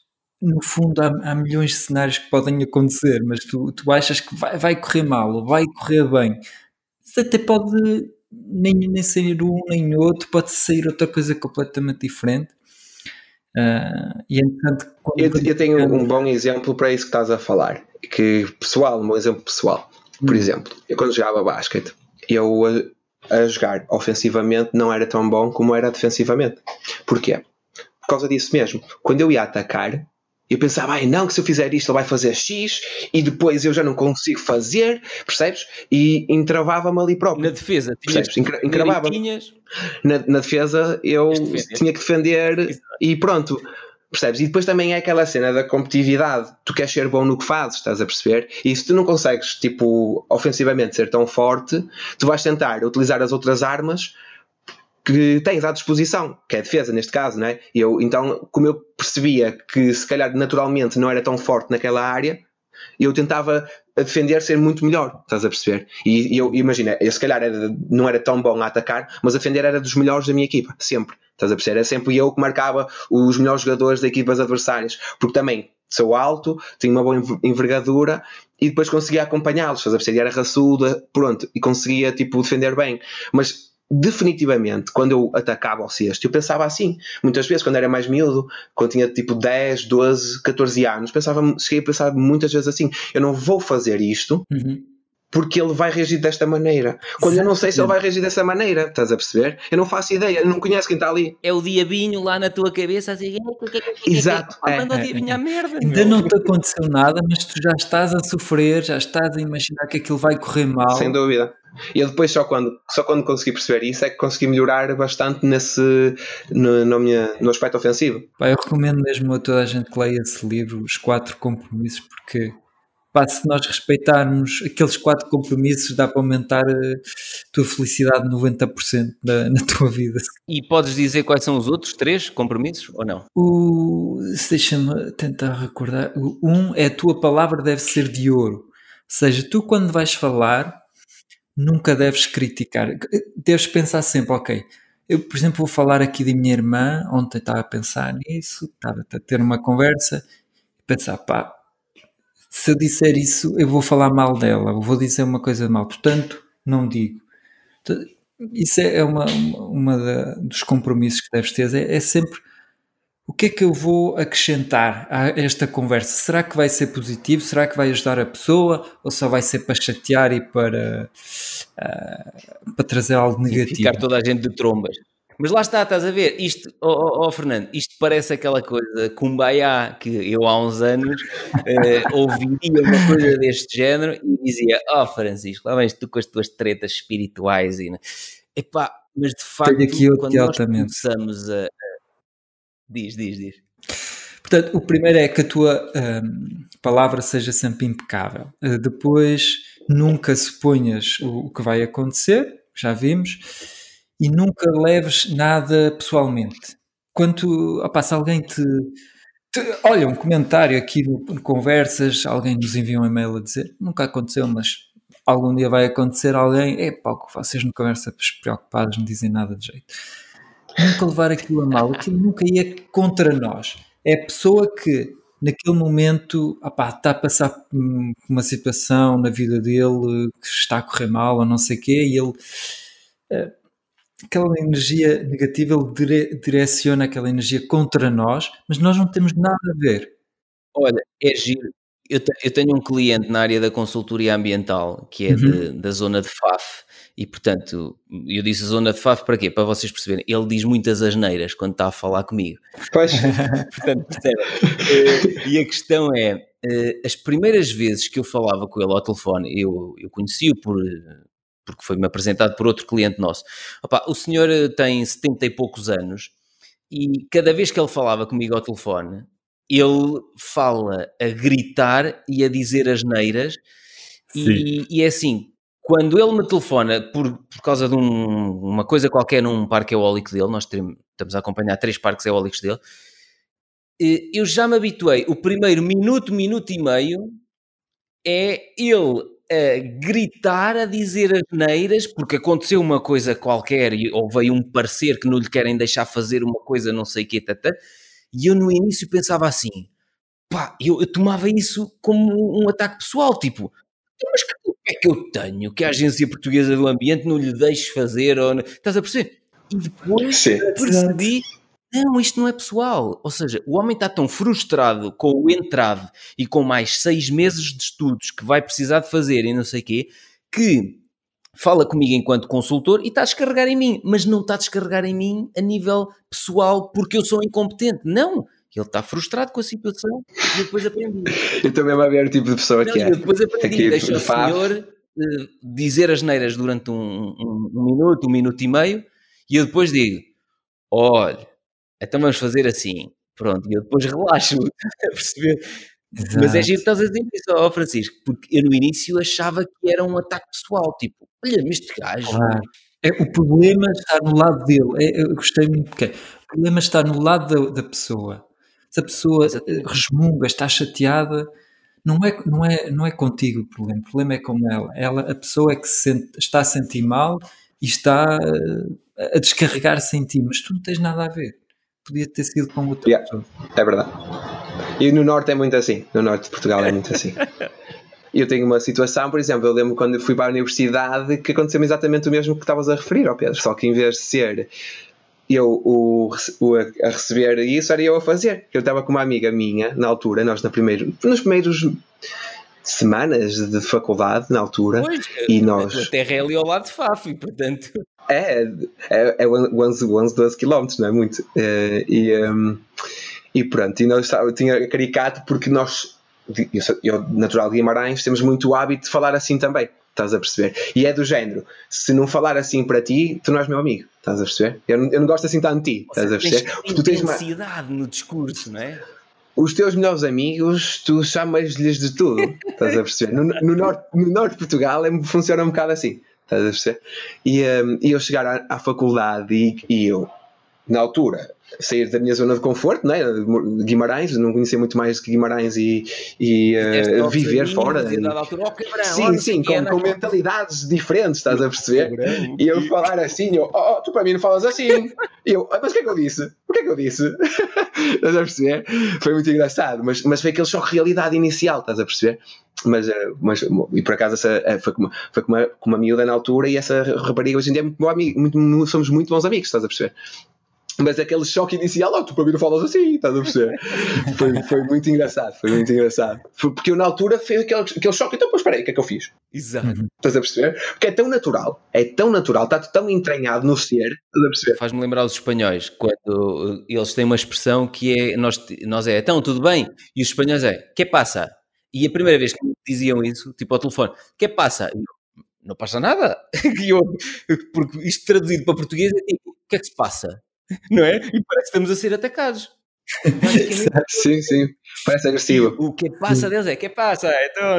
no fundo há, há, milhões de cenários que podem acontecer, mas tu, tu achas que vai, vai correr mal ou vai correr bem. Isso até pode nem, nem sair um nem outro, pode sair outra coisa completamente diferente. Uh, e entanto, eu, eu, tenho um bom exemplo para isso que estás a falar, que pessoal, um bom exemplo pessoal. Por hum. exemplo, eu quando jogava basquete, eu a, a, jogar ofensivamente não era tão bom como era defensivamente. Porquê? Por causa disso mesmo. Quando eu ia atacar, eu pensava, ai não, que se eu fizer isto ele vai fazer X e depois eu já não consigo fazer, percebes? E entravava-me ali próprio. Na defesa, percebes? encravava na, na defesa eu tinha que defender e pronto. Percebes? E depois também é aquela cena da competitividade. Tu queres ser bom no que fazes, estás a perceber? E se tu não consegues, tipo, ofensivamente ser tão forte, tu vais tentar utilizar as outras armas que tens à disposição, que é a defesa neste caso, não é? Eu, então, como eu percebia que se calhar naturalmente não era tão forte naquela área, eu tentava defender ser muito melhor, estás a perceber? E, e eu imagina, eu se calhar era, não era tão bom a atacar, mas a defender era dos melhores da minha equipa, sempre, estás a perceber? Era sempre eu que marcava os melhores jogadores da equipas adversárias, porque também sou alto, tinha uma boa envergadura e depois conseguia acompanhá-los, estás a perceber? E era raçuda, pronto, e conseguia tipo defender bem, mas definitivamente, quando eu atacava ao cesto, eu pensava assim. Muitas vezes, quando era mais miúdo, quando tinha tipo 10, 12, 14 anos, pensava, cheguei a pensar muitas vezes assim: eu não vou fazer isto. Uhum. Porque ele vai reagir desta maneira. Quando eu não sei se ele vai reagir dessa maneira, estás a perceber? Eu não faço ideia, eu não conheço quem está ali. É o diabinho lá na tua cabeça, assim, exato. É, manda o diabinho à merda. Ainda não te aconteceu nada, mas tu já estás a sofrer, já estás a imaginar que aquilo vai correr mal. Sem dúvida. E eu depois, só quando, só quando consegui perceber isso, é que consegui melhorar bastante nesse, no, no, minha, no aspecto ofensivo. Pá, eu recomendo mesmo a toda a gente que leia esse livro, Os Quatro Compromissos, porque pá, se nós respeitarmos aqueles quatro compromissos, dá para aumentar a tua felicidade 90% da, na tua vida. E podes dizer quais são os outros três compromissos ou não? O, deixa-me tentar recordar. O um é a tua palavra deve ser de ouro. Ou seja, tu quando vais falar nunca deves criticar. Deves pensar sempre, ok, eu, por exemplo, vou falar aqui da minha irmã, ontem estava a pensar nisso, estava a ter uma conversa, e pensar, pá, se eu disser isso, eu vou falar mal dela, vou dizer uma coisa mal, portanto, não digo. Isso é uma, uma, uma dos compromissos que deves ter, é, é sempre o que é que eu vou acrescentar a esta conversa? Será que vai ser positivo? Será que vai ajudar a pessoa? Ou só vai ser para chatear e para, uh, para trazer algo negativo? E ficar toda a gente de trombas. Mas lá está, estás a ver, isto, oh, oh, Fernando, isto parece aquela coisa kumbaya que eu há uns anos uh, ouviria uma coisa deste género e dizia, oh Francisco, lá vens tu com as tuas tretas espirituais e... Epá, mas de facto, quando nós começamos a, Diz, diz, diz. Portanto, o primeiro é que a tua um, palavra seja sempre impecável. Uh, depois, nunca suponhas o, o, que vai acontecer, já vimos, e nunca leves nada pessoalmente. Quando opa, se alguém te, te, Olha, um comentário aqui no, Conversas, alguém nos envia um e-mail a dizer nunca aconteceu, mas algum dia vai acontecer alguém, é pá, vocês no Conversas preocupados não dizem nada de jeito nunca levar aquilo a mal, aquilo nunca ia contra nós. É a pessoa que naquele momento está a passar por uma situação na vida dele que está a correr mal ou não sei o quê, e ele eh, aquela energia negativa ele dire, direciona aquela energia contra nós, mas nós não temos nada a ver. Olha, é giro. Eu, te, eu tenho um cliente na área da consultoria ambiental que é uhum. de, da zona de FAF e portanto eu disse zona de FAF para quê? Para vocês perceberem, ele diz muitas asneiras quando está a falar comigo. Pois. portanto, percebem. Eh, e a questão é, eh, as primeiras vezes que eu falava com ele ao telefone, eu, eu conheci-o por porque foi-me apresentado por outro cliente nosso. Opa, o senhor eh, tem 70 e poucos anos e cada vez que ele falava comigo ao telefone, ele fala a gritar e a dizer as neiras e, e, é assim, quando ele me telefona por, por causa de um, uma coisa qualquer num parque eólico dele, nós temos, estamos a acompanhar três parques eólicos dele, eh, eu já me habituei, o primeiro minuto, minuto e meio é ele a gritar, a dizer as neiras, porque aconteceu uma coisa qualquer ou veio um parecer que não lhe querem deixar fazer uma coisa não sei o quê, tata, e eu no início pensava assim, pá, eu, eu tomava isso como um ataque pessoal, tipo, mas que é que eu tenho que a Agência Portuguesa do Ambiente não lhe deixe fazer, ou não... estás a perceber? E depois Sim. percebi não, isto não é pessoal. Ou seja, o homem está tão frustrado com o entrave e com mais seis meses de estudos que vai precisar de fazer e não sei o quê, que fala comigo enquanto consultor e está a descarregar em mim, mas não está a descarregar em mim a nível pessoal porque eu sou incompetente. Não! Ele está frustrado com a situação e depois aprendi. eu também vou ver o tipo de pessoa não, que é. Eu depois aprendi, deixa o senhor uh, dizer as neiras durante um, um, um minuto, um minuto e meio, e eu depois digo: olha, então vamos fazer assim. Pronto, e eu depois relaxo a perceber. Exato. Mas é giro que estás a dizer isso, ó Francisco, porque eu no início achava que era um ataque pessoal, tipo, olha, mas este gajo. Claro. É, o problema está no lado dele. É, eu gostei muito porque o problema está no lado da, da pessoa. Se a pessoa Exatamente. resmunga, está chateada, não é, não, é, não é contigo o problema. O problema é com ela. ela a pessoa é que se sente, está a sentir mal e está eh, a descarregar-se em ti, mas tu não tens nada a ver podia ter sido com outra yeah, pessoa. É verdade. E no Norte é muito assim. No Norte de Portugal é muito assim. eu tenho uma situação, por exemplo, eu lembro quando fui para a universidade que aconteceu exatamente o mesmo que estavas a referir ao Pedro, só que em vez de ser eu o, o, a receber isso, era eu a fazer. Eu estava com uma amiga minha, na altura, nós na primeiro, nos primeiros semanas de faculdade, na altura, pois, e nós... A terra é ali ao lado de Faf, e portanto... É, é, é 11, 11 12 km, não é muito. É, e, um, e pronto, e nós, eu tinha caricato porque nós, eu, natural de Guimarães, temos muito hábito de falar assim também. Estás a perceber? E é do género: se não falar assim para ti, tu não és meu amigo. Estás a perceber? Eu não, eu não gosto assim tanto de ti. Estás a perceber? Tens tu tens intensidade no discurso, não é? Os teus melhores amigos, tu chamas-lhes de tudo. Estás a perceber? No, no, norte, no norte de Portugal é, funciona um bocado assim. Estás a perceber? E, um, eu chegar à, à faculdade e, e, eu, na altura, sair da minha zona de conforto, né? Guimarães, não conhecia muito mais que Guimarães e, e uh, viver fora. E, altura, oh, sim, sim, com, com mentalidades diferentes, estás a perceber? e eu falar assim, eu, oh, oh, tu para mim não falas assim. e eu, ah, mas o que é que eu disse? O que é que eu disse? estás a perceber? Foi muito engraçado, mas, mas foi aquele choque de realidade inicial, estás a perceber? Mas, eh, mas e por acaso essa, eh, foi, com uma, foi com, uma, com uma miúda na altura e essa rapariga hoje em dia é muito bom amigo, muito, somos muito bons amigos, estás a perceber? Mas aquele choque inicial, oh, tu para mim não falas assim, estás a perceber? foi, foi muito engraçado, foi muito engraçado. Foi porque eu na altura fiz aquele, aquele choque, então, pois espera aí, o que é que eu fiz? Exato. Uhum. Estás a perceber? Porque é tão natural, é tão natural, está tão entranhado no ser, estás a perceber? Faz-me lembrar os espanhóis, quando eles têm uma expressão que é, nós, nós é, então, tudo bem? E os espanhóis é, que passa? E a primeira vez que me diziam isso, tipo ao telefone, que passa? E eu, não passa nada. eu, porque isto traduzido para português é tipo, o que é que se passa? não é? E parece que estamos a ser atacados. sim, sim, parece agressivo. O que passa deles é que passa, então,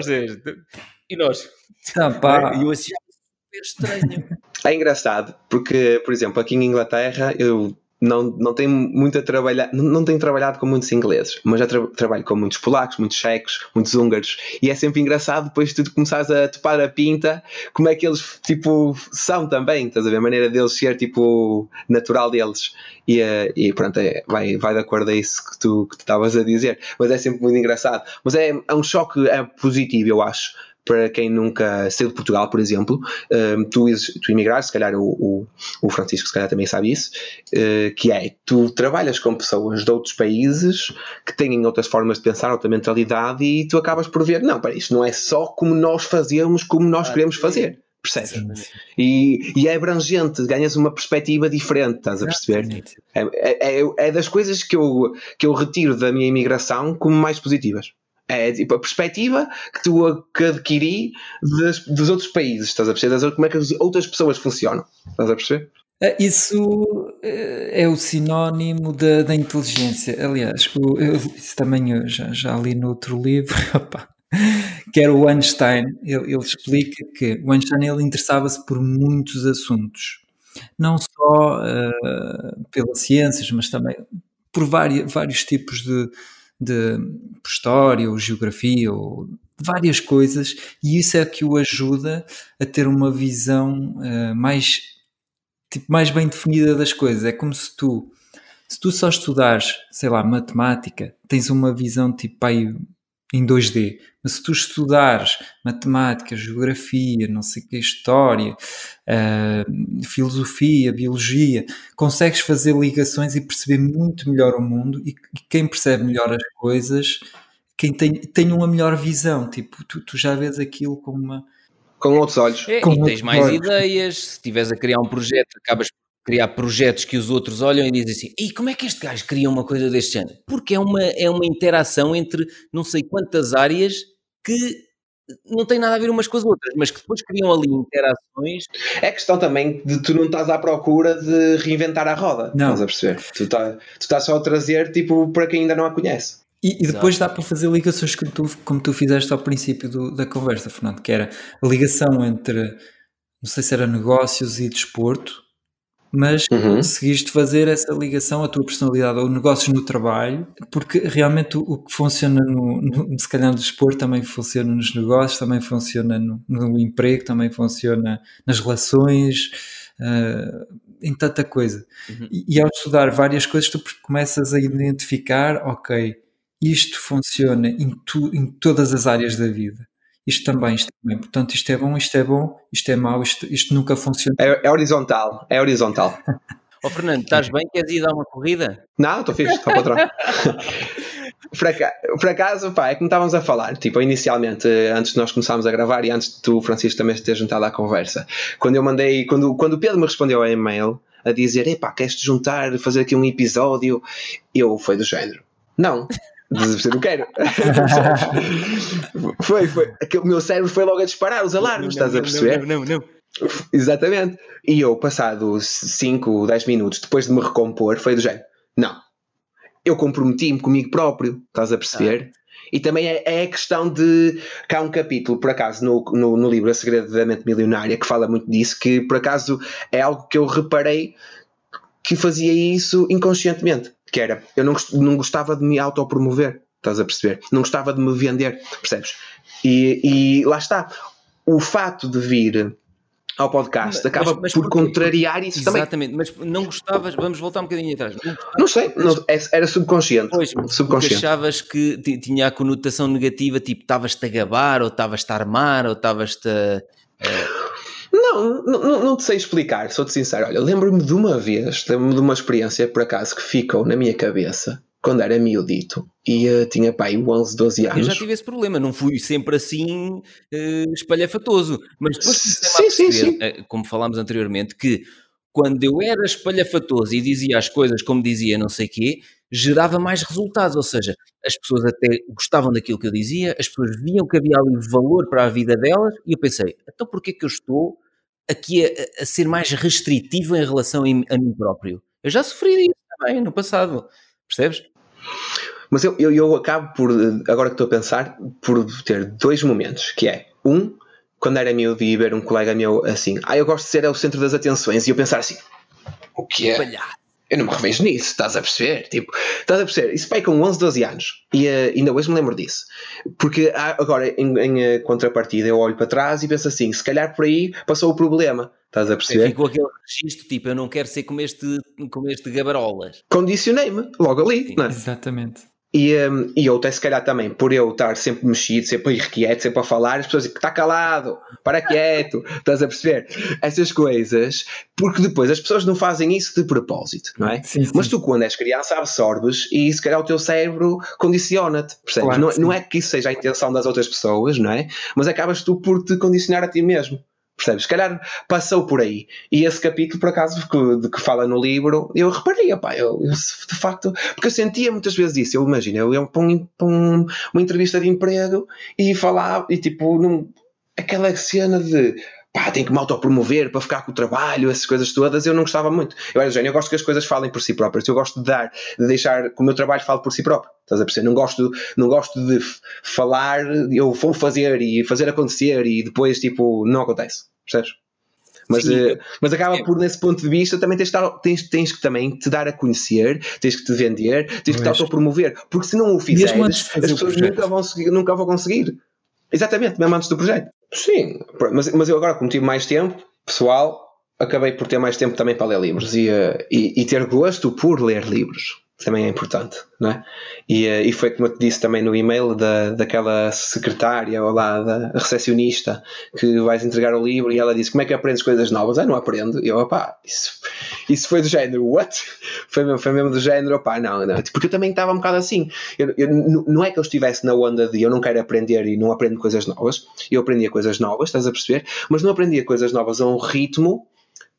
e nós? Ah, pá. E eu achava super estranho. É engraçado, porque, por exemplo, aqui em Inglaterra, eu não, não tem muito a trabalhar, não, não tenho trabalhado com muitos ingleses, mas já tra trabalho com muitos polacos, muitos checos, muitos húngaros, e é sempre engraçado depois de tu começares a topar a pinta, como é que eles tipo são também, estás a ver? A maneira deles ser tipo natural deles. E, eh, e pronto, é, vai, vai de acordo a isso que tu estavas a dizer, mas é sempre muito engraçado. Mas é, é um choque é positivo, eu acho para quem nunca saiu de Portugal, por exemplo, um, tu, tu imigraste, se calhar o, o, o, Francisco se calhar também sabe isso, uh, que é, tu trabalhas com pessoas de outros países que têm outras formas de pensar, outra mentalidade e tu acabas por ver, não, para isto não é só como nós fazemos, como nós ah, queremos fazer. Percebes? E, e é abrangente, ganhas uma perspectiva diferente, estás a perceber? É, é, é, é das coisas que eu, que eu retiro da minha imigração como mais positivas. É tipo a perspectiva que tu que adquiri dos outros países, estás a perceber? Como é que as outras pessoas funcionam, estás a perceber? É, isso é, é o sinónimo da, da inteligência. Aliás, eu, isso também eu já, já li no outro livro, opa, que era o Einstein. Ele, ele explica que o Einstein ele interessava-se por muitos assuntos, não só uh, pelas ciências, mas também por vários, vários tipos de, de história ou geografia ou várias coisas e isso é que o ajuda a ter uma visão uh, mais tipo, mais bem definida das coisas. É como se tu se tu só estudares, sei lá, matemática, tens uma visão tipo aí em 2D. Mas se tu estudares matemática, geografia, não sei o que, história, uh, filosofia, biologia, consegues fazer ligações e perceber muito melhor o mundo e, e quem percebe melhor as coisas, quem tem, tem uma melhor visão, tipo, tu, tu já vês aquilo com uma... Com outros olhos. É, com e tens mais olhos. ideias, se estiveres a criar um projeto, acabas criar projetos que os outros olham e dizem assim: e como é que este gajo cria uma coisa deste género? Porque é uma, é uma interação entre não sei quantas áreas que não tem nada a ver umas com as outras, mas que depois criam ali interações. É questão também de tu não estás à procura de reinventar a roda, não. estás a perceber? Tu, tá, tu estás só a trazer tipo para quem ainda não a conhece. E, e depois Exato. dá para fazer ligações como tu, como tu fizeste ao princípio do, da conversa, Fernando, que era a ligação entre, não sei se era negócios e desporto, mas uhum. conseguiste fazer essa ligação, a tua personalidade ou negócios no trabalho, porque realmente o, o que funciona no, no, se calhar no desporto também funciona nos negócios, também funciona no, no emprego, também funciona nas relações, uh, em tanta coisa. Uhum. E, e, ao estudar várias coisas, tu começas a identificar, ok, isto funciona em, tu, em todas as áreas da vida isto também, isto também. Portanto, isto é bom, isto é bom, isto é mau, isto, isto nunca funciona. É, é horizontal, é horizontal. Ó oh, Fernando, estás bem? Queres ir dar uma corrida? Não, estou fixe, estou patrão. por acaso, pá, é como estávamos a falar, tipo, inicialmente, antes de nós começarmos a gravar e antes de tu, Francisco, também ter juntado à conversa, quando eu mandei, quando, quando o Pedro me respondeu ao e-mail a dizer, epá, queres-te juntar, fazer aqui um episódio, eu foi do género. Não, não quero. foi, foi. O meu cérebro foi logo a disparar os alarmes, não, estás a perceber? Não, não, não. Exatamente. E eu, passado 5, 10 minutos depois de me recompor, foi do género: não, eu comprometi-me comigo próprio, estás a perceber? Ah. E também é, é, a questão de. Cá há um capítulo, por acaso, no, no, no livro A Segredo da Mente Milionária, que fala muito disso, que por acaso é algo que eu reparei que fazia isso inconscientemente que era, eu não, não gostava de me autopromover, estás a perceber? Não gostava de me vender, percebes? E, e lá está, o fato de vir ao podcast mas, acaba mas, mas por contrariar isso Exatamente, também. Exatamente, mas não gostavas, vamos voltar um bocadinho atrás. Não, não sei, não, era subconsciente. Pois, subconsciente. achavas que tinha a conotação negativa, tipo, estavas-te a gabar, ou estavas-te a armar, ou estavas-te a. Não, não, não te sei explicar, sou-te sincero. Olha, lembro-me de uma vez, lembro-me de uma experiência, por acaso, que ficou na minha cabeça quando era miudito e uh, tinha pai 11, 12 anos. Eu já tive esse problema, não fui sempre assim uh, espalhafatoso, mas depois sim, sim, sim. Uh, como falámos anteriormente, que quando eu era espalhafatoso e dizia as coisas como dizia não sei quê, gerava mais resultados, ou seja, as pessoas até gostavam daquilo que eu dizia, as pessoas viam que havia ali valor para a vida delas e eu pensei, então porquê que eu estou aqui a, a, ser mais restritivo em relação a, a mim próprio. Eu já sofri disso também no passado, percebes? Mas eu, eu, eu, acabo por, agora que estou a pensar, por ter dois momentos, que é, um, quando era miúdo e ver um colega meu assim, ah, eu gosto de ser o centro das atenções, e eu pensar assim, o que é? Eu não me revejo nisso, estás a perceber? Tipo, estás a perceber? Isso vai com 11, 12 anos. E uh, ainda hoje me lembro disso. Porque agora, em, em uh, contrapartida, eu olho para trás e penso assim: se calhar por aí passou o problema. Estás a perceber? Ficou aquele registro, tipo, eu não quero ser como este, como este gabarolas. Condicionei-me logo ali, Sim, não é? Exatamente. E, um, e eu até se calhar também, por eu estar sempre mexido, sempre irrequieto, sempre a falar, as pessoas dizem que está calado, para quieto, estás a perceber? Essas coisas, porque depois as pessoas não fazem isso de propósito, não é? Sim, sim. Mas tu, quando és criança, absorves e se calhar o teu cérebro condiciona-te, percebes? Claro, não, não é que isso seja a intenção das outras pessoas, não é? Mas acabas tu por te condicionar a ti mesmo. Percebes? Se calhar passou por aí. E esse capítulo, por acaso, que, de que fala no livro, eu reparei, pá, eu, eu, de facto, porque eu sentia muitas vezes isso. Eu imagino, eu ia para, um, para um, uma entrevista de emprego e falava, e tipo, num, aquela cena de pá, tenho que me autopromover para ficar com o trabalho, essas coisas todas, eu não gostava muito. Eu era eu gosto que as coisas falem por si próprias, eu gosto de dar, de deixar que o meu trabalho fale por si próprio. Estás a perceber? Não gosto, não gosto de falar, eu vou fazer e fazer acontecer e depois, tipo, não acontece. Percebes? Mas, uh, mas acaba por, nesse ponto de vista, também tens, tens, tens que também te dar a conhecer, tens que te vender, tens que te autopromover, porque se não o fizeres, as pessoas nunca vão, nunca vão conseguir. Exatamente, mesmo antes do projeto. Sim, mas, mas eu agora, como tive mais tempo, pessoal, acabei por ter mais tempo também para ler livros e, uh, e, e ter gosto por ler livros também é importante, não é? E, eh, e foi como eu te disse também no e-mail da, daquela secretária ou lá da recepcionista que vais entregar o livro e ela disse como é que aprendes coisas novas? Ah, não aprendo. E eu, opá, isso, isso foi do género, what? Foi mesmo, foi mesmo do género, opá, não, não. Porque eu também estava um bocado assim. Eu, eu, não é que eu estivesse na onda de eu não quero aprender e não aprendo coisas novas. Eu aprendia coisas novas, estás a perceber? Mas não aprendia coisas novas a um ritmo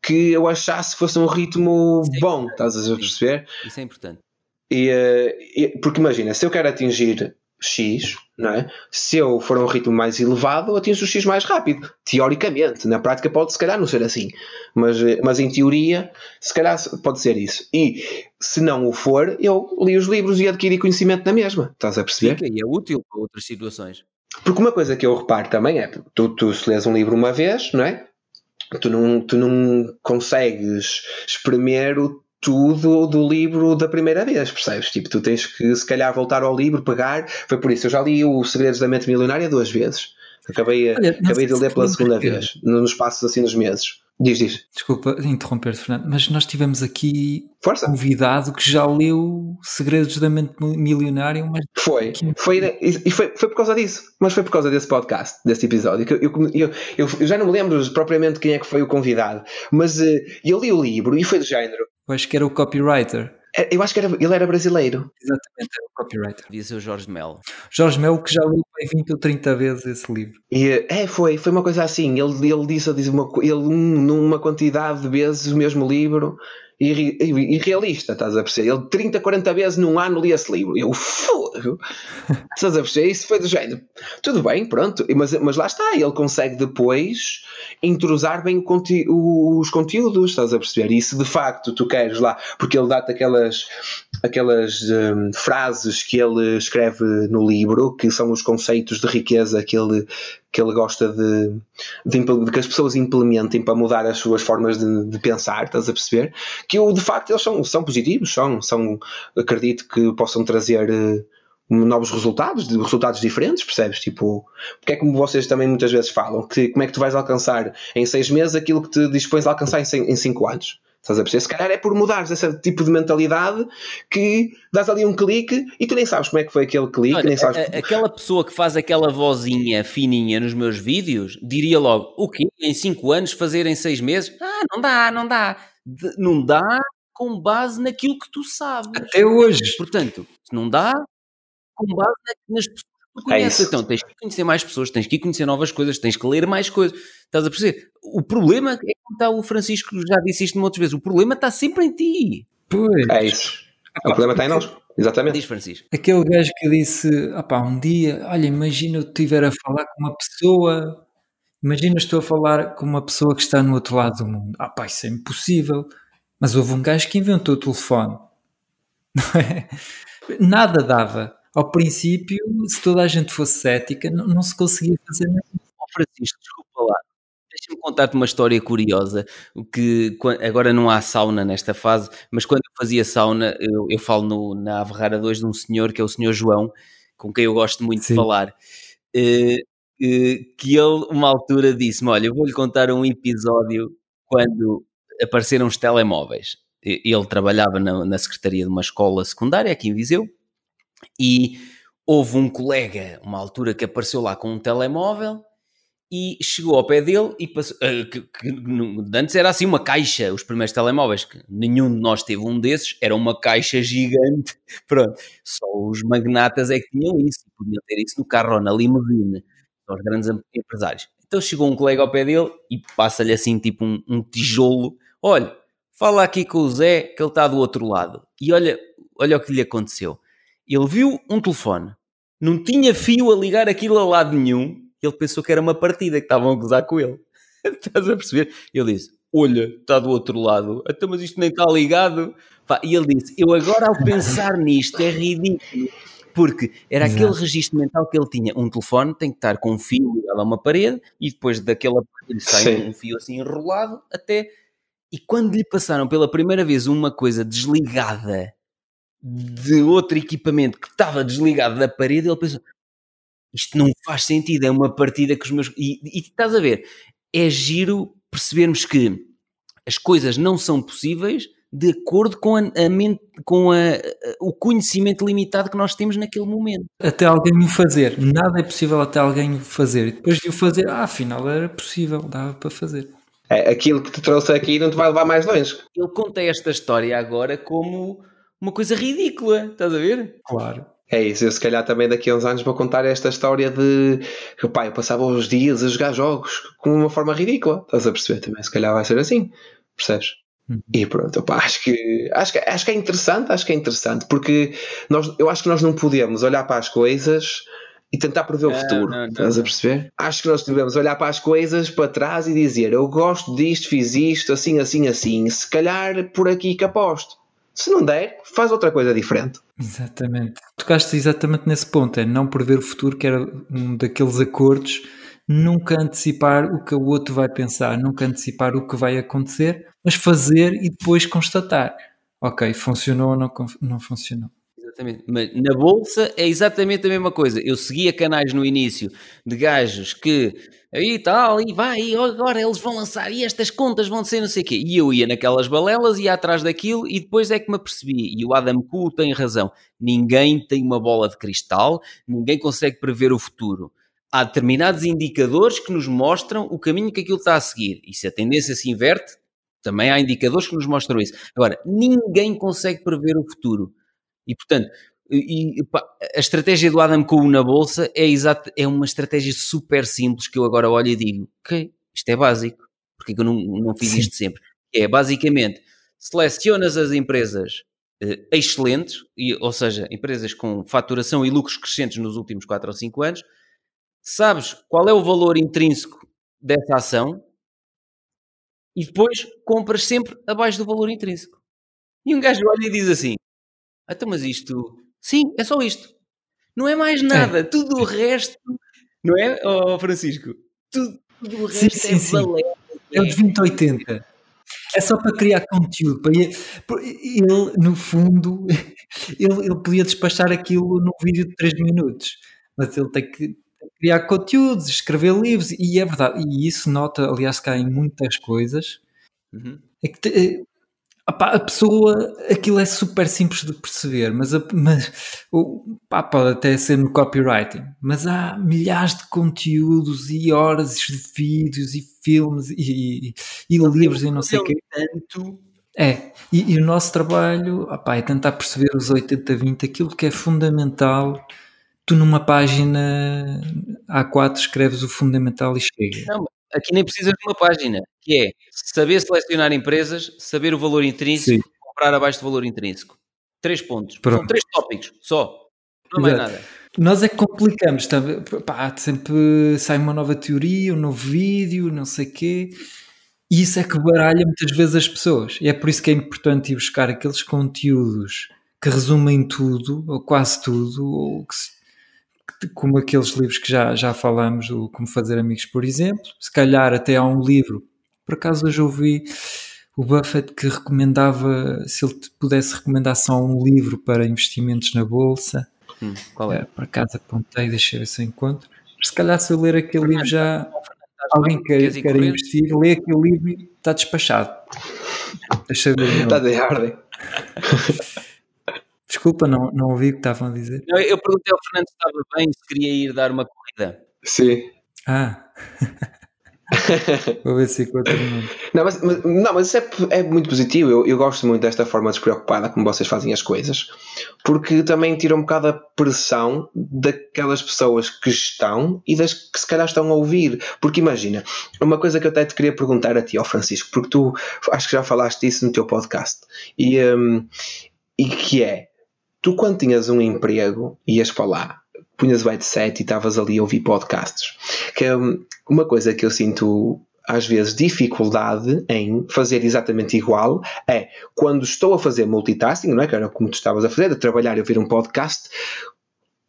que eu achasse fosse um ritmo é bom, estás a perceber? Isso é importante. E, eh, e, porque imagina, se eu quero atingir X, não é? se eu for a um ritmo mais elevado, atinjo o X mais rápido. Teoricamente, na prática pode se calhar não ser assim, mas, eh, mas em teoria, se calhar pode ser isso. E se não o for, eu li os livros e adquiri conhecimento na mesma. Estás a perceber? Fica, e é útil para outras situações. Porque uma coisa que eu reparo também é, tu, tu se lês um livro uma vez, não é? Tu não, tu não consegues espremer o tudo do livro da primeira vez, percebes? Tipo, tu tens que se calhar voltar ao livro, pegar. Foi por isso, eu já li o Segredos da Mente Milionária duas vezes. Acabei, Olha, acabei de ler pela segunda vez, nos espaços assim dos meses. Diz, diz. Desculpa interromper-te, Fernando, mas nós tivemos aqui Força. convidado que já leu Segredos da Mente Milionária. Mas... Foi, foi, e foi, foi por causa disso, mas foi por causa desse podcast, desse episódio. Que eu, eu, eu, eu já não me lembro propriamente quem é que foi o convidado, mas uh, eu li o livro e foi do género. Eu acho que era o copywriter. É, eu acho que era, ele era brasileiro. Exatamente, era o copywriter. Devia ser o Jorge Melo. Jorge Melo que já leu 20 ou 30 vezes esse livro. E, é, foi, foi uma coisa assim. Ele, ele disse, disse uma, ele, numa quantidade de vezes o mesmo livro irrealista, estás a perceber? Ele 30, 40 vezes num ano lia esse livro. Eu, fogo! estás a perceber? Isso foi do género. Tudo bem, pronto. Mas, mas lá está, ele consegue depois entrosar bem conte os conteúdos, estás a perceber? E se de facto tu queres lá, porque ele dá-te aquelas, aquelas um, frases que ele escreve no livro, que são os conceitos de riqueza que ele, que ele gosta de, de, de, que as pessoas implementem para mudar as suas formas de, de, pensar, estás a perceber? Que eu, de facto eles são, são positivos, são, são, acredito que possam trazer uh, novos resultados, resultados diferentes, percebes? Tipo, porque é como vocês também muitas vezes falam, que como é que tu vais alcançar em seis meses aquilo que te dispões a alcançar em, em cinco anos? Estás a perceber? Se calhar é por mudares esse tipo de mentalidade que dás ali um clique e tu nem sabes como é que foi aquele clique. Olha, nem sabes... a, aquela pessoa que faz aquela vozinha fininha nos meus vídeos diria logo: o quê? Em 5 anos fazer em 6 meses? Ah, não dá, não dá. De, não dá com base naquilo que tu sabes. Até hoje. Portanto, não dá, com base nas pessoas conheces. É então, tens que conhecer mais pessoas, tens que conhecer novas coisas, tens que ler mais coisas. Estás a perceber? O problema é como está o Francisco, já disse isto outras vezes, o problema está sempre em ti. Pois. É isso. O problema está em nós. Exatamente. Diz Francisco. Aquele gajo que disse, opá, um dia, olha, imagina eu estiver a falar com uma pessoa, imagina estou a falar com uma pessoa que está no outro lado do mundo. Ah pá, isso é impossível. Mas houve um gajo que inventou o telefone. Não é? Nada dava. Ao princípio, se toda a gente fosse cética, não, não se conseguia fazer nada. Oh, Francisco, desculpa lá deixa-me contar-te uma história curiosa, que agora não há sauna nesta fase, mas quando eu fazia sauna, eu, eu falo no, na Averrara 2 de um senhor, que é o senhor João, com quem eu gosto muito Sim. de falar, uh, uh, que ele, uma altura, disse-me, olha, eu vou-lhe contar um episódio quando apareceram os telemóveis. Ele trabalhava na, na secretaria de uma escola secundária aqui em Viseu, e houve um colega, uma altura, que apareceu lá com um telemóvel e chegou ao pé dele e passou, uh, que, que, antes era assim uma caixa, os primeiros telemóveis, que nenhum de nós teve um desses, era uma caixa gigante, pronto, só os magnatas é que tinham isso, podiam ter isso no carro ou na limusine, os grandes empresários. Então chegou um colega ao pé dele e passa-lhe assim tipo um, um tijolo, olha, fala aqui com o Zé que ele está do outro lado, e olha, olha o que lhe aconteceu, ele viu um telefone, não tinha fio a ligar aquilo a lado nenhum, ele pensou que era uma partida, que estavam a gozar com ele. Estás a perceber? Ele disse: Olha, está do outro lado, até então, mas isto nem está ligado. E ele disse: Eu agora, ao pensar nisto, é ridículo. Porque era Exato. aquele registro mental que ele tinha. Um telefone tem que estar com um fio ligado a uma parede e depois daquele aparelho sai Sim. um fio assim enrolado até. E quando lhe passaram pela primeira vez uma coisa desligada de outro equipamento que estava desligado da parede, ele pensou: isto não faz sentido, é uma partida que os meus. E, e estás a ver, é giro percebermos que as coisas não são possíveis de acordo com, a, a mente, com a, a, o conhecimento limitado que nós temos naquele momento. Até alguém o fazer, nada é possível até alguém o fazer. E depois de o fazer, ah, afinal era possível, dava para fazer. É, aquilo que te trouxe aqui não te vai levar mais longe. Ele conta esta história agora como uma coisa ridícula, estás a ver? Claro. É isso, eu se calhar também daqui a uns anos vou contar esta história de que pai, eu passava os dias a jogar jogos com uma forma ridícula. Estás a perceber também? Se calhar vai ser assim, percebes? Uhum. E pronto, opa, acho, que, acho, que, acho que é interessante, acho que é interessante, porque nós, eu acho que nós não podemos olhar para as coisas e tentar prever o futuro. Não, não, estás a perceber? Acho que nós devemos olhar para as coisas para trás e dizer eu gosto disto, fiz isto, assim, assim, assim. Se calhar por aqui que aposto. Se não der, faz outra coisa diferente. Exatamente. Tocaste exatamente nesse ponto, é não prever o futuro, que era um daqueles acordos, nunca antecipar o que o outro vai pensar, nunca antecipar o que vai acontecer, mas fazer e depois constatar. Ok, funcionou ou não, não funcionou. Exatamente. Mas na bolsa é exatamente a mesma coisa. Eu seguia canais no início de gajos que aí tal, e vai, e agora eles vão lançar, e estas contas vão ser não sei o quê. E eu ia naquelas balelas, ia atrás daquilo, e depois é que me apercebi. E o Adam Kuhl tem razão. Ninguém tem uma bola de cristal, ninguém consegue prever o futuro. Há determinados indicadores que nos mostram o caminho que aquilo está a seguir. E se a tendência se inverte, também há indicadores que nos mostram isso. Agora, ninguém consegue prever o futuro. E portanto, e, pá, a estratégia do Adam Cole na bolsa é, exato, é uma estratégia super simples que eu agora olho e digo: ok, isto é básico, porque eu não, não fiz Sim. isto sempre? É basicamente selecionas as empresas eh, excelentes, e, ou seja, empresas com faturação e lucros crescentes nos últimos 4 ou 5 anos, sabes qual é o valor intrínseco dessa ação e depois compras sempre abaixo do valor intrínseco. E um gajo olha e diz assim: então, mas isto. Sim, é só isto. Não é mais nada. É. Tudo o resto. Não é, oh, Francisco? Tudo, tudo o resto sim, sim, é valendo. É os 2080. É só para criar conteúdo. Para ele, ele, no fundo, ele, ele podia despachar aquilo num vídeo de 3 minutos. Mas ele tem que criar conteúdos, escrever livros, e é verdade. E isso nota, aliás, cá em muitas coisas. Uhum. É que a pessoa, aquilo é super simples de perceber, mas, a, mas pá, pode até ser no copywriting, mas há milhares de conteúdos e horas de vídeos e filmes e, e, livros e não sei o que. Tanto. É, e, e, o nosso trabalho opa, é tentar perceber os 80-20, aquilo que é fundamental. Tu numa página A4 escreves o fundamental e chega. Não, aqui nem precisas de uma página, que é saber selecionar empresas, saber o valor intrínseco, Sim. comprar abaixo do valor intrínseco. Três pontos. Pronto. São três tópicos, só. Não é nada. Nós é que complicamos, tá? Pá, sempre sai uma nova teoria, um novo vídeo, não sei quê. E isso é que baralha muitas vezes as pessoas. E é por isso que é importante ir buscar aqueles conteúdos que resumem tudo, ou quase tudo, ou que, como aqueles livros que já, já falamos, o Como Fazer Amigos, por exemplo. Se calhar até há um livro, por acaso hoje ouvi o Buffett que recomendava, se ele pudesse recomendar só um livro para investimentos na Bolsa. Hum, qual é? Eh, por acaso apontei, deixa eu ver se eu encontro. Mas se calhar se eu ler aquele livro já... Alguém quer, quer investir, lê aquele livro e está despachado. Deixa eu ver. Está de ordem. Desculpa, não, não ouvi o que estavam a dizer. Eu, eu perguntei ao Fernando se estava bem, se queria ir dar uma corrida. Sim. Ah. Vou ver se encontro Não, mas, mas, não, mas isso é, é muito positivo. Eu, eu gosto muito desta forma despreocupada como vocês fazem as coisas, porque também tira um bocado a pressão daquelas pessoas que estão e das que se calhar estão a ouvir. Porque imagina, uma coisa que eu até te queria perguntar a ti, ao Francisco, porque tu acho que já falaste disso no teu podcast, e, um, e que é tu quando tinhas um emprego ias para lá, punhas o headset e estavas ali a ouvir podcasts. Que é uma coisa que eu sinto às vezes dificuldade em fazer exatamente igual é quando estou a fazer multitasking, não é? Que era como tu estavas a fazer, a trabalhar e ouvir um podcast,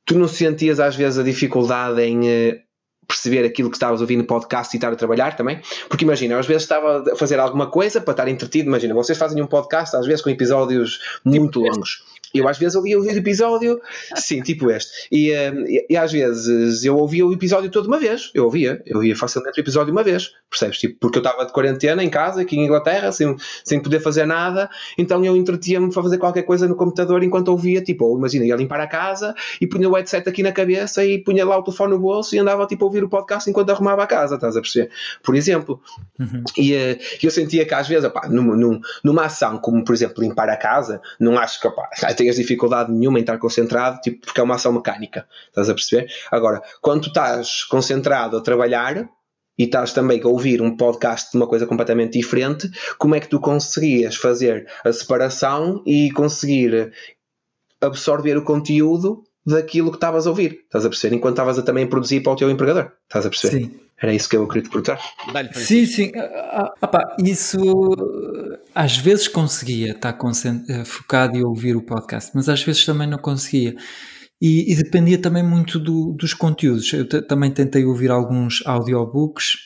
tu não sentias às vezes a dificuldade em eh, perceber aquilo que estavas ouvindo no podcast e estar a trabalhar também, porque imagina, às vezes estava a fazer alguma coisa para estar entretido, imagina, vocês fazem um podcast às vezes com episódios muito tipo longos eu às vezes ouvia o episódio, sim, tipo este. E, uh, e, e, às vezes eu ouvia o episódio todo uma vez. Eu ouvia, eu ouvia facilmente o episódio uma vez, percebes? Tipo, porque eu estava de quarentena em casa, aqui em Inglaterra, sem, sem poder fazer nada, então eu entretia-me para fazer qualquer coisa no computador enquanto ouvia, tipo, ou imagina, ia limpar a casa e punha o headset aqui na cabeça e punha lá o telefone no bolso e andava tipo a ouvir o podcast enquanto arrumava a casa, estás a perceber? Por exemplo. Uhum. E uh, eu sentia que às vezes, opá, numa, numa, numa ação como, por exemplo, limpar a casa, não acho que, opá, tenhas dificuldade nenhuma em estar concentrado, tipo, porque é uma ação mecânica. Estás a perceber? Agora, quando tu estás concentrado a trabalhar e estás também a ouvir um podcast de uma coisa completamente diferente, como é que tu conseguias fazer a separação e conseguir absorver o conteúdo daquilo que estavas a ouvir? Estás a perceber? Enquanto estavas a também produzir para o teu empregador. Estás a perceber? Sim. Era isso que eu queria te perguntar. Sim, sim. Ah, ah, isso às vezes conseguia estar eh, focado e ouvir o podcast, mas às vezes também não conseguia. E, e dependia também muito do, dos conteúdos. Eu também tentei ouvir alguns audiobooks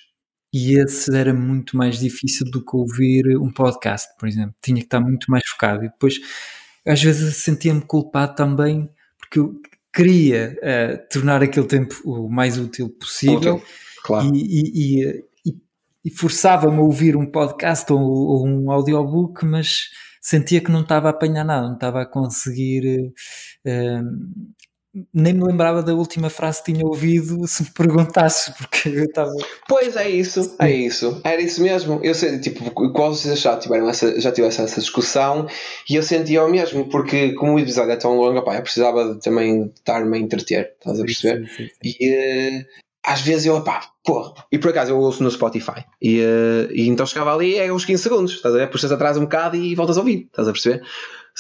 e esse era muito mais difícil do que ouvir um podcast, por exemplo. Tinha que estar muito mais focado. E depois, às vezes, sentia-me culpado também porque eu queria uh, tornar aquele tempo o mais útil possível. Okay. Claro. E, e, e forçava-me a ouvir um podcast ou, ou, um audiobook, mas sentia que não estava a apanhar nada, não estava a conseguir. Uh, nem me lembrava da última frase que tinha ouvido se me perguntasse, porque eu estava. Pois é isso, é isso, era isso mesmo. Eu sei, tipo, qual vocês já tiveram essa, já tivessem essa discussão e eu sentia o mesmo, porque como o episódio é tão longo, pá, eu precisava de, também estar-me a entreter, estás a perceber? Sim, sim, sim. E, uh, às vezes eu, pá, pô, e por acaso eu ouço no Spotify, e, uh, e então chegava ali, é uns 15 segundos, estás a ver? Puxas atrás um bocado e voltas a ouvir, estás a perceber?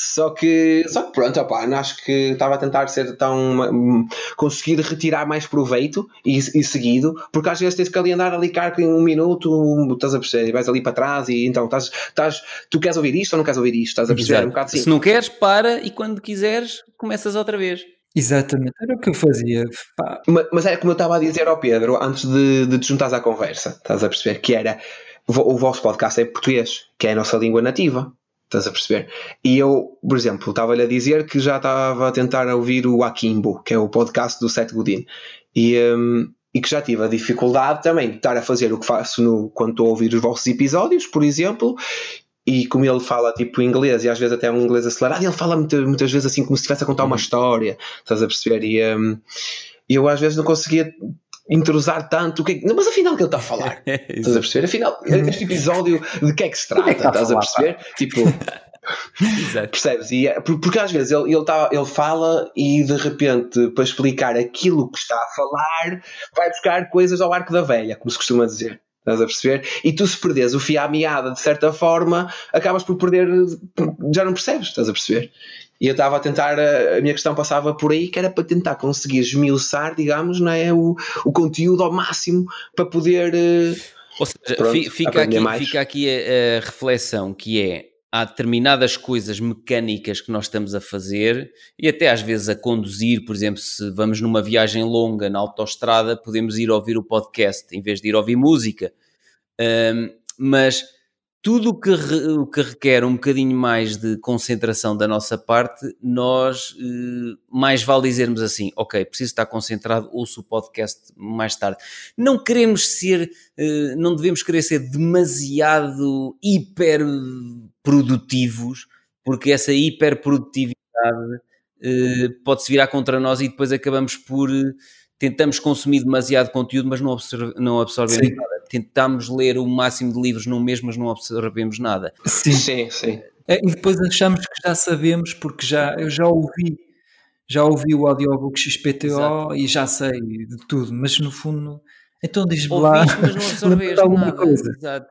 Só que, só que pronto, opá, acho que estava a tentar ser tão. conseguir retirar mais proveito e, e seguido, porque às vezes tens que ali andar ali carga em um minuto, estás a perceber? E vais ali para trás e então estás, estás. Tu queres ouvir isto ou não queres ouvir isto? Estás a perceber? Um bocado assim. Se não queres, para e quando quiseres, começas outra vez. Exatamente, era o que eu fazia. Pá. Mas, mas era como eu estava a dizer ao Pedro antes de, de te juntares à conversa, estás a perceber? Que era o vosso podcast é português, que é a nossa língua nativa. Estás a perceber? E eu, por exemplo, estava-lhe a dizer que já estava a tentar ouvir o Akimbo, que é o podcast do Seth Godin, e, um, e que já tive a dificuldade também de estar a fazer o que faço no, quando estou a ouvir os vossos episódios, por exemplo, e como ele fala tipo inglês e às vezes até é um inglês acelerado, ele fala muitas, muitas vezes assim como se estivesse a contar uma uhum. história, estás a perceber? E um, eu às vezes não conseguia entrosar tanto, que, não, mas afinal o que ele está a falar? estás a perceber? Afinal, este episódio de que é que se trata? É que estás a, a perceber? Pá? Tipo. Percebes? E é, porque às vezes ele, ele, tá, ele fala e de repente, para explicar aquilo que está a falar, vai buscar coisas ao arco da velha, como se costuma dizer. Estás a perceber? E tu, se perdes o fio à meada de certa forma, acabas por perder, já não percebes, estás a perceber? E eu estava a tentar, a minha questão passava por aí, que era para tentar conseguir esmiuçar, digamos, não é? o, o conteúdo ao máximo para poder. Eh, Ou seja, pronto, fica, aqui, fica aqui a, a reflexão que é há determinadas coisas mecânicas que nós estamos a fazer e até às vezes a conduzir, por exemplo, se vamos numa viagem longa na autoestrada, podemos ir ouvir o podcast em vez de ir ouvir música. Um, mas tudo o que, o que requer um bocadinho mais de concentração da nossa parte, nós eh, mais vale dizermos assim, ok, preciso estar concentrado, ouço o podcast mais tarde. Não queremos ser, eh, não devemos querer ser demasiado hiper produtivos, porque essa hiperprodutividade eh, pode-se virar contra nós e depois acabamos por tentamos consumir demasiado conteúdo, mas não, absorve, não absorvemos Sim. nada tentamos ler o máximo de livros no mês, mas não absorvemos nada. Sim, sim. sim. É, e depois achamos que já sabemos, porque já, eu já ouvi, já ouvi o audiobook XPTO Exato. e já sei de tudo, mas no fundo, então diz-me lá. mas não absorveste nada. Coisa. Exato.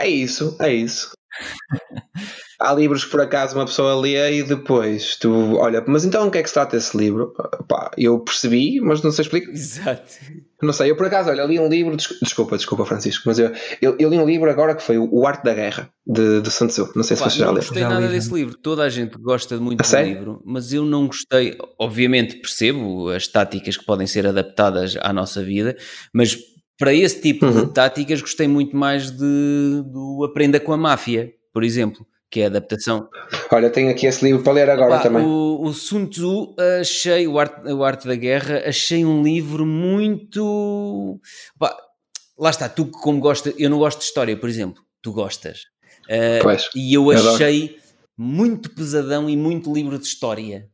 É isso, é isso. Há livros que por acaso uma pessoa lê e depois tu olha, mas então o que é que se trata esse livro? Pá, eu percebi, mas não sei explicar. Exato. Não sei, eu por acaso, olha, li um livro, desculpa, desculpa, Francisco, mas eu, eu, eu li um livro agora que foi O Arte da Guerra, de, de Sun Tzu. Não sei se Pá, você já leu. Não gostei já nada li, desse livro, toda a gente gosta muito a do sério? livro, mas eu não gostei. Obviamente percebo as táticas que podem ser adaptadas à nossa vida, mas para esse tipo uhum. de táticas gostei muito mais de, do Aprenda com a Máfia, por exemplo que é a adaptação. Olha, tenho aqui esse livro para ler agora também. O, o Sun Tzu, achei, o Arte, o Arte da Guerra, achei um livro muito. lá está, tu como gosta, eu não gosto de história, por exemplo, tu gostas. Uh, pois, e eu achei adoro. muito pesadão e muito livro de história.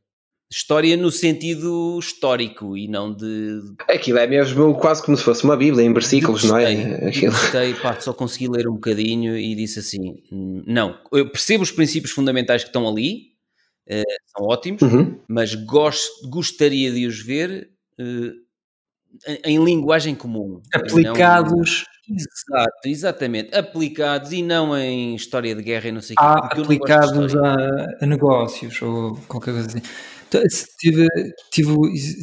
História no sentido histórico e não de. Aquilo é mesmo quase como se fosse uma Bíblia em versículos, não é? Aquilo. Gostei, pá, só consegui ler um bocadinho e disse assim: não, eu percebo os princípios fundamentais que estão ali, uh, são ótimos, uhum. mas gosto, gostaria de os ver uh, em, em, linguagem comum. Aplicados. Não, exato, exatamente. Aplicados e não em história de guerra e não sei o ah, quê. Aplicados a, a negócios ou qualquer coisa assim. Tive, tive,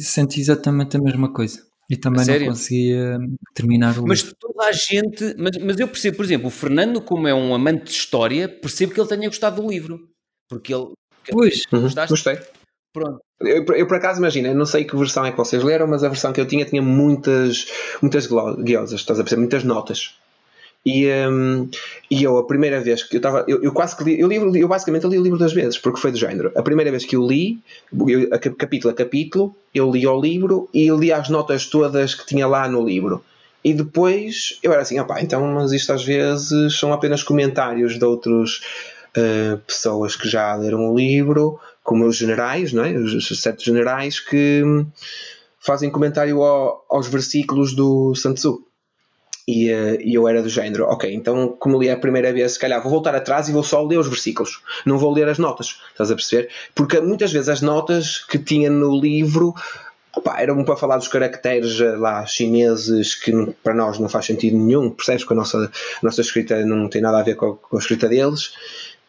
senti exatamente a mesma coisa. E também não conseguia terminar o Mas toda a gente. Mas, mas eu percebo, por exemplo, o Fernando, como é um amante de história, percebo que ele tenha gostado do livro. Porque ele. Pois, uhum, gostei. Pronto. Eu, eu, por acaso imagina, não sei que versão é que vocês leram, mas a versão que eu tinha tinha muitas, muitas guiosas, estás a perceber? Muitas notas. E, um, e eu, a primeira vez que eu estava, eu, eu, quase que li, eu, li, eu basicamente li o livro duas vezes, porque foi do género. A primeira vez que eu li, eu, a, capítulo a capítulo, eu li o livro e li as notas todas que tinha lá no livro. E depois eu era assim, opá, então, mas isto às vezes são apenas comentários de outras uh, pessoas que já leram o livro, como os generais, não é? os sete generais que fazem comentário ao, aos versículos do Santo e, uh, eu era do género, ok, então como li a primeira vez, se calhar vou voltar atrás e vou só ler os versículos, não vou ler as notas, estás a perceber? Porque muitas vezes as notas que tinha no livro opa, eram para falar dos caracteres eh, lá chineses que para nós não faz sentido nenhum, percebes? Que a nossa, a nossa escrita não tem nada a ver com a, com a escrita deles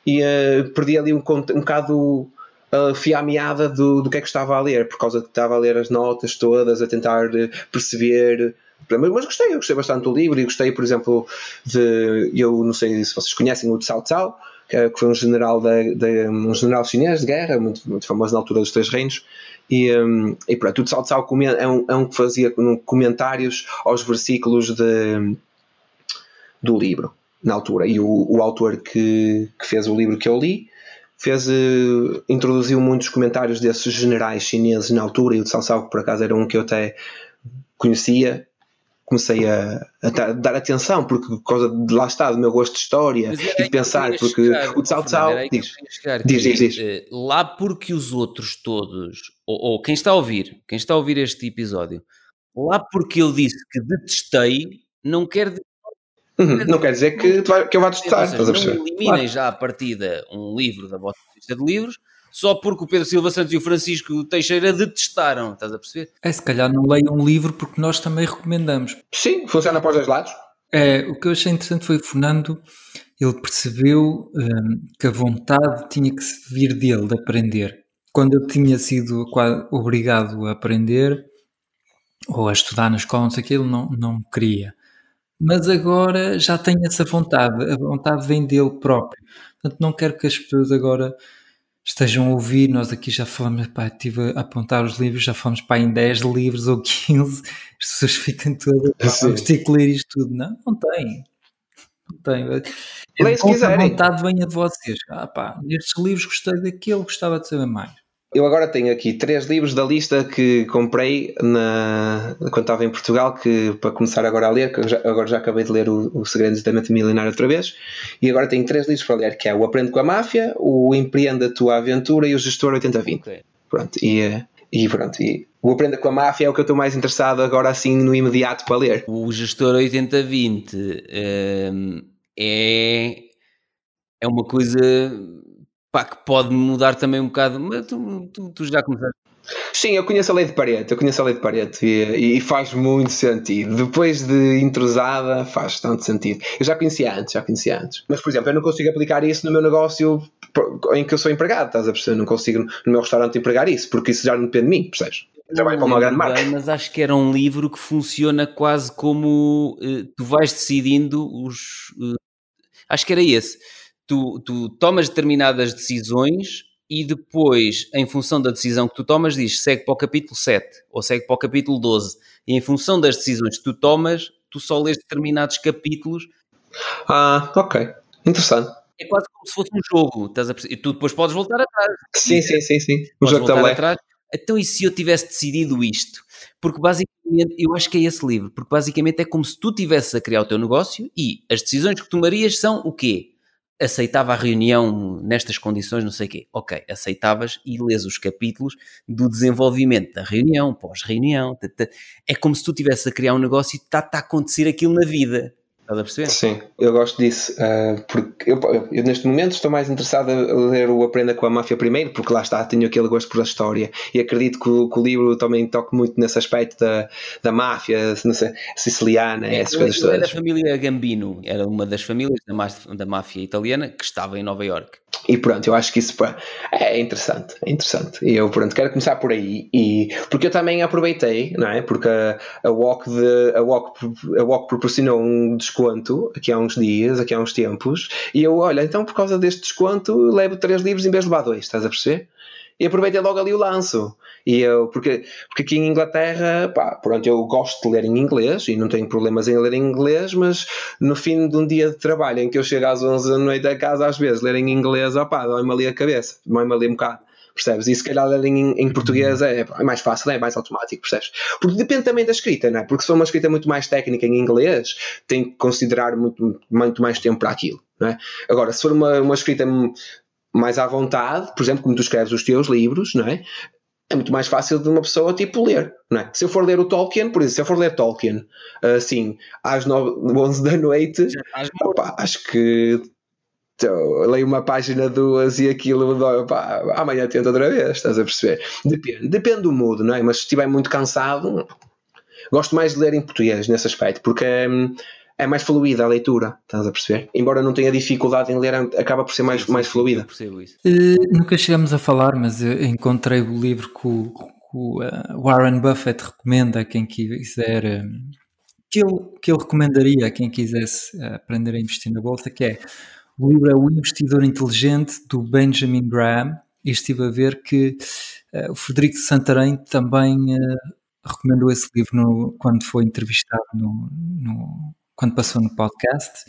e uh, perdi ali um, um bocado uh, fui à meada do, do que é que estava a ler, por causa que estava a ler as notas todas, a tentar perceber mas gostei, eu gostei bastante do livro e gostei, por exemplo, de. Eu não sei se vocês conhecem o Cao Cao, que foi um general, de, um general chinês de guerra, muito, muito famoso na altura dos Três Reinos. E, um, e pronto, o Cao Cao é um, é um que fazia comentários aos versículos de, do livro, na altura. E o, o autor que, que fez o livro que eu li fez, uh, introduziu muitos comentários desses generais chineses na altura. E o Cao Cao, por acaso era um que eu até conhecia comecei a, a, dar atenção, porque por causa de lá está, do meu gosto de história e de pensar, porque chegar, o Tsao Tsao diz, diz, diz, diz, eh, Lá porque os outros todos, ou, ou, quem está a ouvir, quem está a ouvir este episódio, lá porque eu disse que detestei, não quer dizer Uhum, não quer dizer que, vai, que eu vá testar. Não eliminem claro. já a partida um livro da vossa lista de livros só porque o Pedro Silva Santos e o Francisco Teixeira detestaram, estás a perceber? É, se calhar não leiam um livro porque nós também recomendamos. Sim, funciona para os dois lados. É, o que eu achei interessante foi que o Fernando ele percebeu um, que a vontade tinha que vir dele, de aprender. Quando eu tinha sido obrigado a aprender ou a estudar na escola, não sei o que, ele não, não queria. mas agora já tenho essa vontade, a vontade vem dele próprio. Portanto, não quero que as pessoas agora estejam a ouvir, nós aqui já falamos, pá, estive a apontar os livros, já falamos pá, em 10 livros ou 15, as pessoas ficam todas, pá, vamos ter que ler isto tudo. Não, não tem. Não tem. É Leia se quiserem. A vontade venha de vocês. Ah, pá, nestes livros gostei daquele, gostava de saber mais. Eu agora tenho aqui três livros da lista que comprei na, quando estava em Portugal, que para começar agora a ler, que já, agora já acabei de ler o, o Segredos da Mente Milionária outra vez, e agora tenho três livros para ler, que é o Aprende com a Máfia, o Empreenda a Tua Aventura e o Gestor 8020. Okay. Pronto, e, eh, e pronto, e o Aprenda com a Máfia é o que eu estou mais interessado agora assim no imediato para ler. O Gestor 8020 um, é, é uma coisa pá, que pode mudar também um bocado. Mas tu, tu, tu já começaste. Sim, eu conheço a lei de Pareto, eu conheço a lei de Pareto e, e, faz muito sentido. Depois de intrusada, faz tanto sentido. Eu já conhecia antes, já conhecia antes. Mas, por exemplo, eu não consigo aplicar isso no meu negócio em que eu sou empregado, estás a perceber? Não consigo no meu restaurante empregar isso, porque isso já não depende de mim, percebes? Eu trabalho para uma grande marca. Bem, mas acho que era um livro que funciona quase como uh, tu vais decidindo os. Uh, acho que era esse tu, tu tomas determinadas decisões e depois, em função da decisão que tu tomas, diz segue para o capítulo 7 ou segue para o capítulo 12. E em função das decisões que tu tomas, tu só lês determinados capítulos. Ah, ok. Interessante. É quase como se fosse um jogo, estás a E tu depois podes voltar atrás. Sim, sim, sim, sim. O jogo também. Atrás. Então, e se eu tivesse decidido isto? Porque basicamente, eu acho que é esse livro, porque basicamente é como se tu estivesses a criar o teu negócio e as decisões que tomarias são o quê? Aceitava a reunião nestas condições, não sei o quê. Ok, aceitavas e lês os capítulos do desenvolvimento da reunião, pós-reunião. É como se tu estivesse a criar um negócio e está a acontecer aquilo na vida. Estás a perceber? Sim, eu gosto disso, uh, porque eu, eu, neste momento estou mais interessado a ler o Aprenda com a Máfia primeiro, porque lá está, tenho aquele gosto por a história e acredito que o, que o livro também toca muito nesse aspecto da, da máfia, não sei, siciliana, é, essas coisas todas. Era da família Gambino, era uma das famílias da, da máfia italiana que estava em Nova York. E pronto, eu acho que isso é interessante, é interessante. E eu pronto, quero começar por aí. E, porque eu também aproveitei, não é? Porque a, a, Walk, de, a, Walk, a Walk proporcionou um desconto aqui há uns dias, aqui há uns tempos, e eu, olha, então por causa deste desconto levo três livros em vez de levar dois, estás a perceber? e aproveitei logo ali o lanço. E eu, porque, porque aqui em Inglaterra, pá, pronto, eu gosto de ler em inglês e não tenho problemas em ler em inglês, mas no fim de um dia de trabalho em que eu chego às 11 da noite a casa, às vezes, ler em inglês, opá, dói-me ali a cabeça, dói-me ali um bocado. Percebes? E se calhar ler em, em português é, é, mais fácil, é mais automático, percebes? Porque depende também da escrita, não é? Porque se for uma escrita muito mais técnica em inglês, tem que considerar muito, muito mais tempo para aquilo, não é? Agora, se for uma, uma escrita mais à vontade, por exemplo, como tu escreves os teus livros, não é? É muito mais fácil de uma pessoa tipo ler, não é? Se eu for ler o Tolkien, por exemplo, se eu for ler Tolkien, assim, às 9, 11 da noite, opa, acho que então, leio uma página, duas e aquilo, opa, amanhã tento outra vez, estás a perceber? Depende, depende do mood, não é? Mas se estiver muito cansado, gosto mais de ler em português nesse aspecto, porque hum, é mais fluida a leitura, estás a perceber? Embora não tenha dificuldade em ler, acaba por ser mais, mais fluida. percebo isso. Uh, nunca chegamos a falar, mas encontrei o livro que o, que o uh, Warren Buffett recomenda a quem quiser. Um, que ele, que ele recomendaria a quem quisesse uh, aprender a investir na bolsa, que é o livro é O Investidor Inteligente, do Benjamin Graham, e estive a ver que o Frederico Santarém também recomendou esse livro no, quando foi entrevistado no, no quando passou no podcast.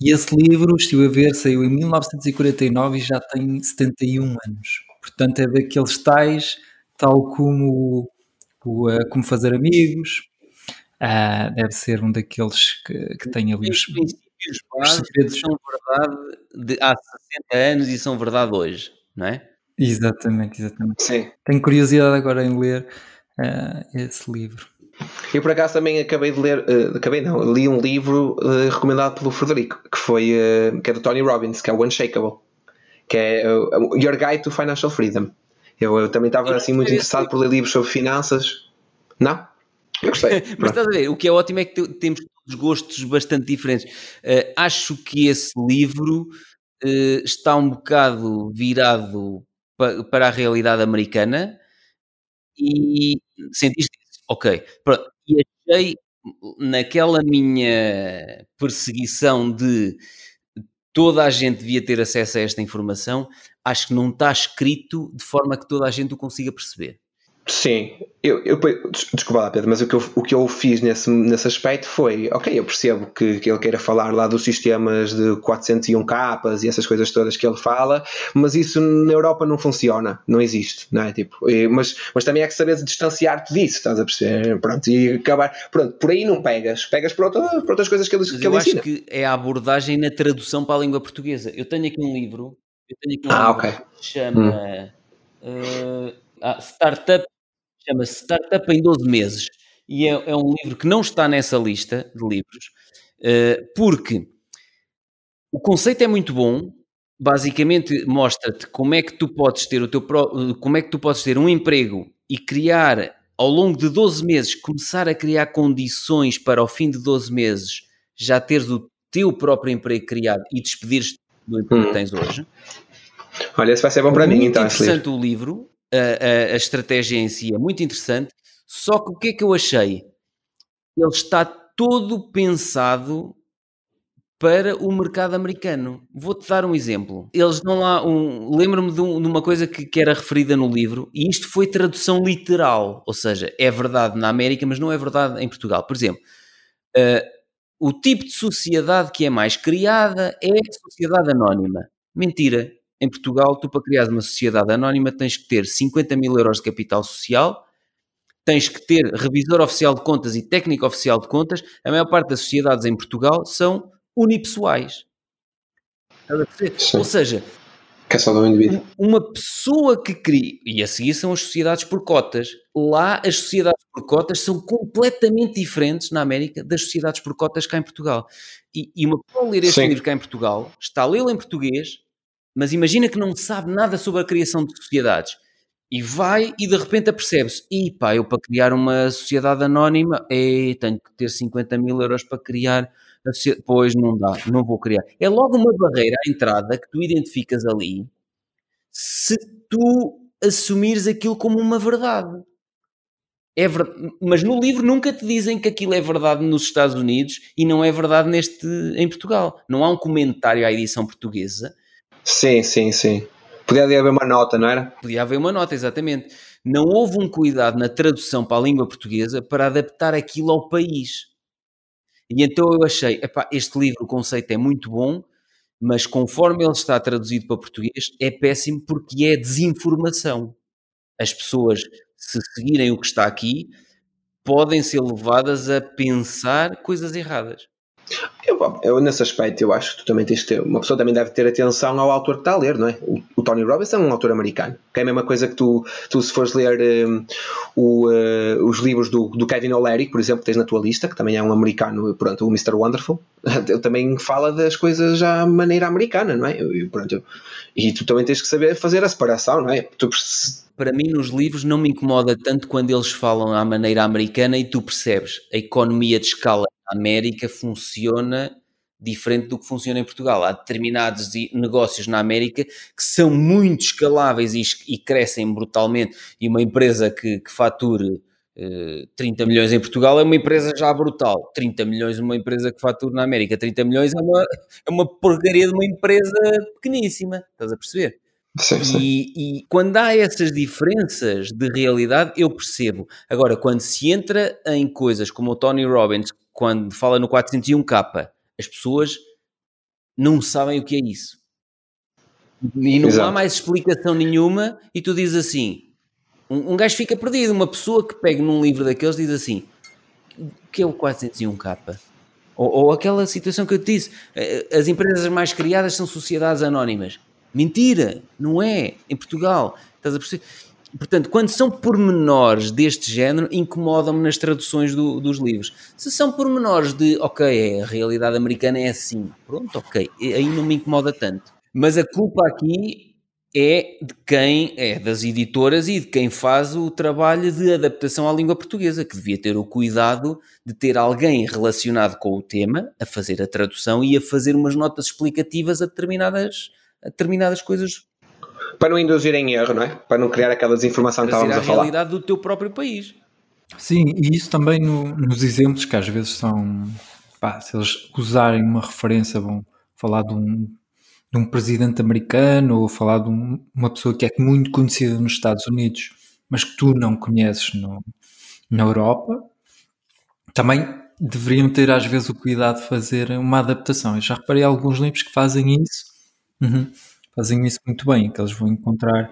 E esse livro, estive a ver, saiu em 1949 e já tem 71 anos. Portanto, é daqueles tais, tal como o, uh, Como Fazer Amigos. Uh, deve ser um daqueles que, que tem ali os, princípios básicos são verdade de há 60 anos e são verdade hoje, não é? Exatamente, exatamente. Sim. Tenho curiosidade agora em ler uh, esse livro. Eu por acaso também acabei de ler, uh, acabei não, li um livro uh, recomendado pelo Frederico, que foi uh, que é do Tony Robbins, que é o Unshakable, que é Your Guide to Financial Freedom. Eu, eu também estava assim muito interessado por ler livros sobre finanças. Não? Eu gostei. Mas estás a ver, o que é ótimo é que temos todos gostos bastante diferentes. acho que esse livro está um bocado virado pa, para a realidade americana e sentiste Ok, pronto. E achei naquela minha perseguição de toda a gente devia ter acesso a esta informação, acho que não está escrito de forma que toda a gente o consiga perceber. Sim, eu, eu desculpa lá, Pedro, mas o que eu, o que eu fiz nesse, nesse aspecto foi, ok, eu percebo que, que ele queira falar lá dos sistemas de 401 capas e essas coisas todas que ele fala, mas isso na Europa não funciona, não existe, não é? Tipo, e, mas, mas também é que saber distanciar-te disso, estás a perceber? Pronto, e acabar, pronto, por aí não pegas, pegas por, outra, por outras coisas que ele, que ele ensina. Eu acho que é a abordagem na tradução para a língua portuguesa. Eu tenho aqui um livro, eu tenho aqui um ah, livro okay. que se chama hum. uh, Startup chama-se Startup em 12 Meses e é, é, um livro que não está nessa lista de livros uh, porque o conceito é muito bom. Basicamente mostra-te como é que tu podes ter o teu como é que tu podes ter um emprego e criar ao longo de 12 meses começar a criar condições para ao fim de 12 meses já teres o teu próprio emprego criado e despedires do emprego hum. que tens hoje. Olha, esse vai ser bom para mim, então. É interessante o livro a, a, estratégia em si é muito interessante, só que o que é que eu achei? Ele está todo pensado para o mercado americano. Vou-te dar um exemplo. Eles dão lá um. Lembro-me de, um, de, uma coisa que, que, era referida no livro, e isto foi tradução literal, ou seja, é verdade na América, mas não é verdade em Portugal. Por exemplo, uh, o tipo de sociedade que é mais criada é a sociedade anónima. Mentira. Em Portugal, tu para criar uma sociedade anónima tens que ter 50 mil euros de capital social, tens que ter revisor oficial de contas e técnico oficial de contas. A maior parte das sociedades em Portugal são unipessoais. Ou seja, é só do indivíduo. Uma pessoa que cria, e a seguir são as sociedades por cotas. Lá as sociedades por cotas são completamente diferentes na América das sociedades por cotas cá em Portugal. E, e uma pessoa ler este Sim. livro cá em Portugal, está a lê-lo em português, mas imagina que não sabe nada sobre a criação de sociedades e vai e de repente apercebe-se: e pá, eu para criar uma sociedade anónima, ei, tenho que ter 50 mil euros para criar. A sociedade. Pois não dá, não vou criar. É logo uma barreira à entrada que tu identificas ali se tu assumires aquilo como uma verdade. É ver... Mas no livro nunca te dizem que aquilo é verdade nos Estados Unidos e não é verdade neste em Portugal. Não há um comentário à edição portuguesa Sim, sim, sim. Podia haver uma nota, não era? Podia haver uma nota, exatamente. Não houve um cuidado na tradução para a língua portuguesa para adaptar aquilo ao país. E então eu achei, epá, este livro, o conceito é muito bom, mas conforme ele está traduzido para português, é péssimo porque é desinformação. As pessoas, se seguirem o que está aqui, podem ser levadas a pensar coisas erradas. Eu, eu, nesse aspecto, eu acho que tu também tens que ter. Uma pessoa também deve ter atenção ao autor que está a ler, não é? O, o Tony Robbins é um autor americano, que é a mesma coisa que tu, tu se fores ler um, o, uh, os livros do, do Kevin O'Leary, por exemplo, que tens na tua lista, que também é um americano, pronto, o Mr. Wonderful, ele também fala das coisas à maneira americana, não é? E, pronto, e tu também tens que saber fazer a separação, não é? Tu, para mim, nos livros, não me incomoda tanto quando eles falam à maneira americana e tu percebes a economia de escala na América funciona diferente do que funciona em Portugal. Há determinados negócios na América que são muito escaláveis e, e crescem brutalmente. E uma empresa que, que fature eh, 30 milhões em Portugal é uma empresa já brutal. 30 milhões, uma empresa que fatura na América, 30 milhões é uma, é uma porcaria de uma empresa pequeníssima. Estás a perceber? Sim, sim. E, e, quando há essas diferenças de realidade, eu percebo. Agora, quando se entra em coisas como o Tony Robbins, quando fala no 401k, as pessoas não sabem o que é isso. E não Exato. há mais explicação nenhuma, e tu dizes assim: um, um gajo fica perdido. Uma pessoa que pega num livro daqueles diz assim: o que é o 401k? Ou, ou aquela situação que eu te disse: eh, as empresas mais criadas são sociedades anónimas. Mentira, não é. Em Portugal, estás a perceber? Portanto, quando são pormenores deste género, incomodam-me nas traduções do, dos livros. Se são pormenores de, ok, a realidade americana é assim, pronto, ok, aí não me incomoda tanto. Mas a culpa aqui é de quem, é das editoras e de quem faz o trabalho de adaptação à língua portuguesa, que devia ter o cuidado de ter alguém relacionado com o tema a fazer a tradução e a fazer umas notas explicativas a determinadas, a determinadas coisas para não induzir em erro, não é? Para não criar aquela desinformação que estávamos a, a falar. a realidade do teu próprio país. Sim, e isso também no, nos exemplos que às vezes são, pá, se eles usarem uma referência, vão falar de um, de um presidente americano ou falar de um, uma pessoa que é muito conhecida nos Estados Unidos, mas que tu não conheces no, na Europa, também deveriam ter às vezes o cuidado de fazer uma adaptação. Eu já reparei alguns livros que fazem isso, uhum, fazem isso muito bem, que eles vão encontrar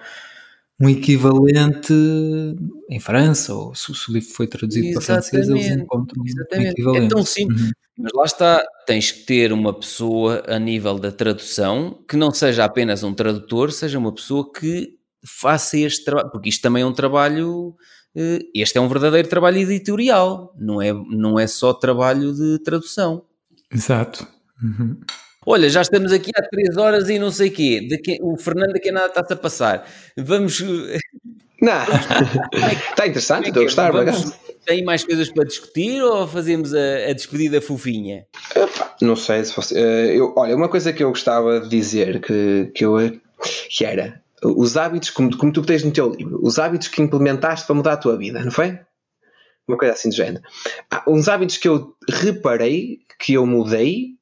um equivalente em França, ou se, o livro foi traduzido Exatamente. para francês, eles encontram Exatamente. um equivalente. É tão simples. Uhum. Mas lá está, tens que ter uma pessoa a nível da tradução que não seja apenas um tradutor, seja uma pessoa que faça este trabalho, porque isto também é um trabalho, eh, este é um verdadeiro trabalho editorial, não é, não é só trabalho de tradução. Exato. Uhum. Olha, já estamos aqui há três horas e não sei o quê. Daqui, o Fernando aqui nada está-se a passar. Vamos. Não, está interessante, estou a gostar, vamos, Tem mais coisas para discutir ou fazemos a, a despedida fofinha? Não sei se fosse. Eh, eu, olha, uma coisa que eu gostava de dizer que, que, eu, que era os hábitos, como, como tu tens no teu livro, os hábitos que implementaste para mudar a tua vida, não foi? Uma coisa assim de género. Há uns hábitos que eu reparei que eu mudei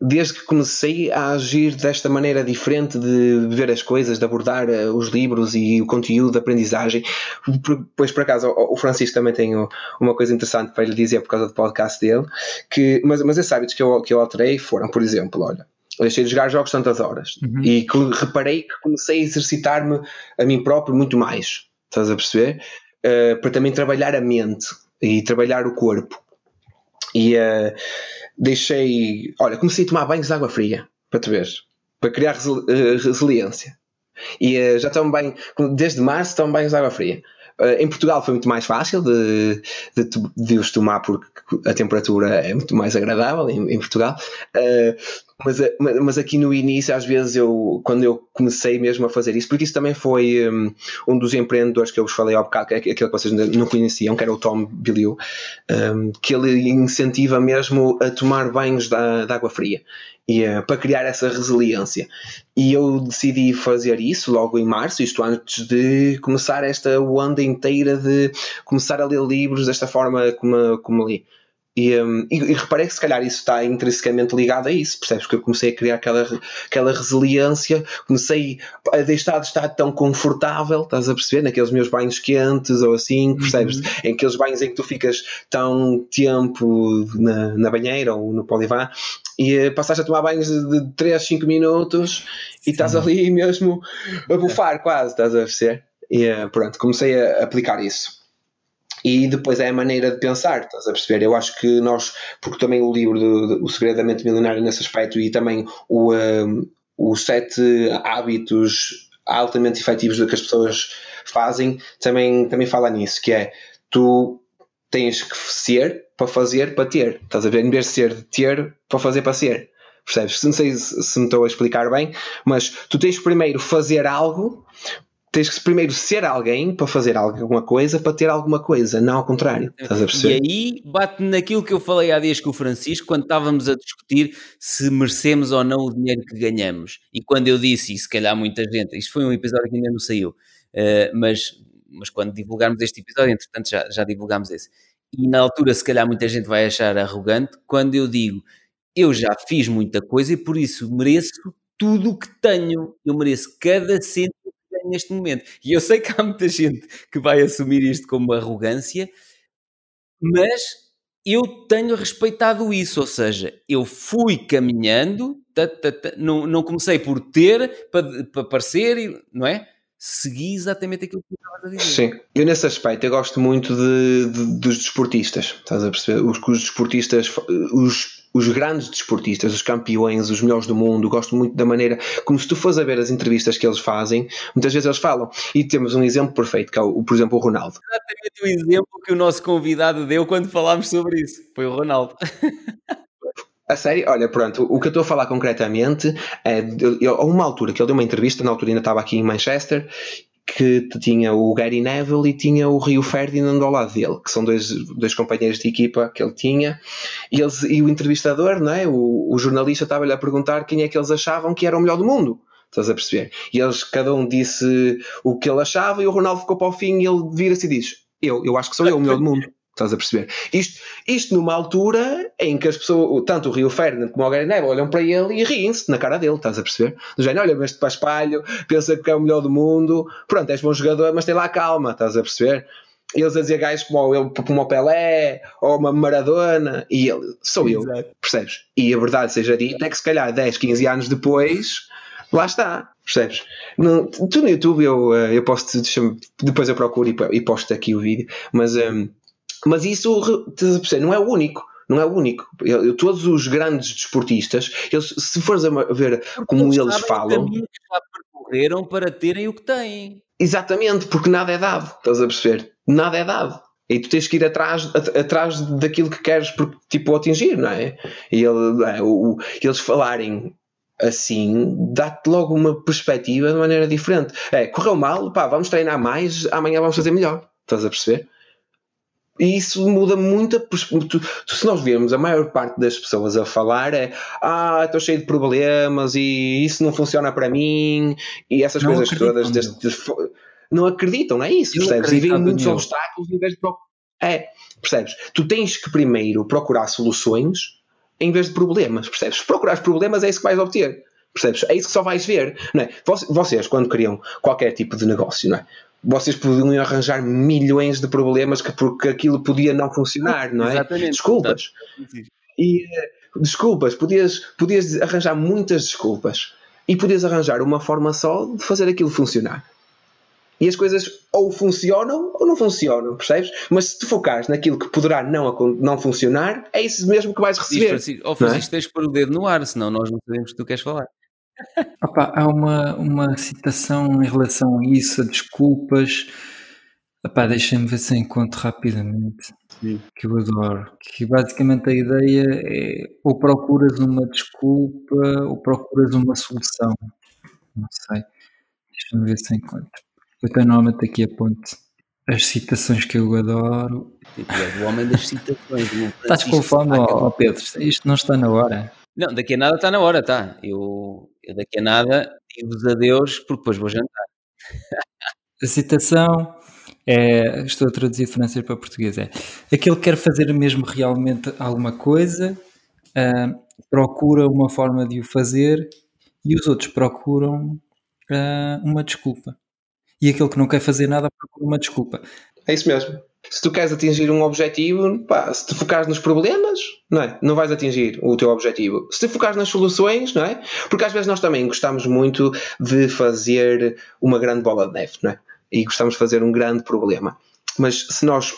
desde que comecei a agir desta maneira diferente de ver as coisas, de abordar eh, os livros e o conteúdo de aprendizagem. Pois, por acaso, o Francisco também tem uma coisa interessante para lhe dizer por causa do podcast dele, que, mas, mas esses hábitos que eu, que eu alterei foram, por exemplo, olha, deixei de jogar jogos tantas horas uhum. e que reparei que comecei a exercitar-me a mim próprio muito mais, estás a perceber? Uh, para também trabalhar a mente e trabalhar o corpo. E uh, deixei. Olha, comecei a tomar banhos de água fria, para te ver, para criar eh, resiliência. E uh, já tomo bem, desde março tomo banhos de água fria. Uh, em Portugal foi muito mais fácil de, de, de, os tomar porque a temperatura é muito mais agradável em, em Portugal. Uh, mas, mas aqui no início, às vezes, eu, quando eu comecei mesmo a fazer isso, porque isso também foi um, um dos empreendedores que eu vos falei ao bocado, é aquele que vocês não conheciam, que era o Tom Billiou, um, que ele incentiva mesmo a tomar banhos de, de água fria. E, uh, para criar essa resiliência. E eu decidi fazer isso logo em março, isto antes de começar esta onda inteira de começar a ler livros desta forma como, como li. E, um, e, e, reparei que se calhar isso está intrinsecamente ligado a isso, percebes? Que eu comecei a criar aquela, aquela resiliência, comecei a deixar de estar tão confortável, estás a perceber? Naqueles meus banhos quentes ou assim, percebes? Uhum. Em aqueles banhos em que tu ficas tão tempo na, na banheira ou no polivar e uh, passaste a tomar banhos de, de 3, 5 minutos e estás ali mesmo a bufar quase, estás a perceber? E uh, pronto, comecei a aplicar isso e depois é a maneira de pensar, estás a perceber? Eu acho que nós, porque também o livro do, do O Segredo da Mente nesse aspecto e também o, um, o sete hábitos altamente efetivos que as pessoas fazem, também, também fala nisso, que é tu tens que ser para fazer para ter, estás a ver? Em vez de ser de ter para fazer para ser. Percebes? Não sei se, se me estou a explicar bem, mas tu tens primeiro fazer algo tens que primeiro ser alguém para fazer alguma coisa, para ter alguma coisa, não ao contrário. Estás a perceber? E aí bate naquilo que eu falei há dias com o Francisco, quando estávamos a discutir se merecemos ou não o dinheiro que ganhamos. E quando eu disse, e se calhar muita gente, isto foi um episódio que ainda não saiu, uh, mas, mas quando divulgarmos este episódio, entretanto já, já divulgámos esse. E na altura, se calhar muita gente vai achar arrogante quando eu digo eu já fiz muita coisa e por isso mereço tudo o que tenho. Eu mereço cada cêntimo neste momento. E eu sei que há muita gente que vai assumir isto como arrogância, mas eu tenho respeitado isso, ou seja, eu fui caminhando, não, não comecei por ter para, para parecer, não é? Segui exatamente aquilo que estava a dizer. Sim, eu nesse aspecto eu gosto muito de, de dos desportistas, estás a perceber? Os, os desportistas, os os grandes desportistas, os campeões, os melhores do mundo, gosto muito da maneira como se tu fores a ver as entrevistas que eles fazem, muitas vezes eles falam. E temos um exemplo perfeito, que é, o, por exemplo, o Ronaldo. Exatamente o exemplo que o nosso convidado deu quando falámos sobre isso. Foi o Ronaldo. A sério? Olha, pronto, o que eu estou a falar concretamente é, a uma altura que ele deu uma entrevista, na altura ainda estava aqui em Manchester, que tinha o Gary Neville e tinha o Rio Ferdinand ao lado dele, que são dois, dois companheiros de equipa que ele tinha, e, eles, e o entrevistador, não é? o, o jornalista estava-lhe a perguntar quem é que eles achavam que era o melhor do mundo. Estás a perceber? E eles, cada um disse o que ele achava, e o Ronaldo ficou para o fim e ele vira-se e diz: Eu, eu acho que sou eu o melhor do mundo. Estás a perceber? Isto, isto numa altura em que as pessoas, tanto o Rio Ferdinand como o Gary Neville, olham para ele e riem-se na cara dele, estás a perceber? Do género, olha, este para espalho, pensa que é o melhor do mundo, pronto, és bom jogador, mas tem lá calma, estás a perceber? Eles a dizer gajos como, ele, como o Pelé ou uma Maradona, e ele, sou eu, Exato. percebes? E a verdade seja dita é que se calhar 10, 15 anos depois, lá está, percebes? No, tu no YouTube eu, eh, eu posso, depois eu procuro e, e posto aqui o vídeo, mas. Um, mas isso não é o único. Não é o único. Eu, todos os grandes desportistas, eles, se fores a ver porque como eles, falam. Que já percorreram para terem o que têm. Exatamente, porque nada é dado. Estás a perceber? Nada é dado. E tu tens que ir atrás, atrás daquilo que queres tipo, atingir, não é? E ele, é, o, eles falarem assim dá-te logo uma perspectiva de maneira diferente. É, correu mal, pá, vamos treinar mais, amanhã vamos fazer melhor. Estás a perceber? E isso muda muito. Tu, se nós virmos a maior parte das pessoas a falar é ah, estou cheio de problemas e isso não funciona para mim e essas não coisas todas deste, não acreditam, é isso, percebes? E vêm muitos obstáculos em vez de é, percebes? Tu tens que primeiro procurar soluções em vez de problemas, percebes? Se procurares problemas é isso que vais obter. Percebes? É isso que só vais ver. Não é? Vocês, quando criam qualquer tipo de negócio, não é? Vocês podiam arranjar milhões de problemas que, porque aquilo podia não funcionar, não é? Exatamente. Desculpas. E, eh, desculpas, podias, podias arranjar muitas desculpas e podias arranjar uma forma só de fazer aquilo funcionar. E as coisas ou funcionam ou não funcionam, percebes? Mas se te focares naquilo que poderá não, não funcionar, é isso mesmo que vais receber. Francisco, ou Francisco, é? tens de pôr o dedo no ar, senão nós não sabemos o que tu queres falar. Opa, há uma, uma citação em relação a isso, a desculpas. Epá, deixem-me ver se encontro rapidamente. Sim. Que eu adoro. Que basicamente a ideia é ou procuras uma desculpa ou procuras uma solução. Não sei. Deixa-me ver se encontro. Eu tenho normalmente aqui a ponte as citações que eu adoro. o homem das citações. Estás com fome, ó, Pedro? Isto não está na hora. Não, daqui a nada está na hora, tá? Eu, eu daqui a nada digo-vos adeus porque depois vou jantar. A citação é, estou a traduzir francês para português, é aquele que quer fazer mesmo realmente alguma coisa, uh, procura uma forma de o fazer e os outros procuram uh, uma desculpa. E aquele que não quer fazer nada procura uma desculpa. É isso mesmo se tu queres atingir um objetivo, pá, se te focares nos problemas, não é? Não vais atingir o teu objetivo. Se te focares nas soluções, não é? Porque às vezes nós também gostamos muito de fazer uma grande bola de neve, não é? E gostamos de fazer um grande problema. Mas se nós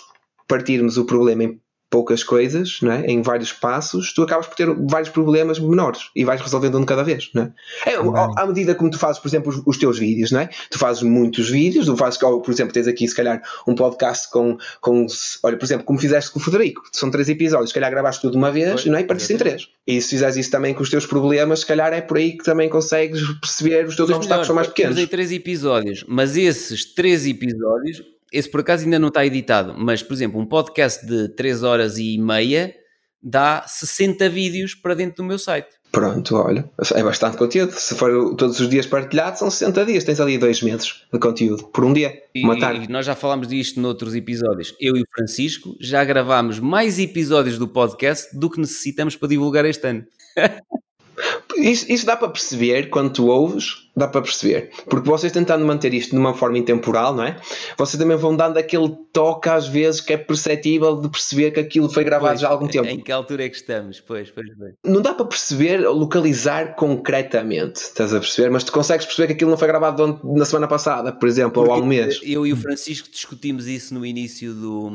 partirmos o problema em poucas coisas, não é? em vários passos, tu acabas por ter vários problemas menores e vais resolvendo um de cada vez. Não é? é à medida como tu fazes, por exemplo, os, os, teus vídeos, não é? tu fazes muitos vídeos, tu fazes, por exemplo, tens aqui se calhar um podcast com, com olha, por exemplo, como fizeste com o Federico, são três episódios, se calhar gravaste tudo de uma vez não é? e partiste em três. E se fizeres isso também com os teus problemas, se calhar é por aí que também consegues perceber os teus obstáculos são mais pequenos. Temos três episódios, mas esses três episódios esse por acaso ainda não está editado, mas por exemplo, um podcast de 3 horas e meia dá 60 vídeos para dentro do meu site. Pronto, olha, é bastante conteúdo. Se for todos os dias partilhado, são 60 dias. Tens ali dois meses de conteúdo por um dia, uma e, tarde. E nós já falámos disto noutros episódios. Eu e o Francisco já gravámos mais episódios do podcast do que necessitamos para divulgar este ano. Isso, isso, dá para perceber quando tu ouves, dá para perceber. Porque vocês tentando manter isto de uma forma intemporal, não é? Vocês também vão dando aquele toque às vezes que é perceptível de perceber que aquilo foi gravado pois, já há algum tempo. Em que altura é que estamos? Pois, pois, pois. Não dá para perceber, localizar concretamente, estás a perceber? Mas tu consegues perceber que aquilo não foi gravado na semana passada, por exemplo, Porque ou há um mês. Eu e o Francisco discutimos isso no início do,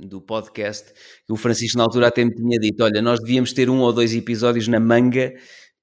do podcast. O Francisco, na altura, até me tinha dito: olha, nós devíamos ter um ou dois episódios na manga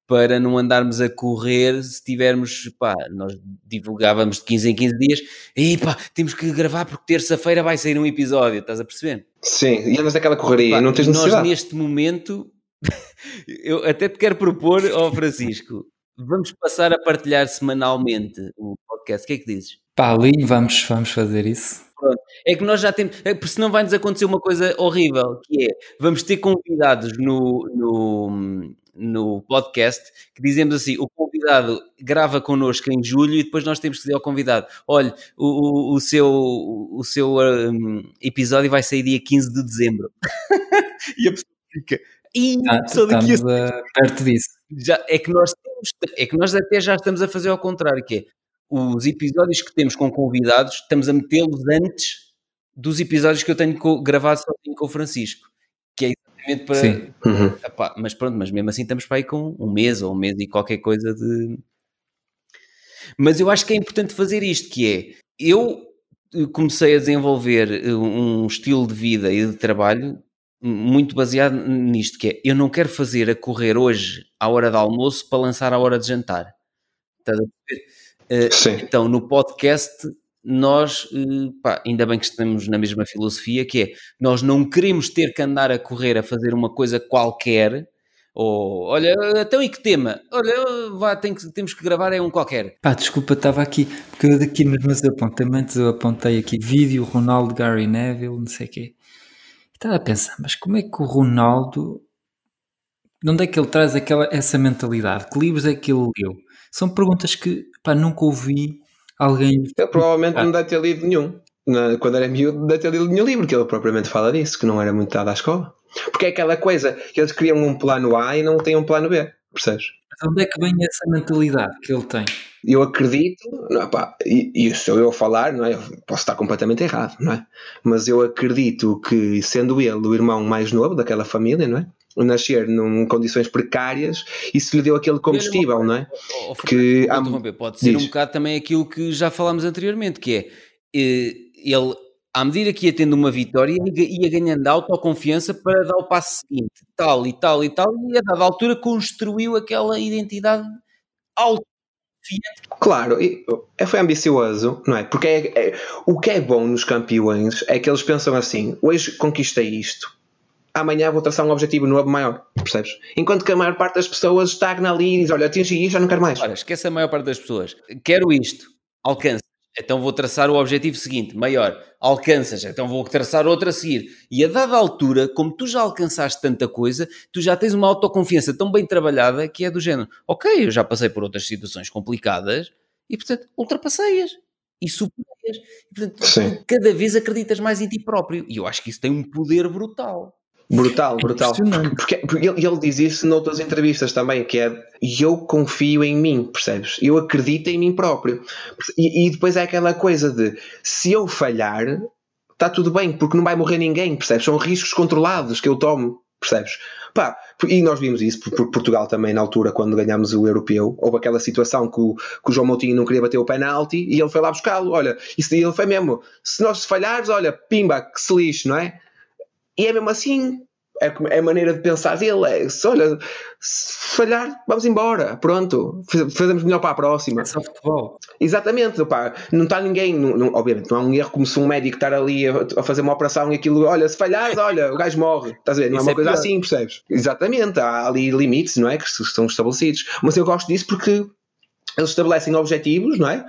para não andarmos a correr se tivermos, pá, nós divulgávamos de 15 em 15 dias, e pá, temos que gravar porque terça-feira vai sair um episódio, estás a perceber? Sim, e andas naquela correria, pá, não tens necessidade. Nós neste momento, eu até te quero propor, ó oh Francisco, vamos passar a partilhar semanalmente o podcast, o que é que dizes? Pá, ali vamos, vamos fazer isso. Pronto. É que nós já temos, é, porque senão vai-nos acontecer uma coisa horrível, que é, vamos ter convidados no, no no podcast que dizemos assim: o convidado grava connosco em julho e depois nós temos que dizer ao convidado: olha, o, o, o seu, o seu um, episódio vai sair dia 15 de dezembro. e a pessoa fica. E ah, daqui a... perto disso. Já, é, que nós temos, é que nós até já estamos a fazer ao contrário, que é os episódios que temos com convidados, estamos a metê-los antes dos episódios que eu tenho gravado sozinho com o Francisco. Que é para. Sim. Uhum. Epá, mas pronto, mas mesmo assim estamos para aí com um mês ou um mês e qualquer coisa de. Mas eu acho que é importante fazer isto, que é eu comecei a desenvolver um estilo de vida e de trabalho muito baseado nisto, que é eu não quero fazer a correr hoje à hora de almoço para lançar à hora de jantar. Estás a ver? Uh, então, no podcast, nós, uh, pá, ainda bem que estamos na mesma filosofia, que é nós não queremos ter que andar a correr a fazer uma coisa qualquer. Ou, olha, então e que tema? Olha, vá, tem que, temos que gravar é um qualquer. Pá, desculpa, estava aqui, porque eu daqui nos meus apontamentos eu apontei aqui vídeo, Ronaldo, Gary Neville, não sei o quê. Estava a pensar, mas como é que o Ronaldo. De onde é que ele traz aquela, essa mentalidade? Que livros é que ele leu? São perguntas que pá, nunca ouvi alguém. Eu provavelmente não deve ter lido nenhum. quando era miúdo, não deve ter lido nenhum livro, que ele propriamente fala disso, que não era muito dado à escola. Porque é aquela coisa que eles criam um plano A e não têm um plano B, percebes? Mas onde é que vem essa mentalidade que ele tem? Eu acredito, não, pá, e, e sou eu a falar, não é? Posso estar completamente errado, não é? Mas eu acredito que, sendo ele o irmão mais novo daquela família, não é? Nascer num condições precárias, isso lhe deu aquele combustível, não é? Oh, que, pode ser diz. um bocado também aquilo que já falámos anteriormente, que é eh, ele à medida que ia tendo uma vitória, ia ganhando autoconfiança para dar o passo seguinte, tal e tal e tal, e a dada altura construiu aquela identidade autoconfiante. Claro, é, foi ambicioso, não é? Porque é, é, o que é bom nos campeões é que eles pensam assim: hoje conquistei isto, amanhã vou traçar um objetivo novo maior, percebes? Enquanto que a maior parte das pessoas estagna ali e diz: olha, atingi isto, já não quero mais. Olha, esquece a maior parte das pessoas, quero isto, alcance então vou traçar o objetivo seguinte, maior. Alcanças, então vou traçar outro a seguir. E a dada altura, como tu já alcançaste tanta coisa, tu já tens uma autoconfiança tão bem trabalhada que é do género, ok, eu já passei por outras situações complicadas e, portanto, ultrapassei-as e superei-as. E, portanto, cada vez acreditas mais em ti próprio. E eu acho que isso tem um poder brutal. Brutal, brutal. Porque, porque ele, ele, diz isso noutras entrevistas também, que é eu confio em mim, percebes? Eu acredito em mim próprio. E, e depois é aquela coisa de se eu falhar, está tudo bem, porque não vai morrer ninguém, percebes? São riscos controlados que eu tomo, percebes? Pá, e nós vimos isso por, por, Portugal também na altura, quando ganhámos o europeu. Houve aquela situação que o, que o João Moutinho não queria bater o penalti e ele foi lá buscá-lo. Olha, isso ele foi mesmo. Se nós falhares, olha, pimba, que se lixe, não é? E é mesmo assim, é, é a maneira de pensar dele. É, se, olha, se falhar, vamos embora. Pronto, fazemos melhor para a próxima. É só futebol. Exatamente, opa, não está ninguém, não, não, obviamente, não há um erro como se um médico estar ali a, a, fazer uma operação e aquilo, olha, se falhares, olha, o gajo morre. Estás a ver? Não é uma é coisa pior. assim, percebes? Exatamente, há ali limites, não é? Que estão estabelecidos. Mas eu gosto disso porque eles estabelecem objetivos, não é?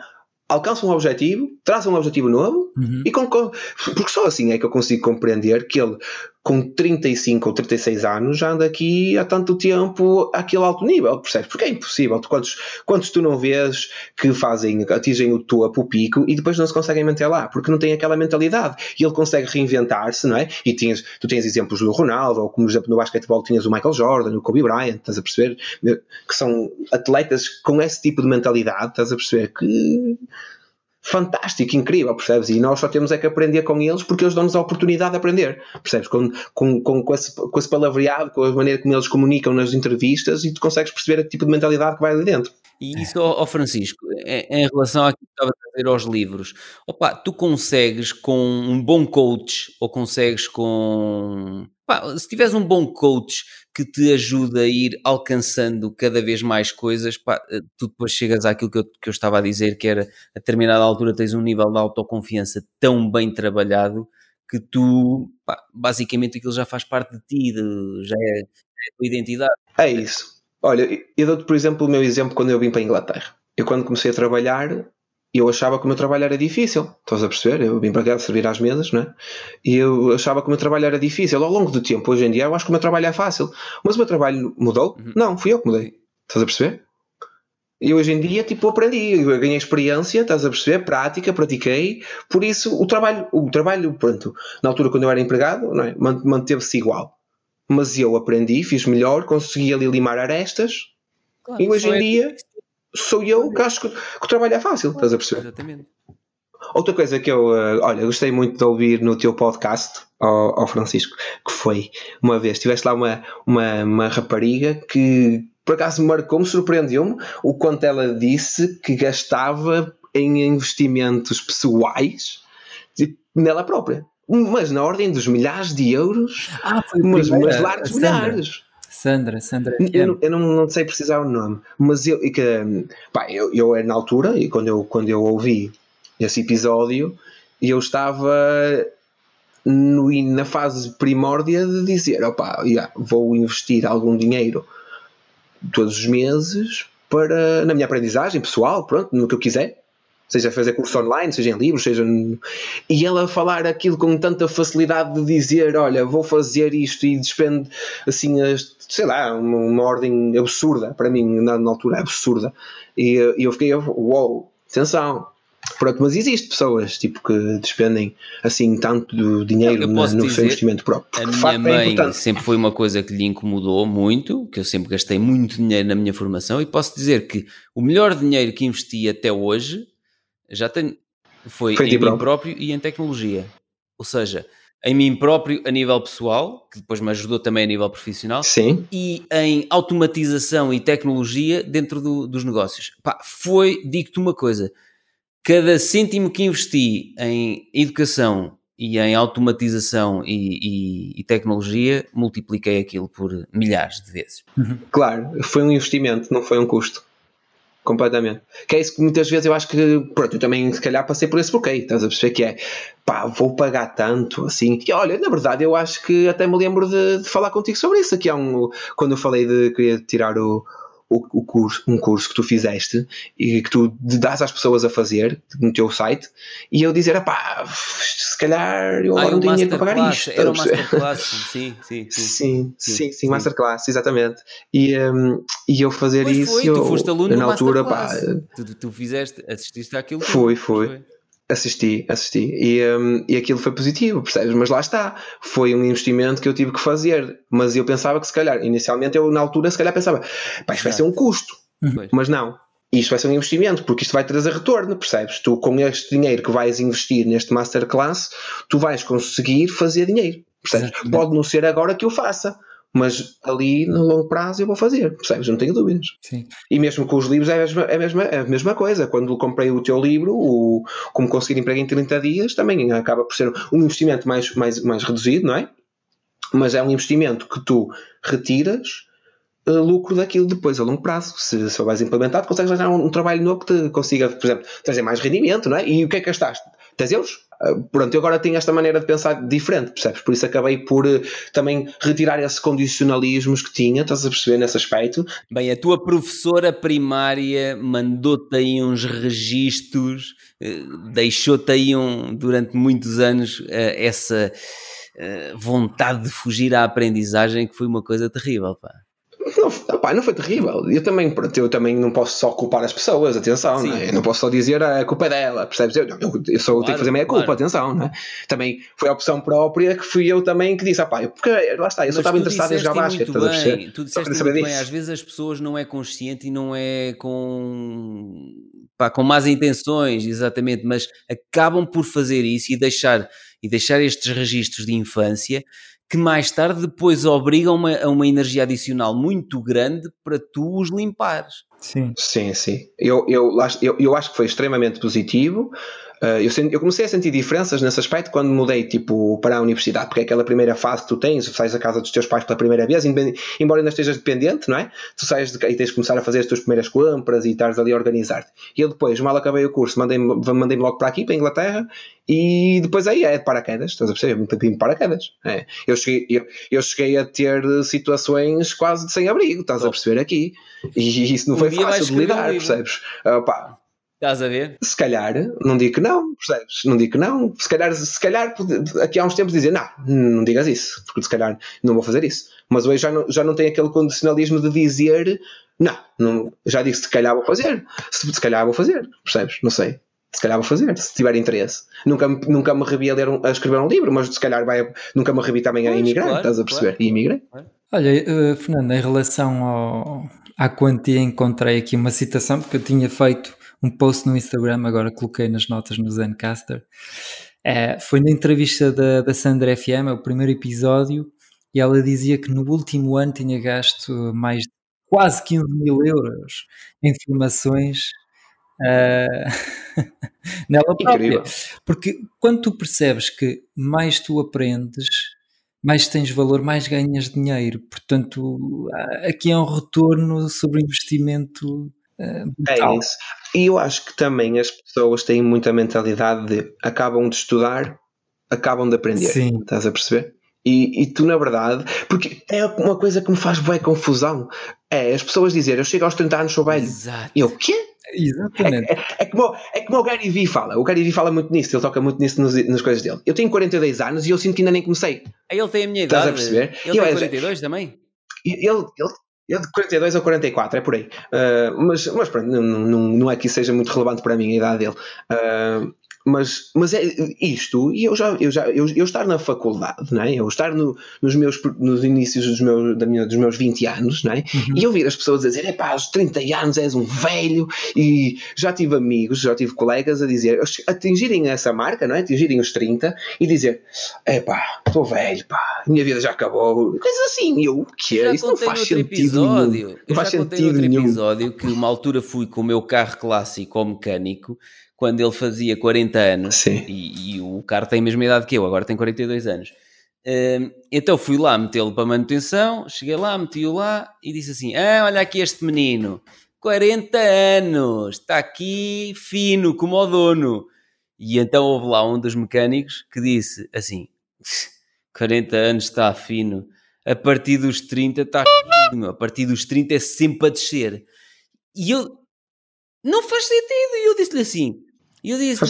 Alcançam um objetivo, traçam um objetivo novo uhum. e com, porque só assim é que eu consigo compreender que ele com 35 ou 36 anos já anda aqui há tanto tempo àquele alto nível, percebes? Porque é impossível. Quantos, quantos tu não vês que fazem, atingem o topo, o pico e depois não se conseguem manter lá, porque não têm aquela mentalidade. E ele consegue reinventar-se, não é? E tu tens exemplos do Ronaldo, ou como exemplo no basquetebol tinhas o Michael Jordan, o Kobe Bryant, estás a perceber? Que são atletas com esse tipo de mentalidade, estás a perceber? Que fantástico, incrível, percebes? E nós só temos é que aprender com eles porque eles dão-nos a oportunidade de aprender, percebes? Com, com, com, com, esse, com esse palavreado, com a maneira como eles comunicam nas entrevistas e tu consegues perceber o tipo de mentalidade que vai ali dentro. E isso, ó Francisco, em relação àquilo que estava a dizer aos livros, opa, tu consegues com um bom coach ou consegues com. Pá, se tiveres um bom coach que te ajuda a ir alcançando cada vez mais coisas, pá, eh, tu depois chegas àquilo que eu, que eu estava a dizer, que era a determinada altura tens um nível de autoconfiança tão bem trabalhado que tu, pá, basicamente aquilo já faz parte de ti, de, já é, é a tua identidade. É isso. Olha, eu dou-te, por exemplo, o meu exemplo quando eu vim para a Inglaterra. Eu, quando comecei a trabalhar, eu achava que o meu trabalho era difícil. Estás a perceber? Eu vim para cá servir às mesas, né? E eu achava que o meu trabalho era difícil. Ao longo do tempo, hoje em dia, eu acho que o meu trabalho é fácil. Mas o meu trabalho mudou? Uhum. Não, fui eu que mudei. Estás a perceber? E hoje em dia, tipo, aprendi, eu ganhei experiência, estás a perceber? Prática, pratiquei. Por isso, o trabalho, o trabalho, pronto, na altura quando eu era empregado, não é? manteve-se igual. Mas eu aprendi, fiz melhor, consegui ali limar arestas. Claro, e hoje em dia, sou eu que acho que, que o trabalho é fácil, estás a perceber? Exatamente. Outra coisa que eu, uh, olha, gostei muito de ouvir no teu podcast, ao, ao Francisco, que foi uma vez, tiveste lá uma, uma, uma rapariga que por acaso marcou-me, surpreendeu-me o quanto ela disse que gastava em investimentos pessoais tipo, nela própria. Mas na ordem dos milhares de euros, ah, foi mas, mas largos milhares. Sandra, Sandra. Eu, eu não, não, sei precisar o nome, mas eu, que, pá, eu, eu na altura, e quando eu, quando eu ouvi esse episódio, eu estava no, na fase primórdia de dizer: yeah, vou investir algum dinheiro todos os meses para, na minha aprendizagem pessoal, pronto, no que eu quiser seja fazer curso online, seja em livros, seja. E ela falar aquilo com tanta facilidade de dizer: Olha, vou fazer isto e despende assim, sei lá, uma, uma ordem absurda, para mim, na, na altura, absurda. E, e eu fiquei: Uou, wow, atenção. Pronto, mas existe pessoas tipo, que despendem assim tanto dinheiro no dizer, seu investimento próprio. A minha é mãe é sempre foi uma coisa que lhe incomodou muito, que eu sempre gastei muito dinheiro na minha formação, e posso dizer que o melhor dinheiro que investi até hoje já tenho. Foi, Foi em mim próprio. próprio e em tecnologia. Ou seja, em mim próprio a nível pessoal, que depois me ajudou também a nível profissional, Sim. e em automatização e tecnologia dentro do, dos negócios. Pá, foi, digo-te uma coisa, cada cêntimo que investi em educação e em automatização e, e, e tecnologia, multipliquei aquilo por milhares de vezes. Claro, foi um investimento, não foi um custo completamente. Que é isso que muitas vezes eu acho que, pronto, eu também se calhar passei por esse bloqueio, estás a perceber que é, pá, vou pagar tanto, assim, e olha, na verdade eu acho que até me lembro de, de falar contigo sobre isso, aqui há um, quando eu falei de que ia tirar o, o, o, curso, um curso que tu fizeste e que tu dás às pessoas a fazer no teu site e eu dizer, pá, se calhar eu agora não tenho dinheiro para pagar isto. Era Masterclass, sim, sim, sim. Sim, sim, Masterclass, exatamente. E, um, e eu fazer isso, foi, eu, na altura, pá, tu, tu fizeste, assististe àquilo. Fui. foi. Assisti, assisti. E, um, e aquilo foi positivo, percebes? Mas lá está. Foi um investimento que eu tive que fazer. Mas eu pensava que se calhar, inicialmente eu na altura se calhar pensava, pá, isto vai ser um custo. Uhum. Mas não. Isto vai ser um investimento, porque isto vai trazer retorno, percebes? Tu, com este dinheiro que vais investir neste masterclass, tu vais conseguir fazer dinheiro. Percebes? Pode não ser agora que eu faça, mas ali no longo prazo eu vou fazer, percebes? Não tenho dúvidas. Sim. E mesmo com os livros é a mesma, é a mesma, é a mesma coisa. Quando comprei o teu livro, o Como Conseguir Emprego em 30 Dias, também acaba por ser um investimento mais, mais, mais reduzido, não é? Mas é um investimento que tu retiras uh, lucro daquilo depois a longo prazo. Se, se vais implementado, consegues fazer um, um, trabalho novo que te consiga, por exemplo, trazer mais rendimento, não é? E o que é que gastaste? 10 euros? Uh, pronto, eu agora tenho esta maneira de pensar diferente, percebes? Por isso acabei por uh, também retirar esses condicionalismos que tinha, estás a perceber nesse aspecto. Bem, a tua professora primária mandou-te aí uns registros, uh, deixou-te aí um, durante muitos anos essa vontade de fugir à aprendizagem que foi uma coisa terrível, pá. Não, opa, não foi terrível. Eu também, pronto, eu também não posso só culpar as pessoas, atenção, não é? eu não posso só dizer a culpa é dela, percebes? Eu, eu, eu só claro, tenho que fazer meia culpa, claro. atenção, não é? Também foi a opção própria que fui eu também que disse, pá, porque lá está, eu só estava interessado em jogar basquete, estás a perceber? Tu disseste muito bem, às vezes as pessoas não é consciente e não é com, pá, com más intenções, exatamente, mas acabam por fazer isso e deixar, e deixar estes registros de infância que mais tarde depois obrigam uma, a uma energia adicional muito grande para tu os limpares. Sim, sim, sim. Eu, eu, eu, eu acho que foi extremamente positivo. Uh, eu, senti, eu, comecei a sentir diferenças nesse aspecto quando mudei tipo, para a universidade, porque é aquela primeira fase que tu tens, sais da casa dos teus pais pela primeira vez, embora ainda estejas dependente, não é? Tu sais de, e tens de começar a fazer as tuas primeiras compras e estás ali a organizar-te. E eu depois, mal acabei o curso, mandei-me mandei logo para aqui, para a Inglaterra, e depois aí é de paraquedas, estás a perceber? Muito de paraquedas. É. Eu, cheguei, eu, eu cheguei a ter situações quase de sem abrigo, estás a perceber aqui? E isso não foi fácil de lidar, percebes? Uh, pá, Estás a ver? Se calhar, não digo que não, percebes? Não digo que não. Se calhar, se calhar aqui há uns tempos dizer, não, não digas isso, porque se calhar não vou fazer isso. Mas hoje já não, já não tem aquele condicionalismo de dizer, não, não já disse se calhar vou fazer, se, se calhar vou fazer, percebes? Não sei. Se calhar vou fazer, se tiver interesse. Nunca, nunca me revi a, ler um, a escrever um livro, mas se calhar vai, nunca me revi também a emigrar, claro, estás a perceber? Claro. E imigrei. Olha, uh, Fernando, em relação ao, à quantia, encontrei aqui uma citação, porque eu tinha feito um post no Instagram, agora coloquei nas notas no Zencaster. É, foi na entrevista da, da Sandra FM, é o primeiro episódio, e ela dizia que no último ano tinha gasto mais de quase 15 mil euros em formações uh, nela própria. Incrível. Porque quando tu percebes que mais tu aprendes, mais tens valor, mais ganhas dinheiro. Portanto, aqui é um retorno sobre o investimento é isso. E eu acho que também as pessoas têm muita mentalidade de acabam de estudar, acabam de aprender. Sim. Estás a perceber? E, e, tu, na verdade, porque é uma coisa que me faz boa confusão. É as pessoas dizerem, eu chego aos 30 anos, sou velho. Exato. E eu, o quê? Exatamente. É, é, é, como, é como o Gary Vee fala. O Gary Vee fala muito nisso, ele toca muito nisso nos, nas coisas dele. Eu tenho 42 anos e eu sinto que ainda nem comecei. Ele tem a minha idade. Estás a perceber? Ele tem 42 também? Ele, ele, eu de 42 ou 44, é por aí. Uh, mas, mas pronto, não, não, não é que isso seja muito relevante para mim, a idade dele. Uh, mas, mas é isto, e eu já, eu já eu, eu estar na faculdade, não é? eu estar no, nos meus nos inícios dos meus, da minha, dos meus 20 anos, não é? Uhum. e ouvir as pessoas a dizer, é pá, aos 30 anos és um velho, e já tive amigos, já tive colegas a dizer, atingirem essa marca, não é? atingirem os 30 e dizer, é pá, estou velho, pá, minha vida já acabou, coisas assim, eu, o que é? Isso não faz sentido episódio, nenhum. Não eu faz já contei outro nenhum. episódio que uma altura fui com o meu carro clássico ao mecânico quando ele fazia 40 anos e, e, o carro tem a mesma idade que eu, agora tem 42 anos. Uh, então fui lá metê-lo para manutenção, cheguei lá, meti-o lá e disse assim: Ah, olha aqui este menino, 40 anos, está aqui fino como o dono. E então houve lá um dos mecânicos que disse assim: 40 anos está fino, a partir dos 30 está fino, a partir dos 30 é sempre a descer. E eu, não faz sentido. E eu disse-lhe assim: e eu disse: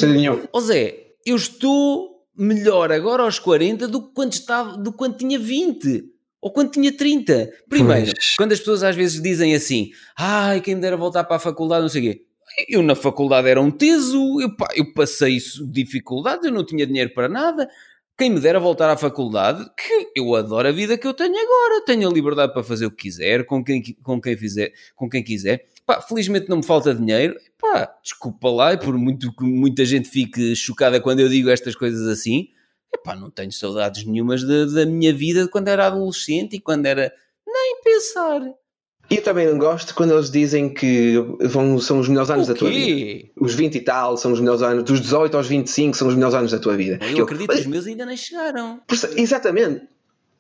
Ó Zé, eu estou melhor agora aos 40 do que quando, estava, do quando tinha 20 ou quando tinha 30. Primeiro, pois. quando as pessoas às vezes dizem assim: ai, quem me dera voltar para a faculdade, não sei o quê. Eu na faculdade era um teso, eu, pá, eu passei isso, dificuldades, eu não tinha dinheiro para nada. Quem me dera voltar à faculdade, que eu adoro a vida que eu tenho agora, tenho a liberdade para fazer o que quiser, com quem, com quem, fizer, com quem quiser. Pá, felizmente não me falta dinheiro. Pá, desculpa lá, e por muito que muita gente fique chocada quando eu digo estas coisas assim, epá, não tenho saudades nenhumas da, da minha vida de quando era adolescente e quando era. Nem pensar. E eu também não gosto quando eles dizem que vão, são os melhores anos da tua vida. Os 20 e tal são os melhores anos, dos 18 aos 25 são os melhores anos da tua vida. Eu, eu acredito que os meus ainda nem chegaram. Exatamente.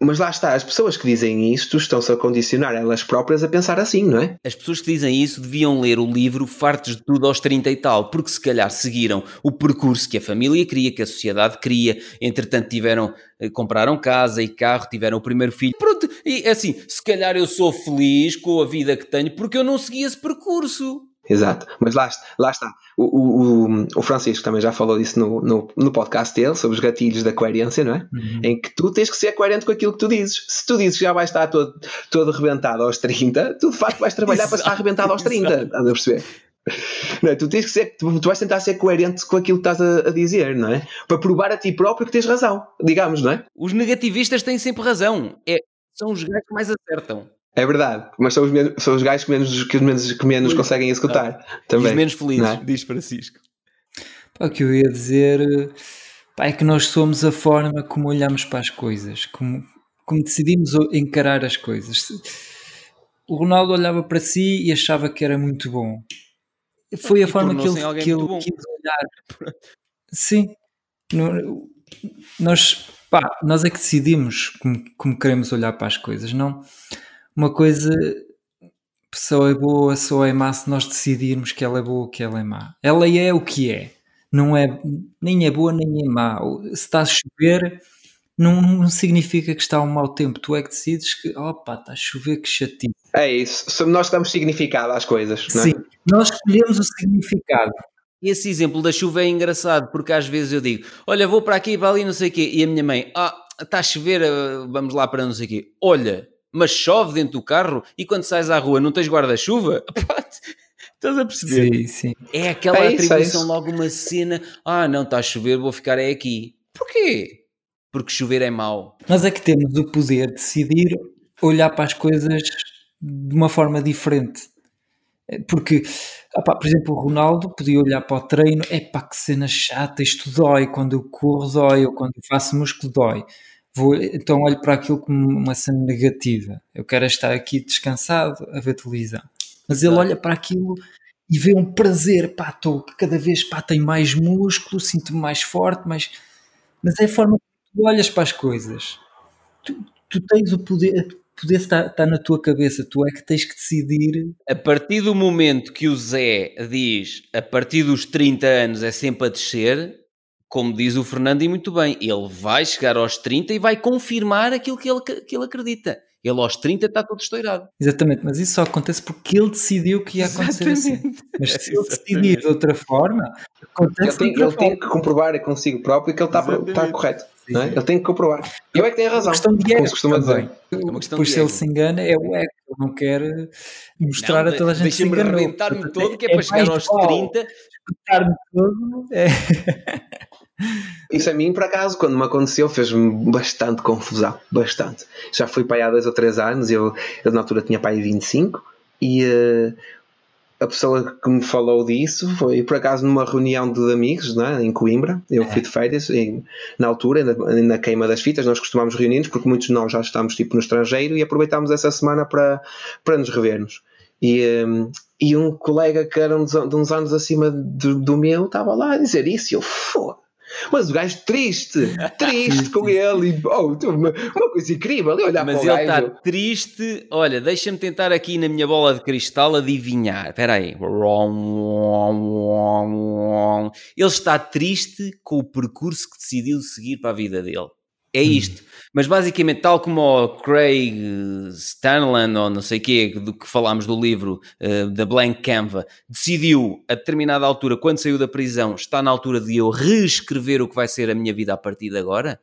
Mas lá está, as pessoas que dizem isto estão-se a condicionar elas próprias a pensar assim, não é? As pessoas que dizem isso deviam ler o livro Fartos de Tudo aos 30 e tal, porque se calhar seguiram o percurso que a família queria, que a sociedade queria, entretanto tiveram, eh, compraram casa e carro, tiveram o primeiro filho. Pronto, e assim, se calhar eu sou feliz com a vida que tenho porque eu não segui esse percurso. Exato, mas lá, lá está. O, o, o, Francisco também já falou disso no, no, no, podcast dele, sobre os gatilhos da coerência, não é? Uhum. Em que tu tens que ser coerente com aquilo que tu dizes. Se tu dizes que já vais estar todo, todo arrebentado aos 30, tu de facto vais trabalhar para estar arrebentado aos 30, estás a perceber? Não é? Tu tens que ser, tu, tu, vais tentar ser coerente com aquilo que estás a, a, dizer, não é? Para provar a ti próprio que tens razão, digamos, não é? Os negativistas têm sempre razão. É, são os gajos que mais acertam. É verdade, mas são os, menos, são os gajos que menos, que menos, que menos conseguem executar. Ah, também. os menos felizes, é? diz Francisco. Pá, o que eu ia dizer pá, é que nós somos a forma como olhamos para as coisas, como, como decidimos encarar as coisas. O Ronaldo olhava para si e achava que era muito bom. Foi a e forma que ele, que ele quis olhar. Sim, nós, pá, nós é que decidimos como, como queremos olhar para as coisas, não? Uma coisa só é boa, só é má se nós decidirmos que ela é boa ou que ela é má. Ela é o que é. Não é nem é boa nem é má. Se está a chover, não, não significa que está um mau tempo. Tu é que decides que, opa, está a chover, que chatice. É isso. Nós damos significado às coisas. Não é? Sim, nós escolhemos o significado. esse exemplo da chuva é engraçado, porque às vezes eu digo, olha, vou para aqui, para ali, não sei o quê, e a minha mãe, ah, está a chover, eh, vamos lá para não sei o quê. Olha, mas chove dentro do carro e quando sais à rua não tens guarda-chuva? Estás a perceber? Sim, sim. É aquela é isso, atribuição é logo uma cena, ah, não, está a chover, vou ficar é aqui. Porquê? Porque chover é mau. Nós é que temos o poder de decidir olhar para as coisas de uma forma diferente. Porque, opa, por exemplo, o Ronaldo podia olhar para o treino, é pá, que cena chata, isto dói, quando eu corro dói, ou quando eu faço músculo dói. Vou, então olho para aquilo como uma cena negativa. Eu quero estar aqui descansado a ver televisão. Mas ele olha para aquilo e vê um prazer, pá, estou cada vez, pá, tenho mais músculo, sinto-me mais forte, mas, mas é a forma que tu olhas para as coisas. Tu, tu tens o poder, poder está, está na tua cabeça, tu é que tens que decidir. A partir do momento que o Zé diz a partir dos 30 anos é sempre a descer, como diz o Fernando e muito bem, ele vai chegar aos 30 e vai confirmar aquilo que ele, que ele acredita. Ele aos 30 está todo estourado. Exatamente, mas isso só acontece porque ele decidiu que ia acontecer assim. Exatamente. assim. Mas se ele decidir de outra forma, acontece ele tem, ele tem que comprovar consigo próprio que ele está, está correto. É? Ele tem que comprovar. Eu é que tenho razão. É uma questão de ego, como se costuma dizer. É Por se ele se engana, é o ego. Ele não quer mostrar não, a toda a gente que se enganou. Deixa-me arrebentar-me todo, que é, é para chegar aos 30. Arrebentar-me todo. É. Isso a mim, por acaso, quando me aconteceu, fez-me bastante confusão. Bastante. Já fui para aí há dois ou três anos, eu, eu na altura tinha para aí 25 e uh, a pessoa que me falou disso foi por acaso numa reunião de amigos né, em Coimbra. Eu fui de férias e, na altura, na, na, queima das fitas, nós costumamos reunir-nos porque muitos de nós já estamos tipo no estrangeiro e aproveitámos essa semana para, para nos revermos. E, um, e um colega que era de uns anos acima do, do meu estava lá a dizer isso e eu, foda mas o gajo triste, triste com ele. E, oh, uma, uma coisa incrível. olhar Mas ele está triste. Olha, deixa-me tentar aqui na minha bola de cristal adivinhar. Espera aí. Ele está triste com o percurso que decidiu seguir para a vida dele. É hum. isto. Hum. Mas basicamente, tal como o Craig Stanland, ou não sei o quê, do que falámos do livro uh, da Blank Canva, decidiu a determinada altura, quando saiu da prisão, está na altura de eu reescrever o que vai ser a minha vida a partir de agora.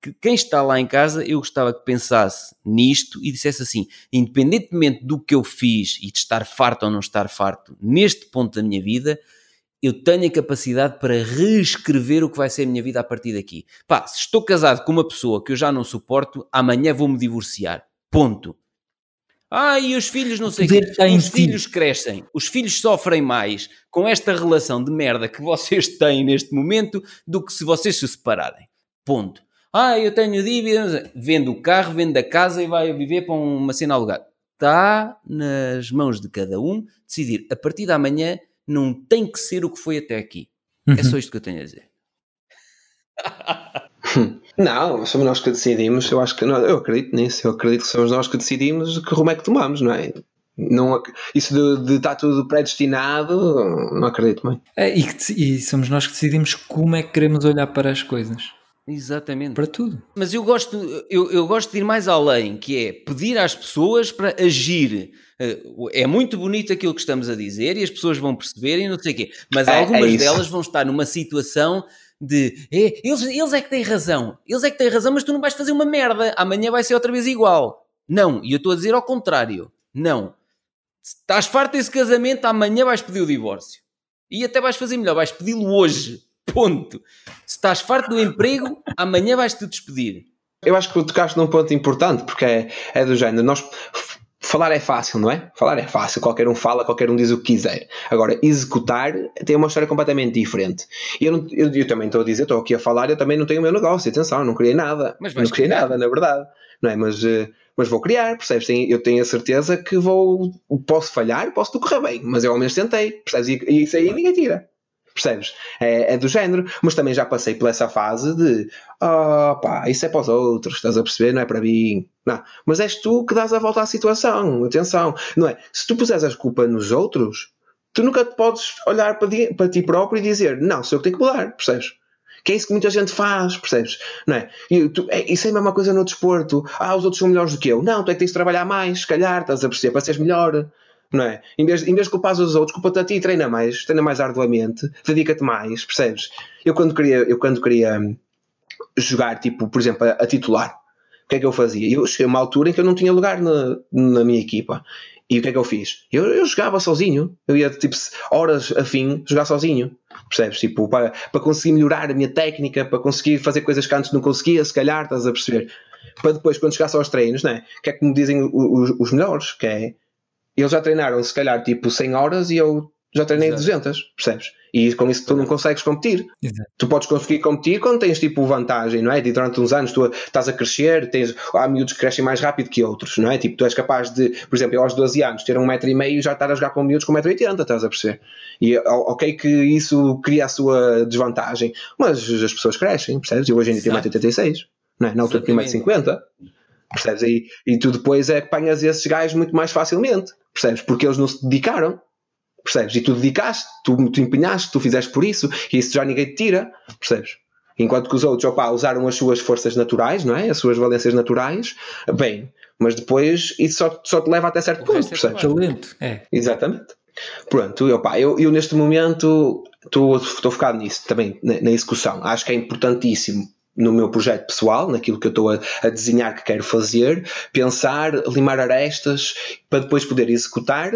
Que quem está lá em casa, eu gostava que pensasse nisto e dissesse assim: independentemente do que eu fiz e de estar farto ou não estar farto, neste ponto da minha vida, eu tenho a capacidade para reescrever o que vai ser a minha vida a partir daqui. Pá, se estou casado com uma pessoa que eu já não suporto, amanhã vou-me divorciar. Ponto. Ah, e os filhos não sei o quê. Os filhos crescem. Os filhos sofrem mais com esta relação de merda que vocês têm neste momento do que se vocês se separarem. Ponto. Ah, eu tenho dívidas. Vendo o carro, vendo a casa e vai viver para uma cena alugada. Está nas mãos de cada um decidir a partir da manhã não tem que ser o que foi até aqui. É uhum. É só isto que eu tenho a dizer. Não, somos nós que decidimos. Eu acho que não, eu acredito nisso. Eu acredito que somos nós que decidimos que rumo é que tomamos, não é? Não, isso de, de estar tudo predestinado, não acredito bem. É, e, que, e somos nós que decidimos como é que queremos olhar para as coisas. Exatamente. Para tudo. Mas eu gosto, eu, eu gosto de ir mais além, que é pedir às pessoas para agir. Eh, é muito bonito aquilo que estamos a dizer e as pessoas vão perceber e não sei o quê. Mas é, algumas é delas vão estar numa situação de é, eles, eles é que têm razão, eles é que têm razão, mas tu não vais fazer uma merda, amanhã vai ser outra vez igual. Não, e eu estou a dizer ao contrário. Não. Se estás farto desse casamento, amanhã vais pedir o divórcio. E até vais fazer melhor, vais pedi-lo hoje Ponto. Se estás farto do emprego, amanhã vais-te despedir. Eu acho que tocaste num ponto importante, porque é, é do género. Nós falar é fácil, não é? Falar é fácil, qualquer um fala, qualquer um diz o que quiser. Agora, executar tem uma história completamente diferente. E eu, eu, eu, também estou a dizer, estou aqui a falar, eu também não tenho o meu negócio, atenção, não criei nada. Mas não criei criar. nada, na verdade. Não é? Mas, eh, mas vou criar, percebes? Eu tenho a certeza que vou, posso falhar, posso correr bem, mas eu ao menos tentei, percebes? E, e isso aí ninguém tira. Percebes? É, é, do género, mas também já passei por essa fase de oh, pá, isso é para os outros, estás a perceber? Não é para mim. Não, mas és tu que dás a volta à situação. Atenção, não é? Se tu puseres a culpa nos outros, tu nunca te podes olhar para, ti, para ti próprio e dizer não, sou eu que tenho que mudar, percebes? Que é isso que muita gente faz, percebes? Não é? E tu, é isso é a mesma coisa no desporto. Ah, os outros são melhores do que eu. Não, tu é que tens de trabalhar mais, se calhar, estás a perceber, para seres melhor. Não é? Em vez, em vez de culpar os outros, culpa-te a ti, treina mais, treina mais arduamente, dedica-te mais, percebes? Eu quando queria, eu quando queria jogar, tipo, por exemplo, a, a titular, o que é que eu fazia? Eu cheguei a uma altura em que eu não tinha lugar na, na minha equipa. E o que é que eu fiz? Eu, eu jogava sozinho. Eu ia, tipo, horas a fim, jogar sozinho. Percebes? Tipo, para, para conseguir melhorar a minha técnica, para conseguir fazer coisas que antes não conseguia, se calhar, estás a perceber? Para depois, quando chegasse aos treinos, né? que é que me dizem os, os melhores? Que é, eles já treinaram, se calhar, tipo, 100 horas e eu já treinei Exato. 200, percebes? E com isso tu não consegues competir. Exato. Tu podes conseguir competir quando tens tipo vantagem, não é? E durante uns anos tu estás a crescer, tens, há miúdos que crescem mais rápido que outros, não é? Tipo, tu és capaz de, por exemplo, aos 12 anos ter um metro e meio e já estar a jogar com miúdos com 1,80m, estás a perceber? E ok que isso cria a sua desvantagem, mas as pessoas crescem, percebes? Eu hoje em dia tenho 1,86m, não é? Na altura tinha 1,50m. Percebes? E, e tu depois é que apanhas esses gajos muito mais facilmente, percebes? Porque eles não se dedicaram, Percebes? E tu dedicaste, tu, tu empenhaste, tu fizeste por isso, e isso já ninguém te tira, percebes? Enquanto que os outros, opa, usaram as suas forças naturais, não é? As suas valências naturais, bem, mas depois isso só, só te leva até certo o ponto, é percebes? Talento, é. Exatamente. Pronto, eu, eu, eu neste momento estou focado nisso também, na, na execução. Acho que é importantíssimo no meu projeto pessoal, naquilo que eu estou a, a, desenhar que quero fazer, pensar, limar arestas para depois poder executar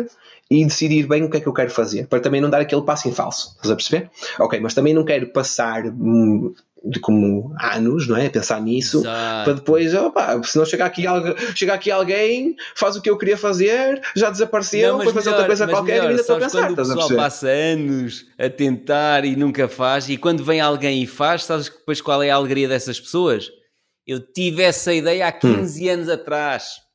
e decidir bem o que é que eu quero fazer, para também não dar aquele passo em falso. Estás a perceber? Ok, mas também não quero passar hum, de como anos, não é? Pensar nisso, Exato. para depois, opa, se não chegar aqui, chegar aqui alguém, faz o que eu queria fazer, já desapareceu, não, depois faz outra coisa qualquer melhor, e ainda estou a pensar. Quando o pessoal passa anos a tentar e nunca faz, e quando vem alguém e faz, sabes depois qual é a alegria dessas pessoas? Eu tive essa ideia há 15 hum. anos atrás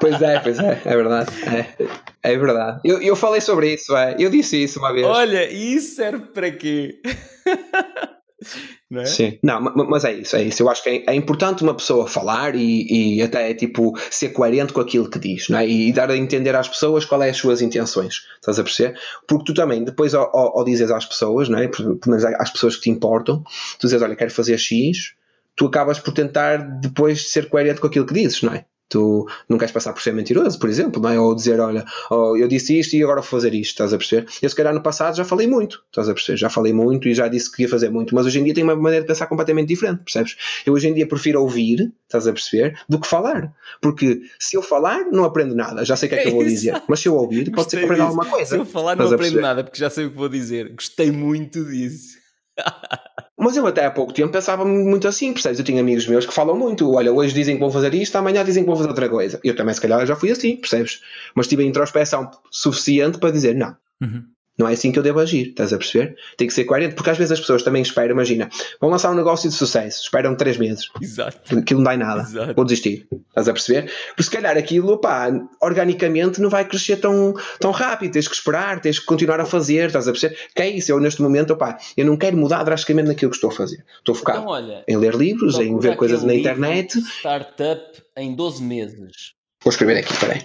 Pois é, pois é, é verdade. É, é verdade. Eu, eu falei sobre isso, é. eu disse isso uma vez. Olha, e isso serve para quê? Não é? Sim, não, mas é isso, é isso. Eu acho que é, é importante uma pessoa falar e, e, até tipo ser coerente com aquilo que diz, não é? E, dar a entender às pessoas qual é as suas intenções, estás a perceber? Porque tu também, depois ao, ao, ao dizes às pessoas, não é? Pelo menos às pessoas que te importam, tu dizes, olha, quero fazer X, tu acabas por tentar depois ser coerente com aquilo que dizes, não é? Tu não queres passar por ser mentiroso, por exemplo, não é? ou dizer, olha, oh, eu disse isto e agora vou fazer isto, estás a perceber? Eu se calhar no passado já falei muito, estás a perceber? Já falei muito e já disse que ia fazer muito, mas hoje em dia tenho uma maneira de pensar completamente diferente, percebes? Eu hoje em dia prefiro ouvir, estás a perceber, do que falar. Porque se eu falar, não aprendo nada, já sei o que é que eu vou dizer, mas se eu ouvir, pode ser que aprenda alguma coisa. Se eu falar, não aprendo nada, porque já sei o que vou dizer. Gostei muito disso. Mas eu até há pouco tempo pensava muito assim, percebes? Eu tinha amigos meus que falam muito, olha, hoje dizem que vão fazer isto, amanhã dizem que vão fazer outra coisa. Eu também, se calhar, já fui assim, percebes? Mas tive a introspeção suficiente para dizer, não, uhum. Não é assim que eu devo agir, estás a perceber? Tem que ser coerente, porque às vezes as pessoas também esperam, imagina, vão lançar um negócio de sucesso, esperam três meses. Exato. Aquilo não dá em nada. Exato. Vou desistir. Estás a perceber? Porque se calhar aquilo, pá, organicamente não vai crescer tão, tão rápido. Tens que esperar, tens que continuar a fazer, estás a perceber? Que é isso, eu neste momento, pá, eu não quero mudar drasticamente naquilo que estou a fazer. Estou focado então, olha, em ler livros, em ver coisas na internet. Startup em 12 meses. Vou escrever aqui, espera aí.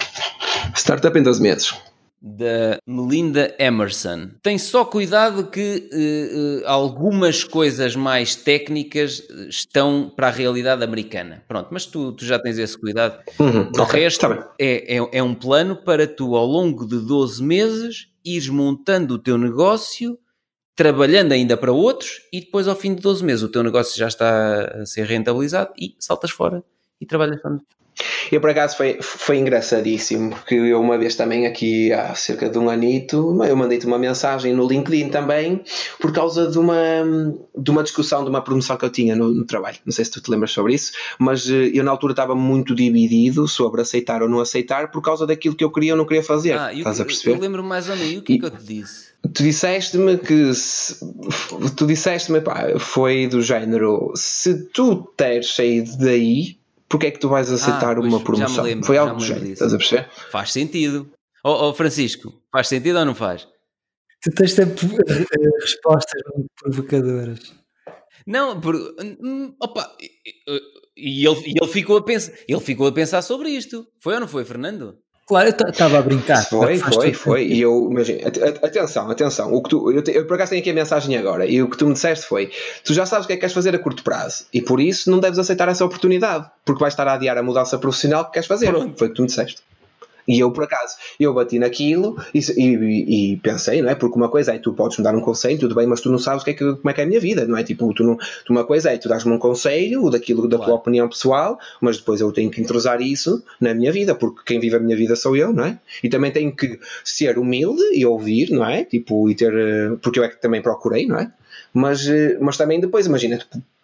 Startup em 12 meses da Melinda Emerson. Tem só cuidado que uh, uh, algumas coisas mais técnicas estão para a realidade americana. Pronto, mas tu, tu já tens esse cuidado. Uhum, o okay, resto tá é, é, é, um plano para tu, ao longo de 12 meses, ires montando o teu negócio, trabalhando ainda para outros, e depois, ao fim de 12 meses, o teu negócio já está a ser rentabilizado e saltas fora e trabalhas para e por acaso foi, foi engraçadíssimo, porque eu uma vez também aqui há cerca de um anito, eu mandei-te uma mensagem no LinkedIn também, por causa de uma, de uma discussão, de uma promoção que eu tinha no, no trabalho. Não sei se tu te lembras sobre isso, mas eh, eu na altura estava muito dividido sobre aceitar ou não aceitar por causa daquilo que eu queria ou não queria fazer. Ah, Estás eu, a perceber? Eu lembro mais ou menos o que, é que eu te disse. Tu disseste-me que tu disseste-me, pá, foi do género se tu teres saído daí porque é que tu vais aceitar ah, uma promoção? Lembro, Foi algo do jeito, estás a perceber? Faz sentido. Ó oh, oh, Francisco, faz sentido ou não faz? Tu tens sempre eh, respostas muito provocadoras. Não, por, opa, e ele, ele, ficou a pensar, ele ficou a pensar sobre isto. Foi ou não foi, Fernando? Claro, eu estava a brincar. Foi, foi, foi. E eu, imagino, atenção, atenção. O que tu, eu, eu por acaso tenho aqui a mensagem agora. E o que tu me disseste foi: tu já sabes o que é que queres fazer a curto prazo. E por isso não deves aceitar essa oportunidade. Porque vais estar a adiar a mudança profissional que queres fazer. Pronto. Foi o que tu me disseste. E eu, por acaso, eu bati naquilo e, e, e, pensei, não é? Porque uma coisa é tu podes me dar um conselho, tudo bem, mas tu não sabes que é que, como é que é a minha vida, não é? Tipo, tu não, tu uma coisa é tu dás-me um conselho daquilo da claro. tua opinião pessoal, mas depois eu tenho que entrosar isso na minha vida, porque quem vive a minha vida sou eu, não é? E também tenho que ser humilde e ouvir, não é? Tipo, e ter. Eh, porque eu é que também procurei, não é? Mas, eh, mas também depois, imagina,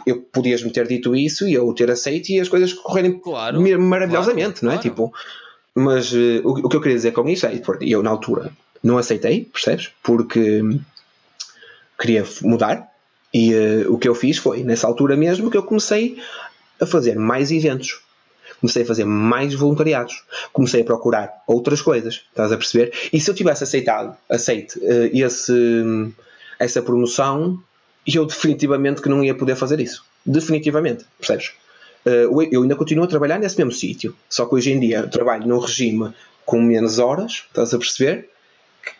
eu podias-me ter dito isso e eu ter aceito e as coisas correrem claro, maravilhosamente, claro, não é? Tipo, mas uh, o, o, que eu queria dizer com isso é, eu na altura não aceitei, percebes? Porque queria mudar e uh, o que eu fiz foi, nessa altura mesmo, que eu comecei a fazer mais eventos. Comecei a fazer mais voluntariados. Comecei a procurar outras coisas. Estás a perceber? E se eu tivesse aceitado, aceite uh, esse, essa promoção, eu definitivamente que não ia poder fazer isso. Definitivamente. Percebes? Eh, eu ainda continuo a trabalhar nesse mesmo sítio, só que hoje em dia trabalho num regime com menos horas, estás a perceber?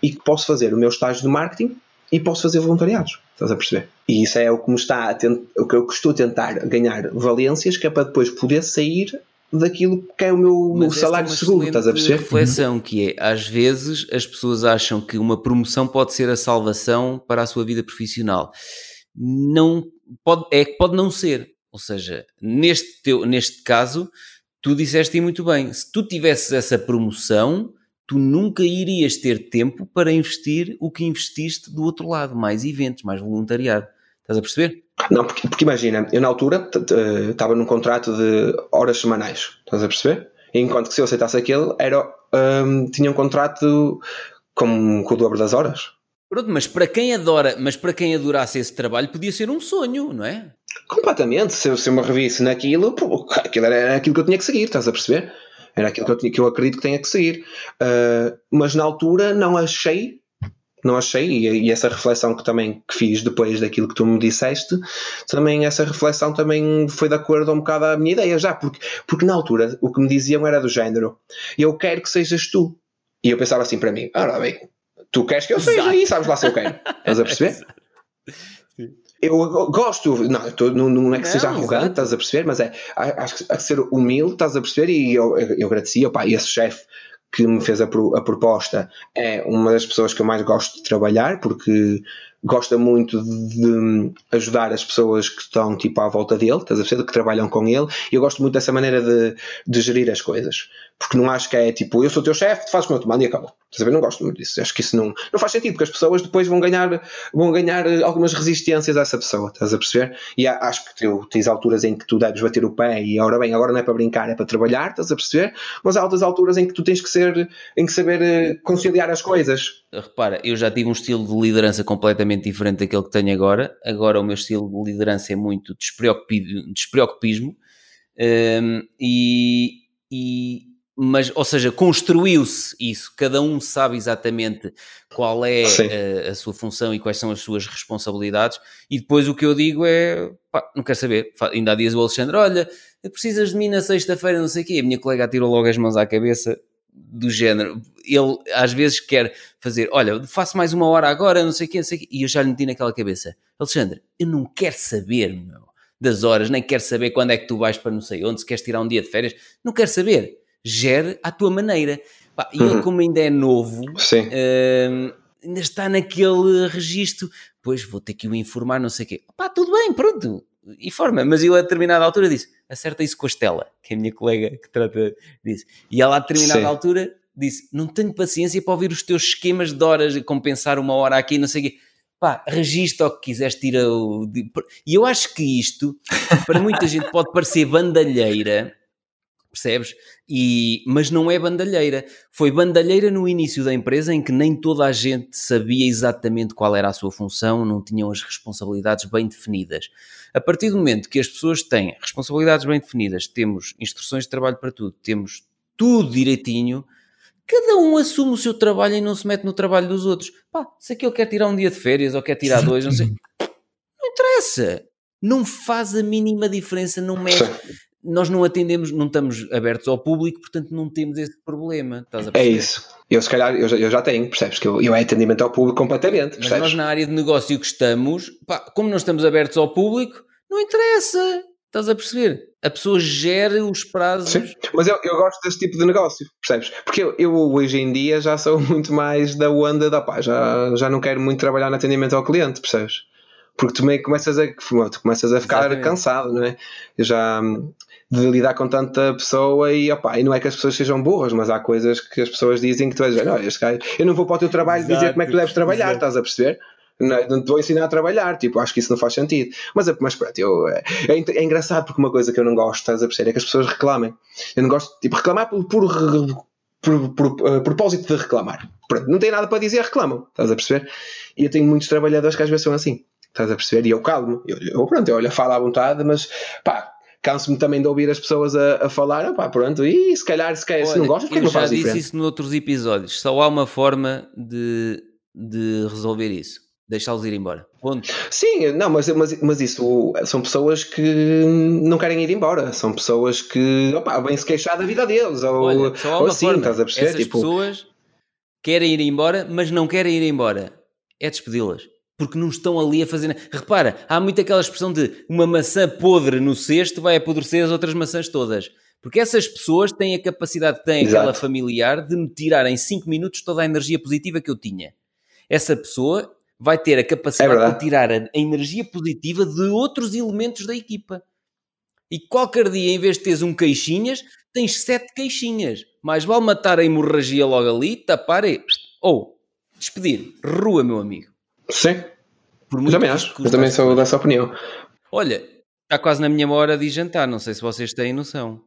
E que posso fazer o meu estágio de marketing e posso fazer voluntariados, estás a perceber? E isso é o que me está a tent... o que eu estou a tentar ganhar valências, que é para depois poder sair daquilo que é o meu, meu salário é seguro, estás a perceber? reflexão que é, às vezes as pessoas acham que uma promoção pode ser a salvação para a sua vida profissional. Não pode, é que pode não ser. Ou seja, neste, teu, neste caso, tu disseste muito bem, se tu tivesses essa promoção, tu nunca irias ter tempo para investir o que investiste do outro lado, mais eventos, mais voluntariado. Estás a perceber? Não, porque, porque imagina, eu na altura estava num contrato de horas semanais, estás a perceber? Enquanto que se eu aceitasse aquele, era, um, tinha um contrato com, com o dobro das horas. Pronto, mas para quem adora, mas para quem adorasse esse trabalho, podia ser um sonho, não é? Completamente. Se eu, se eu me revisse naquilo, pô, aquilo era aquilo que eu tinha que seguir, estás a perceber? Era aquilo que eu, tinha, que eu acredito que tenha que seguir. Uh, mas na altura não achei, não achei, e, e, essa reflexão que também que fiz depois daquilo que tu me disseste, também essa reflexão também foi de acordo um bocado à minha ideia já, porque, porque na altura o que me diziam era do género, eu quero que sejas tu. E eu pensava assim para mim, ora bem, tu queres que eu seja Exato. aí, sabes lá se eu quero. Estás a perceber? Eu gosto, não, tô, não, não, é que não, seja arrogante, exato. estás a perceber, mas é, acho que, ser humilde, estás a perceber, e eu, eu agradecia, pá, esse chefe que me fez a, a, proposta é uma das pessoas que eu mais gosto de trabalhar, porque gosta muito de ajudar as pessoas que estão tipo à volta dele, estás a perceber, que trabalham com ele, e eu gosto muito dessa maneira de, de gerir as coisas porque não acho que é tipo, eu sou teu chefe, tu fazes como eu te mando e acabou. Estás a ver? Não gosto muito disso. Acho que isso não, não faz sentido, porque as pessoas depois vão ganhar, vão ganhar eh, algumas resistências a essa pessoa, estás a perceber? E acho que tu tens alturas em que tu deves bater o pé e, ora bem, agora não é para brincar, é para trabalhar, estás a perceber? Mas há outras alturas em que tu tens que ser, em que saber eh, conciliar as coisas. Repara, eu já tive um estilo de liderança completamente diferente daquele que tenho agora. Agora o meu estilo de liderança é muito despreocupismo. Um, e, e mas, ou seja, construiu-se isso, cada um sabe exatamente qual é a, a, sua função e quais são as suas responsabilidades, e depois o que eu digo é, pá, não quer saber, ainda há dias o Alexandre, olha, precisas de mim na sexta-feira, não sei o quê, a minha colega atirou logo as mãos à cabeça, do género, ele às vezes quer fazer, olha, faço mais uma hora agora, não sei o quê, não sei o quê, e eu já lhe meti naquela cabeça, Alexandre, eu não quero saber, meu, das horas, nem quero saber quando é que tu vais para não sei onde, se queres tirar um dia de férias, não quero saber gere à tua maneira. Pá, e uhum. ele, como ainda é novo, uh, ainda está naquele registro. Pois vou ter que o informar, não sei o quê. Pá, tudo bem, pronto, informa. Mas ele a determinada altura disse: acerta isso com a Estela, que é a minha colega que trata disso. E ela a determinada Sim. altura disse: não tenho paciência para ouvir os teus esquemas de horas, compensar uma hora aqui, não sei o quê. Pá, registra o que quiseres, tira o. E eu acho que isto, para muita gente, pode parecer bandalheira, percebes? E, mas não é bandalheira. Foi bandalheira no início da empresa em que nem toda a gente sabia exatamente qual era a sua função, não tinham as responsabilidades bem definidas. A partir do momento que as pessoas têm responsabilidades bem definidas, temos instruções de trabalho para tudo, temos tudo direitinho, cada um assume o seu trabalho e não se mete no trabalho dos outros. Pá, se aquele quer tirar um dia de férias ou quer tirar dois, não sei. Não interessa. Não faz a mínima diferença, não mexe nós não atendemos, não estamos abertos ao público, portanto não temos esse problema. é isso. Eu se calhar eu já, eu já tenho, percebes? Que eu, eu é atendimento ao público completamente. Percebes? Mas nós na área de negócio que estamos, pá, como não estamos abertos ao público, não interessa. Estás a perceber? A pessoa gera os prazos. Sim, mas eu, eu gosto desse tipo de negócio, percebes? Porque eu, eu hoje em dia já sou muito mais da onda da pá, já, já não quero muito trabalhar no atendimento ao cliente, percebes? Porque tu meio começas a, tu começas a ficar Exatamente. cansado, não é? Eu já de lidar com tanta pessoa e, opa, e não é que as pessoas sejam burras, mas há coisas que as pessoas dizem que tu és, olha, este cara, eu não vou para o teu trabalho Exato. dizer como é que tu deves trabalhar, Exato. estás a perceber? Não, não te vou ensinar a trabalhar, tipo, acho que isso não faz sentido. Mas, mas pronto, eu, é, é, é, engraçado porque uma coisa que eu não gosto, estás a perceber, é que as pessoas reclamem. Eu não gosto, tipo, reclamar por, por, por, por uh, propósito de reclamar. Pronto, não tem nada para dizer, reclamam, estás a perceber? E eu tenho muitos trabalhadores que às vezes são assim, estás a perceber? E eu calmo, eu, eu pronto, eu olho, falo à vontade, mas pá, canso-me também de ouvir as pessoas a, a falar, pá, pronto, e se calhar, se, calhar, Olha, se não gostas, porque não faz diferente? Eu já disse isso noutros episódios, só há uma forma de, de resolver isso deixá-los ir embora. Ponto. Sim, não, mas, mas, mas isso são pessoas que não querem ir embora, são pessoas que opa, vêm se queixar da vida deles, ou, Olha, uma assim, forma. estás a perceber? Essas tipo... pessoas querem ir embora, mas não querem ir embora. É despedi-las. Porque não estão ali a fazer. Repara, há muito aquela expressão de uma maçã podre no cesto vai apodrecer as outras maçãs todas. Porque essas pessoas têm a capacidade, têm Exato. aquela familiar, de me tirar em 5 minutos toda a energia positiva que eu tinha. Essa pessoa vai ter a capacidade é de tirar a, energia positiva de outros elementos da equipa. E qualquer dia, em vez de teres um queixinhas, tens sete queixinhas. Mais vale matar a hemorragia logo ali, tapar e. Ou despedir. Rua, meu amigo. Sim. Por muito também acho. Eu também sou dessa opinião. Olha, está quase na minha hora de jantar. Não sei se vocês têm noção.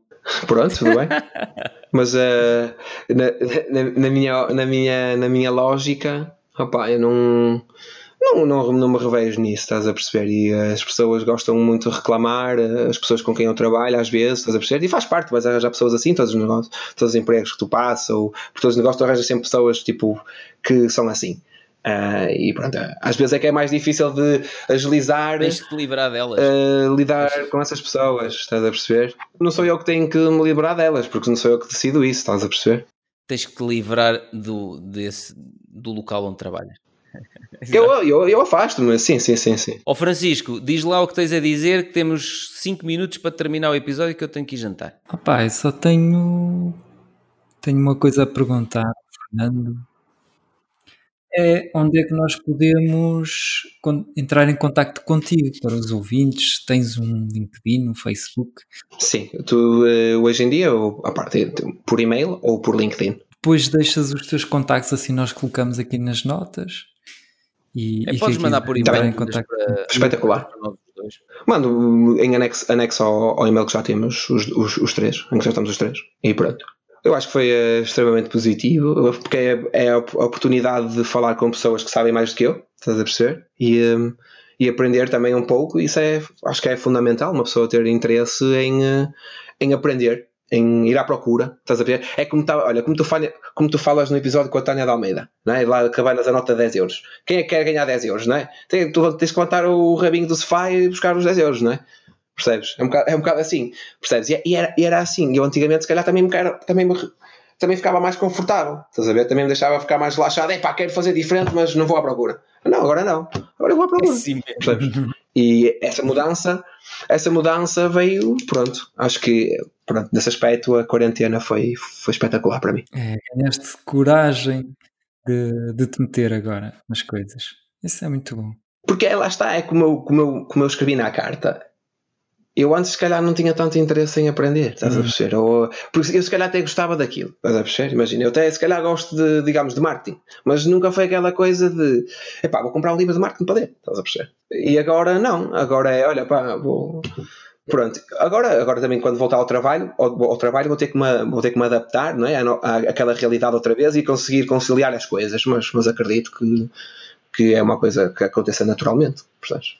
Pronto, tudo bem. Mas uh, na, na, na, minha, na, minha, na minha lógica, Opa, eu não, não, não, não me revejo nisso, estás a perceber? E as pessoas gostam muito de reclamar, as pessoas com quem eu trabalho, às vezes, estás a perceber? E faz parte, vais arranjar pessoas assim, todos os negócios, todos os empregos que tu passas, ou por todos os negócios, tu arranjas sempre pessoas tipo que são assim. Uh, e pronto, às vezes é que é mais difícil de agilizar, Tens de te livrar delas, uh, lidar com essas pessoas, estás a perceber? Não sou eu que tenho que me livrar delas, porque não sou eu que decido isso, estás a perceber? Tens que te livrar do, desse, do local onde trabalhas. eu, eu, eu afasto-me, sim, sim, sim, sim. Ó Francisco, diz lá o que tens a dizer, que temos 5 minutos para terminar o episódio que eu tenho que ir jantar. Rapaz, só tenho, tenho uma coisa a perguntar, Fernando. É onde é que nós podemos entrar em contato contigo para os ouvintes? Tens um LinkedIn, um Facebook? Sim, tu eh, hoje em dia, a parte por e-mail ou por LinkedIn? Depois deixas os teus contactos assim nós colocamos aqui nas notas e, é, e podes mandar por e-mail em contacto. Para, espetacular. mando em anexo, anexo ao, ao, e-mail que já temos os, os, os, três em que já estamos os três. E pronto. Eu acho que foi uh, extremamente positivo porque é, é, a oportunidade de falar com pessoas que sabem mais do que eu estás a perceber? E, um, e aprender também um pouco isso é acho que é fundamental uma pessoa ter interesse em, uh, em aprender em ir à procura, estás a ver? É como, tá, olha, como tu, fala, como tu falas no episódio com a Tânia de Almeida, não é? lá acabanas a nota de 10 euros. Quem é que quer ganhar 10 euros, não é? Tem, tu tens que levantar o rabinho do sofá e buscar os 10 euros, não é? Percebes? É um bocado, é um bocado assim, percebes? E, e, era, e era assim, eu antigamente se calhar também me, também me, também ficava mais confortável, estás a ver? Também me deixava ficar mais relaxado, é pá, quero fazer diferente, mas não vou à procura. Não, agora não, agora eu vou à procura. É sim, E essa mudança, essa mudança veio, pronto, acho que pronto, nesse aspecto a quarentena foi, foi espetacular para mim. É, ganhaste coragem de, de te meter agora nas coisas. Isso é muito bom. Porque lá está, é como eu, como eu, como eu escrevi na carta. Eu antes, se calhar, não tinha tanto interesse em aprender, estás uhum. a perceber? Ou, porque eu, se calhar, até gostava daquilo, estás a perceber? Imagina, eu até, se calhar, gosto de, digamos, de marketing, mas nunca foi aquela coisa de, epá, vou comprar um livro de marketing para ler, estás a perceber? E agora, não, agora é, olha, pá, vou Pronto, agora, agora também quando voltar ao trabalho, ao, ao trabalho vou ter, que me, vou ter que me adaptar não é? à, àquela realidade outra vez e conseguir conciliar as coisas, mas, mas acredito que, que é uma coisa que aconteça naturalmente, percebes?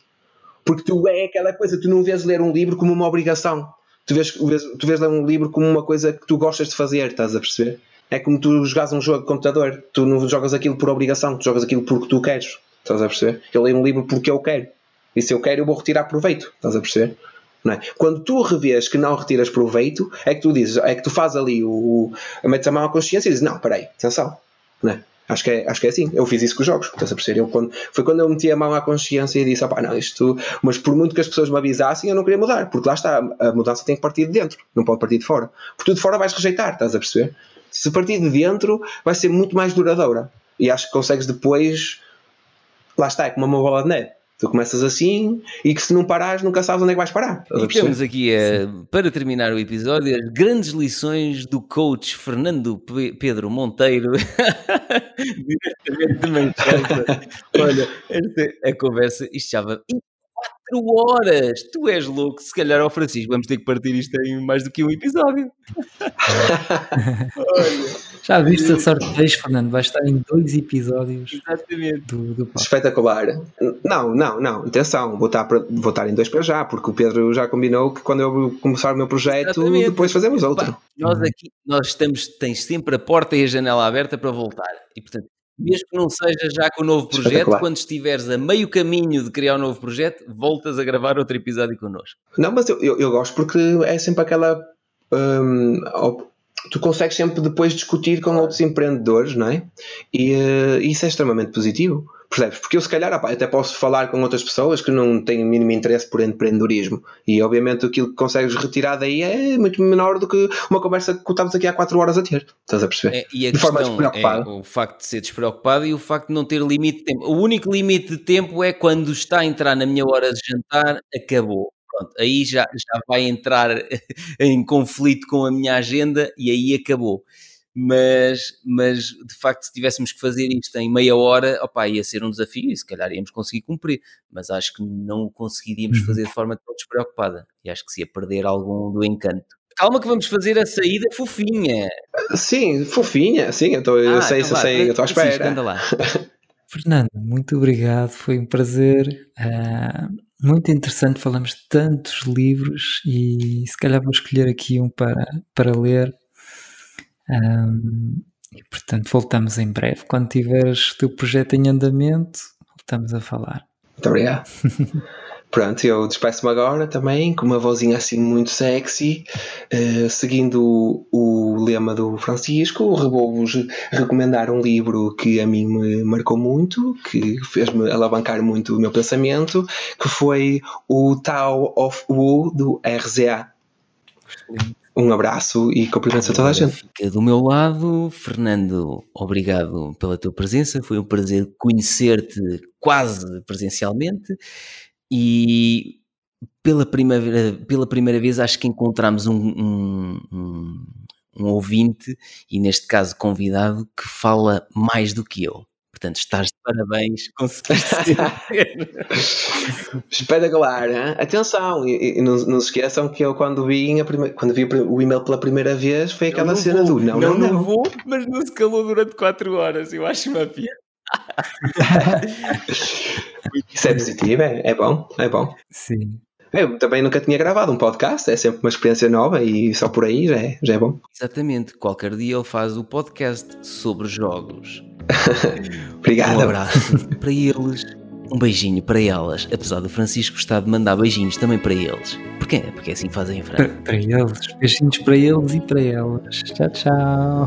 Porque tu é aquela coisa, tu não vês ler um livro como uma obrigação, tu vês, vês, tu vês ler um livro como uma coisa que tu gostas de fazer, estás a perceber? É como tu jogas um jogo de computador, tu não jogas aquilo por obrigação, tu jogas aquilo porque tu queres, estás a perceber? Eu leio um livro porque eu quero, e se eu quero eu vou retirar proveito, estás a perceber? É? Quando tu revês que não retiras proveito, é que tu dizes, é que tu fazes ali o, o metes a mão à consciência e dizes, não, peraí, atenção, não é? Acho que, é, acho que é assim. Eu fiz isso com os jogos. Estás a perceber? Eu, quando, foi quando eu meti a mão à consciência e disse: não, isto. Mas por muito que as pessoas me avisassem, eu não queria mudar. Porque lá está, a mudança tem que partir de dentro, não pode partir de fora. Porque tu de fora vais rejeitar, estás a perceber? Se partir de dentro, vai ser muito mais duradoura. E acho que consegues depois. Lá está, é como uma bola de neve Tu começas assim e que se não parares nunca sabes onde é que vais parar. E temos aqui, uh, para terminar o episódio, as grandes lições do coach Fernando P Pedro Monteiro, diretamente de Manchester. Olha, esta, a conversa, isto já vai... 4 horas! Tu és louco, se calhar ao Francisco vamos ter que partir isto em mais do que um episódio. Já viste a sorte de vez, Fernando? Vai estar em dois episódios. Exatamente. Do, do Espetacular. Não, não, não. Atenção, vou estar, para, vou estar em dois para já, porque o Pedro já combinou que quando eu começar o meu projeto, Exatamente. depois fazemos outro. nós aqui, nós estamos, tens sempre a porta e a janela aberta para voltar. E portanto, mesmo que não seja já com o novo projeto, quando estiveres a meio caminho de criar um novo projeto, voltas a gravar outro episódio connosco. Não, mas eu, eu, eu gosto porque é sempre aquela. Hum, tu consegues sempre depois discutir com outros empreendedores, não é? E uh, isso é extremamente positivo. Percebes? Porque eu, se calhar, até posso falar com outras pessoas que não têm o mínimo interesse por empreendedorismo. E, obviamente, aquilo que consegues retirar daí é muito menor do que uma conversa que estávamos aqui há 4 horas a ter. Estás a perceber? É, e a de questão é o facto de ser despreocupado e o facto de não ter limite de tempo. O único limite de tempo é quando está a entrar na minha hora de jantar, acabou. Pronto, aí já, já vai entrar em conflito com a minha agenda e aí acabou. Mas, mas de facto, se tivéssemos que fazer isto em meia hora, opa, ia ser um desafio e se calhar íamos conseguir cumprir, mas acho que não o conseguiríamos uhum. fazer de forma tão despreocupada e acho que se ia perder algum do encanto. Calma que vamos fazer a saída fofinha. Sim, fofinha, sim, eu, tô, ah, sei, então eu sei, eu estou à espera. lá. Fernando, muito obrigado, foi um prazer. Uh, muito interessante, falamos de tantos livros e se calhar vou escolher aqui um para, para ler. Um, e portanto, voltamos em breve. Quando tiveres o teu projeto em andamento, voltamos a falar. Muito obrigado. Pronto, eu despeço-me agora também com uma vozinha assim muito sexy, uh, seguindo o, o, lema do Francisco. Vou-vos recomendar um livro que a mim me marcou muito, que fez-me alavancar muito o meu pensamento, que foi o Tao of Wu do RZA. Um abraço e cumprimentos a toda a gente. Fica do meu lado, Fernando, obrigado pela tua presença. Foi um prazer conhecer-te quase presencialmente e pela primeira, pela primeira vez acho que encontramos um, um, um, um ouvinte, e neste caso convidado, que fala mais do que eu. Portanto, estás de parabéns, conseguiste Espetacular, hein? atenção, e, e não, não, se esqueçam que eu quando vi, prime... quando vi o e-mail pela primeira vez foi aquela cena vou, do não, não, não, não, vou, mas não se calou durante 4 horas, eu acho uma piada. Isso é positivo, é, é bom, é bom. Sim. Eu também nunca tinha gravado um podcast, é sempre uma experiência nova e só por aí já é, já é bom. Exatamente, qualquer dia ele faz o podcast sobre jogos. Obrigado. Um abraço para eles, um beijinho para elas, apesar do Francisco gostar de mandar beijinhos também para eles. Porquê? Porque é assim fazem em França. Para, para eles, beijinhos para eles e para elas. Tchau, tchau.